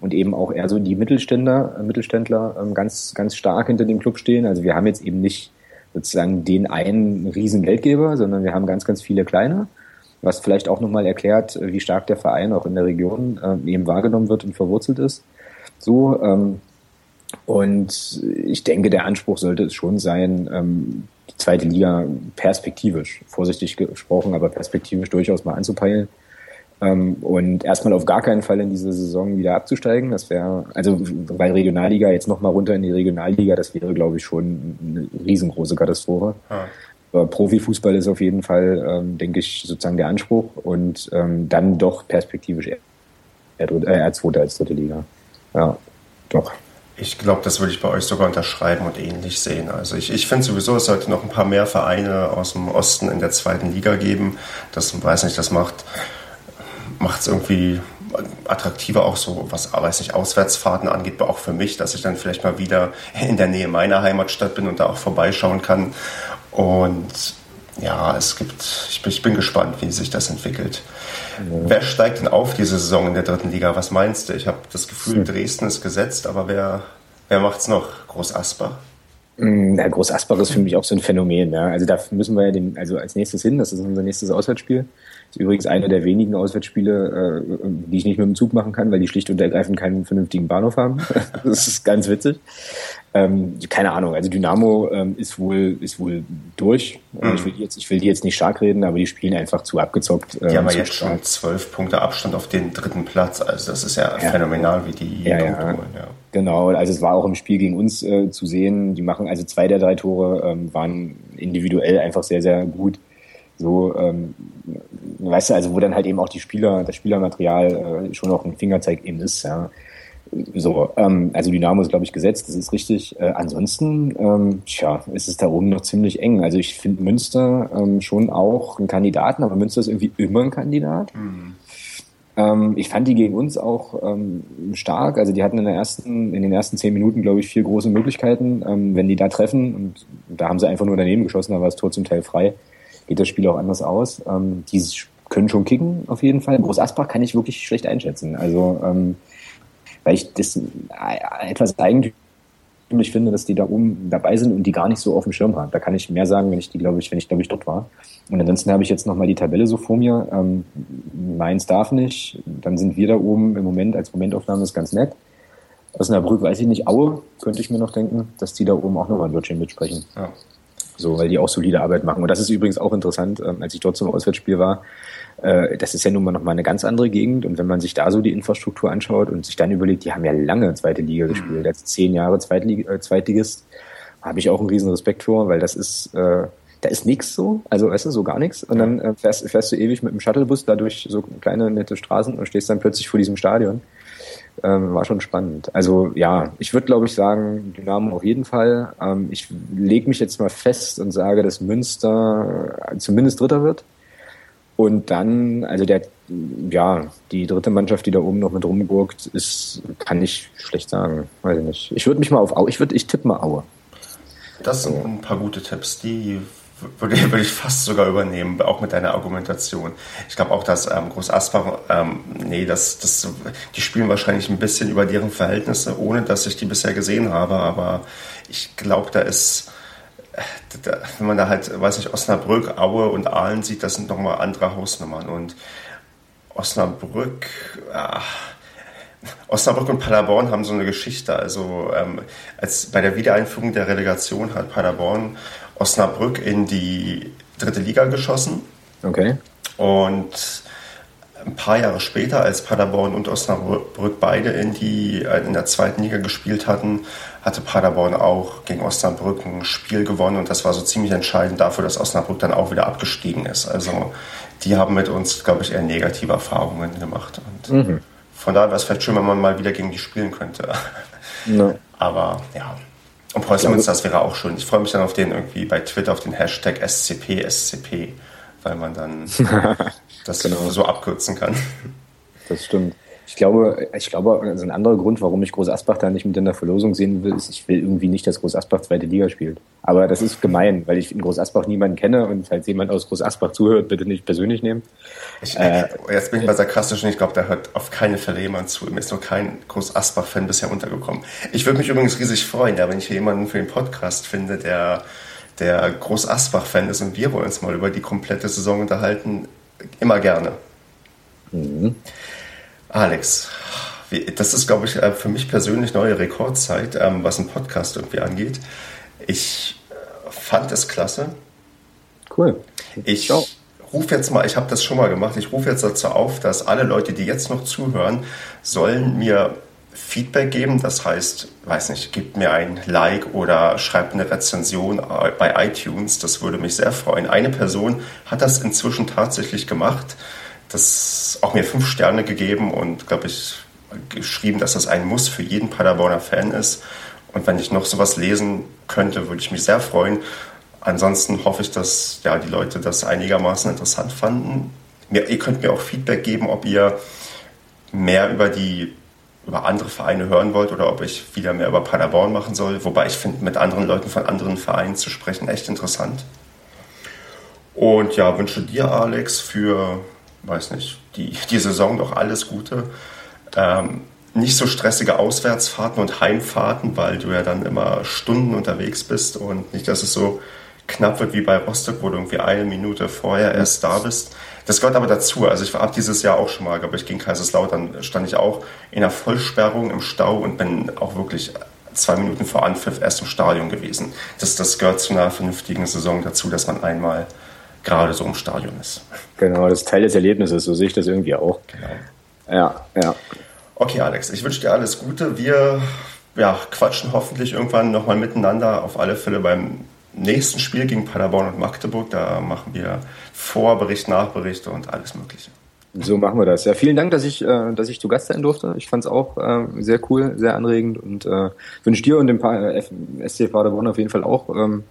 und eben auch eher so die Mittelständler, äh, Mittelständler ähm, ganz, ganz stark hinter dem Club stehen. Also wir haben jetzt eben nicht sozusagen den einen riesen Geldgeber, sondern wir haben ganz, ganz viele kleine was vielleicht auch nochmal erklärt, wie stark der Verein auch in der Region äh, eben wahrgenommen wird und verwurzelt ist. So, ähm, und ich denke, der Anspruch sollte es schon sein, ähm, die zweite Liga perspektivisch, vorsichtig gesprochen, aber perspektivisch durchaus mal anzupeilen. Ähm, und erstmal auf gar keinen Fall in diese Saison wieder abzusteigen. Das wäre, also bei Regionalliga jetzt nochmal runter in die Regionalliga, das wäre, glaube ich, schon eine riesengroße Katastrophe. Ja. Profifußball ist auf jeden Fall, ähm, denke ich, sozusagen der Anspruch und ähm, dann doch perspektivisch eher, eher, äh, zweite als dritte Liga. Ja, doch. Ich glaube, das würde ich bei euch sogar unterschreiben und ähnlich sehen. Also ich, ich finde sowieso, es sollte noch ein paar mehr Vereine aus dem Osten in der zweiten Liga geben. Das weiß nicht, das macht es irgendwie attraktiver auch so, was weiß nicht, Auswärtsfahrten angeht, auch für mich, dass ich dann vielleicht mal wieder in der Nähe meiner Heimatstadt bin und da auch vorbeischauen kann. Und ja, es gibt, ich bin, ich bin gespannt, wie sich das entwickelt. Mhm. Wer steigt denn auf diese Saison in der dritten Liga? Was meinst du? Ich habe das Gefühl, hm. Dresden ist gesetzt, aber wer, wer es noch? Groß Asbach? Hm, na, Groß Asbach ist für mich auch so ein Phänomen. Ja. Also da müssen wir ja den, also als nächstes hin, das ist unser nächstes Auswärtsspiel ist übrigens einer der wenigen Auswärtsspiele, äh, die ich nicht mit dem Zug machen kann, weil die schlicht und ergreifend keinen vernünftigen Bahnhof haben. das ist ganz witzig. Ähm, keine Ahnung, also Dynamo ähm, ist wohl ist wohl durch. Mhm. Ich, will jetzt, ich will die jetzt nicht stark reden, aber die spielen einfach zu abgezockt. Äh, die haben ja jetzt stark. schon zwölf Punkte Abstand auf den dritten Platz. Also das ist ja, ja. phänomenal, wie die ja, ja. Holen, ja. Genau, also es war auch im Spiel gegen uns äh, zu sehen. Die machen also zwei der drei Tore ähm, waren individuell einfach sehr sehr gut. So, ähm, weißt du, also wo dann halt eben auch die Spieler, das Spielermaterial äh, schon auch ein Fingerzeig eben ist, ja. So, ähm, also Dynamo ist, glaube ich, gesetzt, das ist richtig. Äh, ansonsten, ähm, tja, ist es da oben noch ziemlich eng. Also ich finde Münster ähm, schon auch ein Kandidaten, aber Münster ist irgendwie immer ein Kandidat. Mhm. Ähm, ich fand die gegen uns auch ähm, stark. Also die hatten in, der ersten, in den ersten zehn Minuten, glaube ich, vier große Möglichkeiten. Ähm, wenn die da treffen, und da haben sie einfach nur daneben geschossen, da war das Tor zum Teil frei, geht das Spiel auch anders aus. Ähm, die können schon kicken, auf jeden Fall. Groß Asbach kann ich wirklich schlecht einschätzen. Also ähm, weil ich das äh, etwas eigentümlich finde, dass die da oben dabei sind und die gar nicht so auf dem Schirm haben. Da kann ich mehr sagen, wenn ich die, glaube ich, wenn ich, glaube ich, dort war. Und ansonsten habe ich jetzt nochmal die Tabelle so vor mir. Ähm, Mainz darf nicht. Dann sind wir da oben im Moment als Momentaufnahme ist ganz nett. Osnabrück weiß ich nicht. Aue könnte ich mir noch denken, dass die da oben auch nochmal ein Wörtchen mitsprechen. Ja. So, weil die auch solide Arbeit machen. Und das ist übrigens auch interessant, ähm, als ich dort zum Auswärtsspiel war. Äh, das ist ja nun mal nochmal eine ganz andere Gegend. Und wenn man sich da so die Infrastruktur anschaut und sich dann überlegt, die haben ja lange zweite Liga mhm. gespielt, jetzt zehn Jahre Zweitlig äh, Zweitligist, habe ich auch einen riesen Respekt vor, weil das ist, äh, da ist nichts so, also weißt du, so gar nichts. Und dann äh, fährst, fährst du ewig mit dem Shuttlebus da durch so kleine nette Straßen und stehst dann plötzlich vor diesem Stadion. Ähm, war schon spannend. Also ja, ich würde glaube ich sagen, Dynamo auf jeden Fall. Ähm, ich lege mich jetzt mal fest und sage, dass Münster äh, zumindest Dritter wird. Und dann, also der, ja, die dritte Mannschaft, die da oben noch mit rumgurkt, ist, kann ich schlecht sagen. Weiß ich nicht. Ich würde mich mal auf Aue, ich würde, ich tippe mal Aue. Das sind ein paar gute Tipps, die würde, würde ich fast sogar übernehmen, auch mit deiner Argumentation. Ich glaube auch, dass ähm, Groß Asbach, ähm, nee, das, das, die spielen wahrscheinlich ein bisschen über deren Verhältnisse, ohne dass ich die bisher gesehen habe, aber ich glaube, da ist wenn man da halt, weiß nicht, Osnabrück, Aue und Aalen sieht, das sind nochmal andere Hausnummern. Und Osnabrück, ach, Osnabrück und Paderborn haben so eine Geschichte. Also ähm, als bei der Wiedereinführung der Relegation hat Paderborn Osnabrück in die dritte Liga geschossen. Okay. Und ein paar Jahre später, als Paderborn und Osnabrück beide in, die, äh, in der zweiten Liga gespielt hatten, hatte Paderborn auch gegen Osnabrück ein Spiel gewonnen und das war so ziemlich entscheidend dafür, dass Osnabrück dann auch wieder abgestiegen ist. Also die haben mit uns, glaube ich, eher negative Erfahrungen gemacht. Und mhm. Von daher wäre es vielleicht schön, wenn man mal wieder gegen die spielen könnte. No. Aber ja. Und Preußen Münster, das wäre auch schön. Ich freue mich dann auf den irgendwie bei Twitter auf den Hashtag SCP, SCP, weil man dann das genau. so abkürzen kann. Das stimmt. Ich glaube, ich glaube, also ein anderer Grund, warum ich Groß Asbach da nicht mit in der Verlosung sehen will, ist, ich will irgendwie nicht, dass Groß Asbach zweite Liga spielt. Aber das ist gemein, weil ich in Groß Asbach niemanden kenne und falls jemand aus Groß Asbach zuhört, bitte nicht persönlich nehmen. Ich, äh, jetzt bin ich mal sarkastisch und ich glaube, da hört auf keine Fälle jemand zu. Mir ist nur kein Groß Asbach-Fan bisher untergekommen. Ich würde mich übrigens riesig freuen, ja, wenn ich hier jemanden für den Podcast finde, der der Groß Asbach-Fan ist und wir wollen uns mal über die komplette Saison unterhalten, immer gerne. Mhm. Alex, das ist, glaube ich, äh, für mich persönlich neue Rekordzeit, ähm, was einen Podcast irgendwie angeht. Ich äh, fand es klasse. Cool. Ich rufe jetzt mal, ich habe das schon mal gemacht, ich rufe jetzt dazu auf, dass alle Leute, die jetzt noch zuhören, sollen mir Feedback geben. Das heißt, weiß nicht, gebt mir ein Like oder schreibt eine Rezension äh, bei iTunes. Das würde mich sehr freuen. Eine Person hat das inzwischen tatsächlich gemacht das auch mir fünf Sterne gegeben und, glaube ich, geschrieben, dass das ein Muss für jeden Paderborner Fan ist. Und wenn ich noch sowas lesen könnte, würde ich mich sehr freuen. Ansonsten hoffe ich, dass ja, die Leute das einigermaßen interessant fanden. Mir, ihr könnt mir auch Feedback geben, ob ihr mehr über die über andere Vereine hören wollt oder ob ich wieder mehr über Paderborn machen soll. Wobei ich finde, mit anderen Leuten von anderen Vereinen zu sprechen echt interessant. Und ja, wünsche dir, Alex, für weiß nicht, die, die Saison doch alles Gute. Ähm, nicht so stressige Auswärtsfahrten und Heimfahrten, weil du ja dann immer Stunden unterwegs bist und nicht, dass es so knapp wird wie bei Rostock, wo du irgendwie eine Minute vorher erst da bist. Das gehört aber dazu. Also ich war ab dieses Jahr auch schon mal, glaube ich, gegen Kaiserslautern stand ich auch in der Vollsperrung im Stau und bin auch wirklich zwei Minuten vor Anpfiff erst im Stadion gewesen. Das, das gehört zu einer vernünftigen Saison dazu, dass man einmal gerade so im Stadion ist. Genau, das ist Teil des Erlebnisses, so sehe ich das irgendwie auch. Genau. Ja, ja. Okay, Alex, ich wünsche dir alles Gute. Wir ja, quatschen hoffentlich irgendwann nochmal miteinander. Auf alle Fälle beim nächsten Spiel gegen Paderborn und Magdeburg. Da machen wir Vorbericht, Nachberichte und alles Mögliche. So machen wir das. Ja, vielen Dank, dass ich, äh, dass ich zu Gast sein durfte. Ich fand es auch äh, sehr cool, sehr anregend und äh, wünsche dir und dem pa äh, SC Paderborn auf jeden Fall auch, ähm,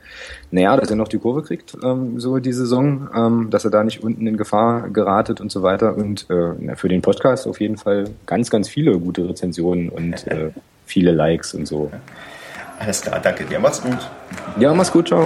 naja, dass er noch die Kurve kriegt, ähm, so die Saison, ähm, dass er da nicht unten in Gefahr geratet und so weiter. Und äh, für den Podcast auf jeden Fall ganz, ganz viele gute Rezensionen und äh, viele Likes und so. Alles klar, danke dir. Mach's gut. Ja, mach's gut, ciao.